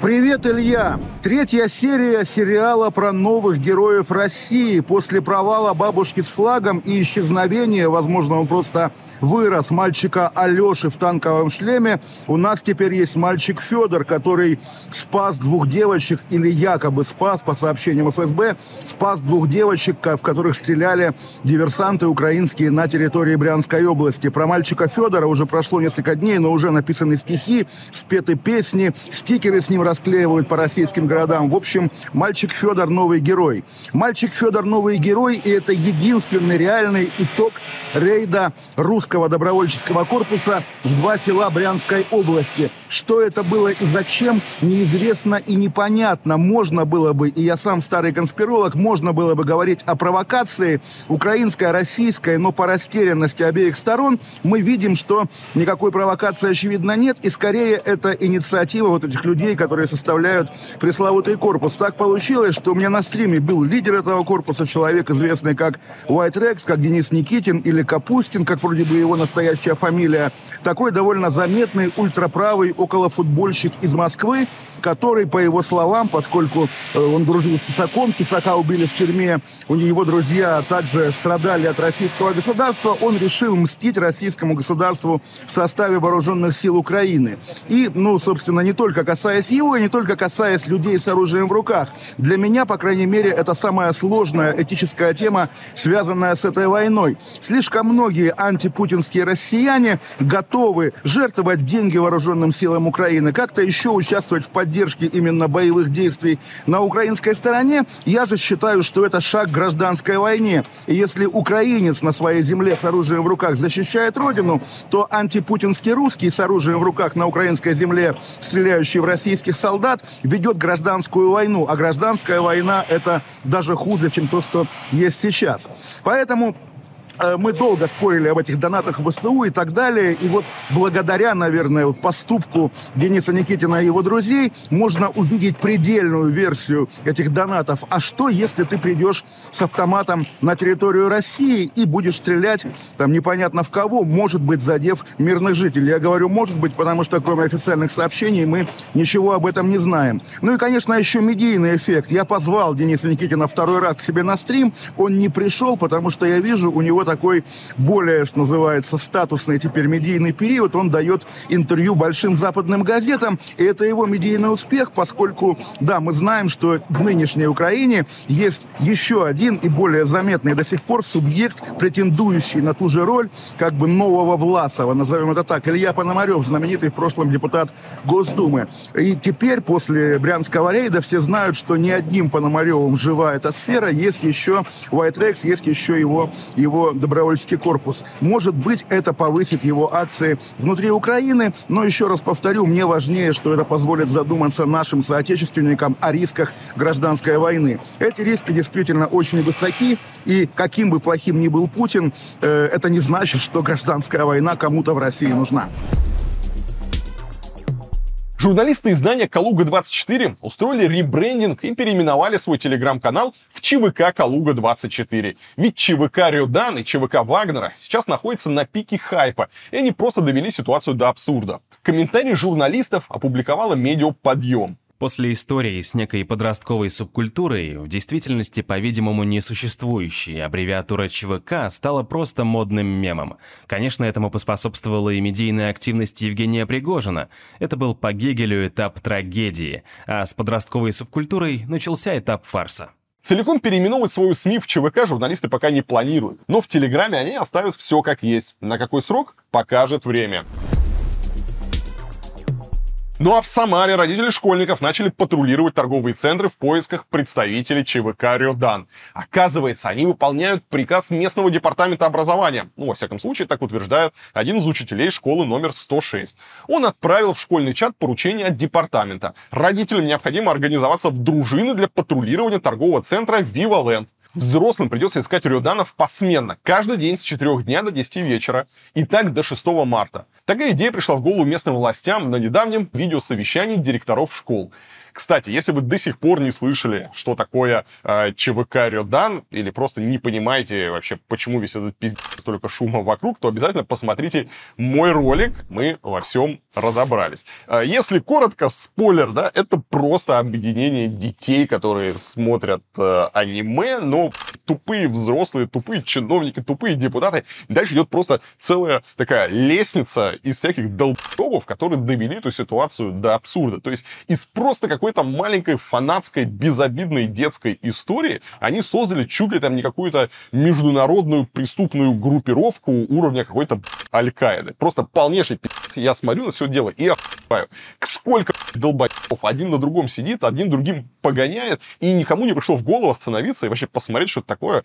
Привет, Илья! Третья серия сериала про новых героев России. После провала «Бабушки с флагом» и исчезновения, возможно, он просто вырос, мальчика Алеши в танковом шлеме, у нас теперь есть мальчик Федор, который спас двух девочек, или якобы спас, по сообщениям ФСБ, спас двух девочек, в которых стреляли диверсанты украинские на территории Брянской области. Про мальчика Федора уже прошло несколько дней, но уже написаны стихи, спеты песни, стикеры с ним расклеивают по российским городам. В общем, мальчик Федор новый герой. Мальчик Федор новый герой, и это единственный реальный итог рейда русского добровольческого корпуса в два села Брянской области. Что это было и зачем, неизвестно и непонятно. Можно было бы, и я сам старый конспиролог, можно было бы говорить о провокации украинской, российской, но по растерянности обеих сторон мы видим, что никакой провокации, очевидно, нет, и скорее это инициатива вот этих людей, которые которые составляют пресловутый корпус. Так получилось, что у меня на стриме был лидер этого корпуса, человек, известный как White Rex, как Денис Никитин или Капустин, как вроде бы его настоящая фамилия. Такой довольно заметный ультраправый околофутбольщик из Москвы, который, по его словам, поскольку э, он дружил с Тесаком, Тесака убили в тюрьме, у него друзья также страдали от российского государства, он решил мстить российскому государству в составе вооруженных сил Украины. И, ну, собственно, не только касаясь его, и не только касаясь людей с оружием в руках. Для меня, по крайней мере, это самая сложная этическая тема, связанная с этой войной. Слишком многие антипутинские россияне готовы жертвовать деньги вооруженным силам Украины, как-то еще участвовать в поддержке именно боевых действий на украинской стороне. Я же считаю, что это шаг к гражданской войне. И если украинец на своей земле с оружием в руках защищает родину, то антипутинский русский с оружием в руках на украинской земле, стреляющий в российских солдат, ведет гражданскую войну. А гражданская война – это даже хуже, чем то, что есть сейчас. Поэтому мы долго спорили об этих донатах в ВСУ и так далее. И вот благодаря, наверное, вот поступку Дениса Никитина и его друзей можно увидеть предельную версию этих донатов. А что, если ты придешь с автоматом на территорию России и будешь стрелять там непонятно в кого, может быть, задев мирных жителей? Я говорю, может быть, потому что кроме официальных сообщений мы ничего об этом не знаем. Ну и, конечно, еще медийный эффект. Я позвал Дениса Никитина второй раз к себе на стрим. Он не пришел, потому что я вижу, у него такой более, что называется, статусный теперь медийный период. Он дает интервью большим западным газетам, и это его медийный успех, поскольку, да, мы знаем, что в нынешней Украине есть еще один и более заметный до сих пор субъект, претендующий на ту же роль, как бы нового Власова, назовем это так, Илья Пономарев, знаменитый в прошлом депутат Госдумы. И теперь, после Брянского рейда, все знают, что не одним Пономаревым жива эта сфера, есть еще White Rex, есть еще его, его добровольческий корпус. Может быть, это повысит его акции внутри Украины, но еще раз повторю, мне важнее, что это позволит задуматься нашим соотечественникам о рисках гражданской войны. Эти риски действительно очень высоки, и каким бы плохим ни был Путин, э, это не значит, что гражданская война кому-то в России нужна. Журналисты издания «Калуга-24» устроили ребрендинг и переименовали свой телеграм-канал в ЧВК «Калуга-24». Ведь ЧВК «Рёдан» и ЧВК «Вагнера» сейчас находятся на пике хайпа, и они просто довели ситуацию до абсурда. Комментарий журналистов опубликовала медиа «Подъем». После истории с некой подростковой субкультурой, в действительности, по-видимому, несуществующей, аббревиатура ЧВК стала просто модным мемом. Конечно, этому поспособствовала и медийная активность Евгения Пригожина. Это был по Гегелю этап трагедии, а с подростковой субкультурой начался этап фарса. Целиком переименовывать свою СМИ в ЧВК журналисты пока не планируют. Но в Телеграме они оставят все как есть. На какой срок? Покажет время. Ну а в Самаре родители школьников начали патрулировать торговые центры в поисках представителей ЧВК «Рёдан». Оказывается, они выполняют приказ местного департамента образования. Ну, во всяком случае, так утверждает один из учителей школы номер 106. Он отправил в школьный чат поручение от департамента. Родителям необходимо организоваться в дружины для патрулирования торгового центра «Вива Ленд». Взрослым придется искать рюданов посменно, каждый день с 4 дня до 10 вечера, и так до 6 марта. Такая идея пришла в голову местным властям на недавнем видеосовещании директоров школ. Кстати, если вы до сих пор не слышали, что такое э, ЧВК Рёдан, или просто не понимаете вообще, почему весь этот пиздец столько шума вокруг, то обязательно посмотрите мой ролик, мы во всем разобрались. Э, если коротко, спойлер, да, это просто объединение детей, которые смотрят э, аниме, но тупые взрослые, тупые чиновники, тупые депутаты. Дальше идет просто целая такая лестница из всяких долбов, которые довели эту ситуацию до абсурда. То есть из просто как какой-то маленькой фанатской, безобидной детской истории они создали чуть ли там не какую-то международную преступную группировку уровня какой-то Аль-Каиды. Просто полнейший пи***ц. Я смотрю на все дело и охуеваю. Сколько долбоебов один на другом сидит, один другим погоняет, и никому не пришло в голову остановиться и вообще посмотреть, что это такое.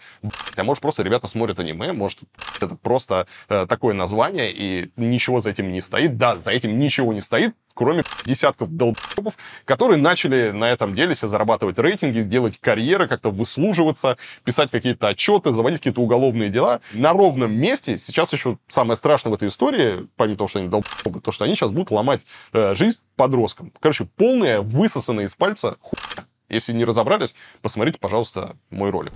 А может, просто ребята смотрят аниме, может, это просто э, такое название, и ничего за этим не стоит. Да, за этим ничего не стоит, кроме десятков долбоебов, которые начали на этом деле себе зарабатывать рейтинги, делать карьеры, как-то выслуживаться, писать какие-то отчеты, заводить какие-то уголовные дела. На ровном месте сейчас еще самое страшное в этой истории, помимо того, что они долбоебы, то, что они сейчас будут ломать э, жизнь подросткам. Короче, полная высосанная из пальца хуйня. Если не разобрались, посмотрите, пожалуйста, мой ролик.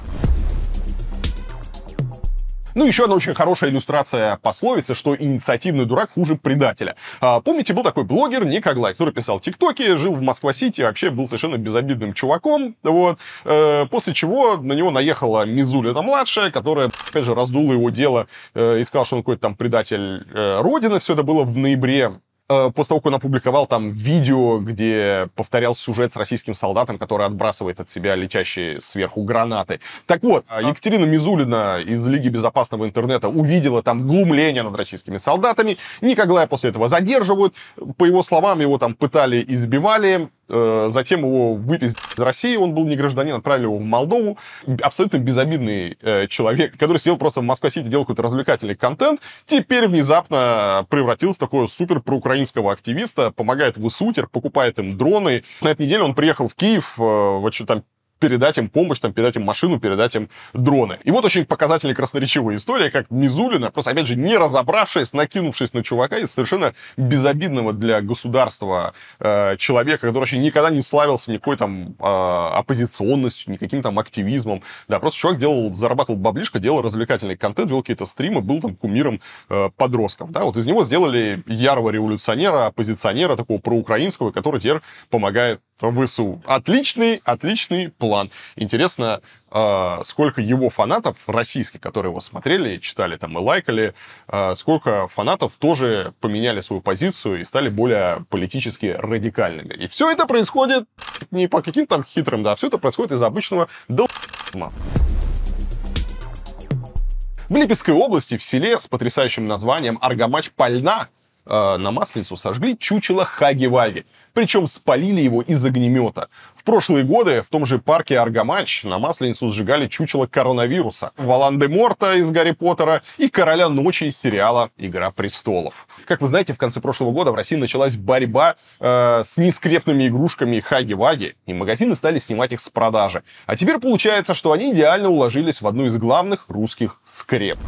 Ну, еще одна очень хорошая иллюстрация пословицы, что инициативный дурак хуже предателя. А, помните, был такой блогер Ник Аглай, который писал тиктоки, жил в Москва-Сити, вообще был совершенно безобидным чуваком, вот. Э, после чего на него наехала Мизулина-младшая, которая, опять же, раздула его дело э, и сказала, что он какой-то там предатель э, Родины. Все это было в ноябре после того, как он опубликовал там видео, где повторял сюжет с российским солдатом, который отбрасывает от себя летящие сверху гранаты. Так вот, Екатерина Мизулина из Лиги безопасного интернета увидела там глумление над российскими солдатами. Никоглая после этого задерживают. По его словам, его там пытали, избивали. Э, затем его выпись из России, он был не гражданин, отправили его в Молдову. Абсолютно безобидный э, человек, который сидел просто в Москва-Сити, делал какой-то развлекательный контент, теперь внезапно превратился в такого супер проукраинского активиста, помогает в ИСУ, покупает им дроны. На этой неделе он приехал в Киев, э, в, там передать им помощь, там, передать им машину, передать им дроны. И вот очень показательная красноречивая история, как Мизулина, просто, опять же, не разобравшись, накинувшись на чувака из совершенно безобидного для государства э, человека, который вообще никогда не славился никакой там э, оппозиционностью, никаким там активизмом. Да, просто чувак делал, зарабатывал баблишко, делал развлекательный контент, вел какие-то стримы, был там кумиром э, подростков. Да, вот из него сделали ярого революционера, оппозиционера, такого проукраинского, который теперь помогает ВСУ. Отличный, отличный план. Интересно, а, сколько его фанатов российских, которые его смотрели, читали там и лайкали, а, сколько фанатов тоже поменяли свою позицию и стали более политически радикальными. И все это происходит не по каким-то там хитрым, да, все это происходит из обычного долб***ма. В Липецкой области, в селе с потрясающим названием Аргамач-Пальна, э, на Масленицу сожгли чучело Хаги-Ваги. Причем спалили его из огнемета. В прошлые годы в том же парке Аргамач на Масленицу сжигали чучело коронавируса, Волан-де-Морта из Гарри Поттера и Короля Ночи из сериала «Игра престолов». Как вы знаете, в конце прошлого года в России началась борьба э, с нескрепными игрушками Хаги-Ваги, и магазины стали снимать их с продажи. А теперь получается, что они идеально уложились в одну из главных русских скреп.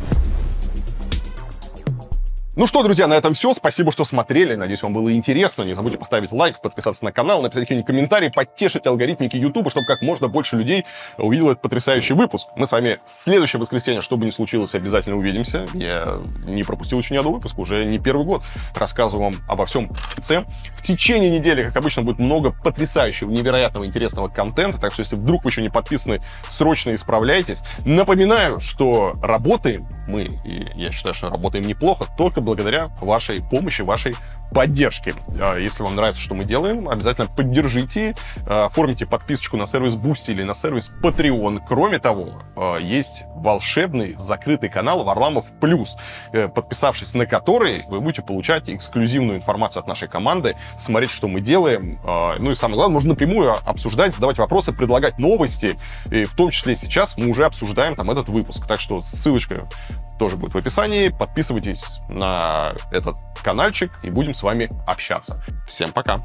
Ну что, друзья, на этом все. Спасибо, что смотрели. Надеюсь, вам было интересно. Не забудьте поставить лайк, подписаться на канал, написать какие-нибудь комментарии, подтешить алгоритмики YouTube, чтобы как можно больше людей увидел этот потрясающий выпуск. Мы с вами в следующее воскресенье, что бы ни случилось, обязательно увидимся. Я не пропустил еще ни одного выпуска, уже не первый год. Рассказываю вам обо всем в течение недели, как обычно, будет много потрясающего, невероятного, интересного контента. Так что, если вдруг вы еще не подписаны, срочно исправляйтесь. Напоминаю, что работаем мы, и я считаю, что работаем неплохо, только благодаря вашей помощи, вашей поддержки. А, если вам нравится, что мы делаем, обязательно поддержите, а, оформите подписочку на сервис Boosty или на сервис Patreon. Кроме того, а, есть волшебный закрытый канал Варламов Плюс, э, подписавшись на который вы будете получать эксклюзивную информацию от нашей команды, смотреть, что мы делаем. Ну и самое главное, можно напрямую обсуждать, задавать вопросы, предлагать новости. И в том числе сейчас мы уже обсуждаем там этот выпуск. Так что ссылочка тоже будет в описании. Подписывайтесь на этот каналчик и будем с вами общаться. Всем пока!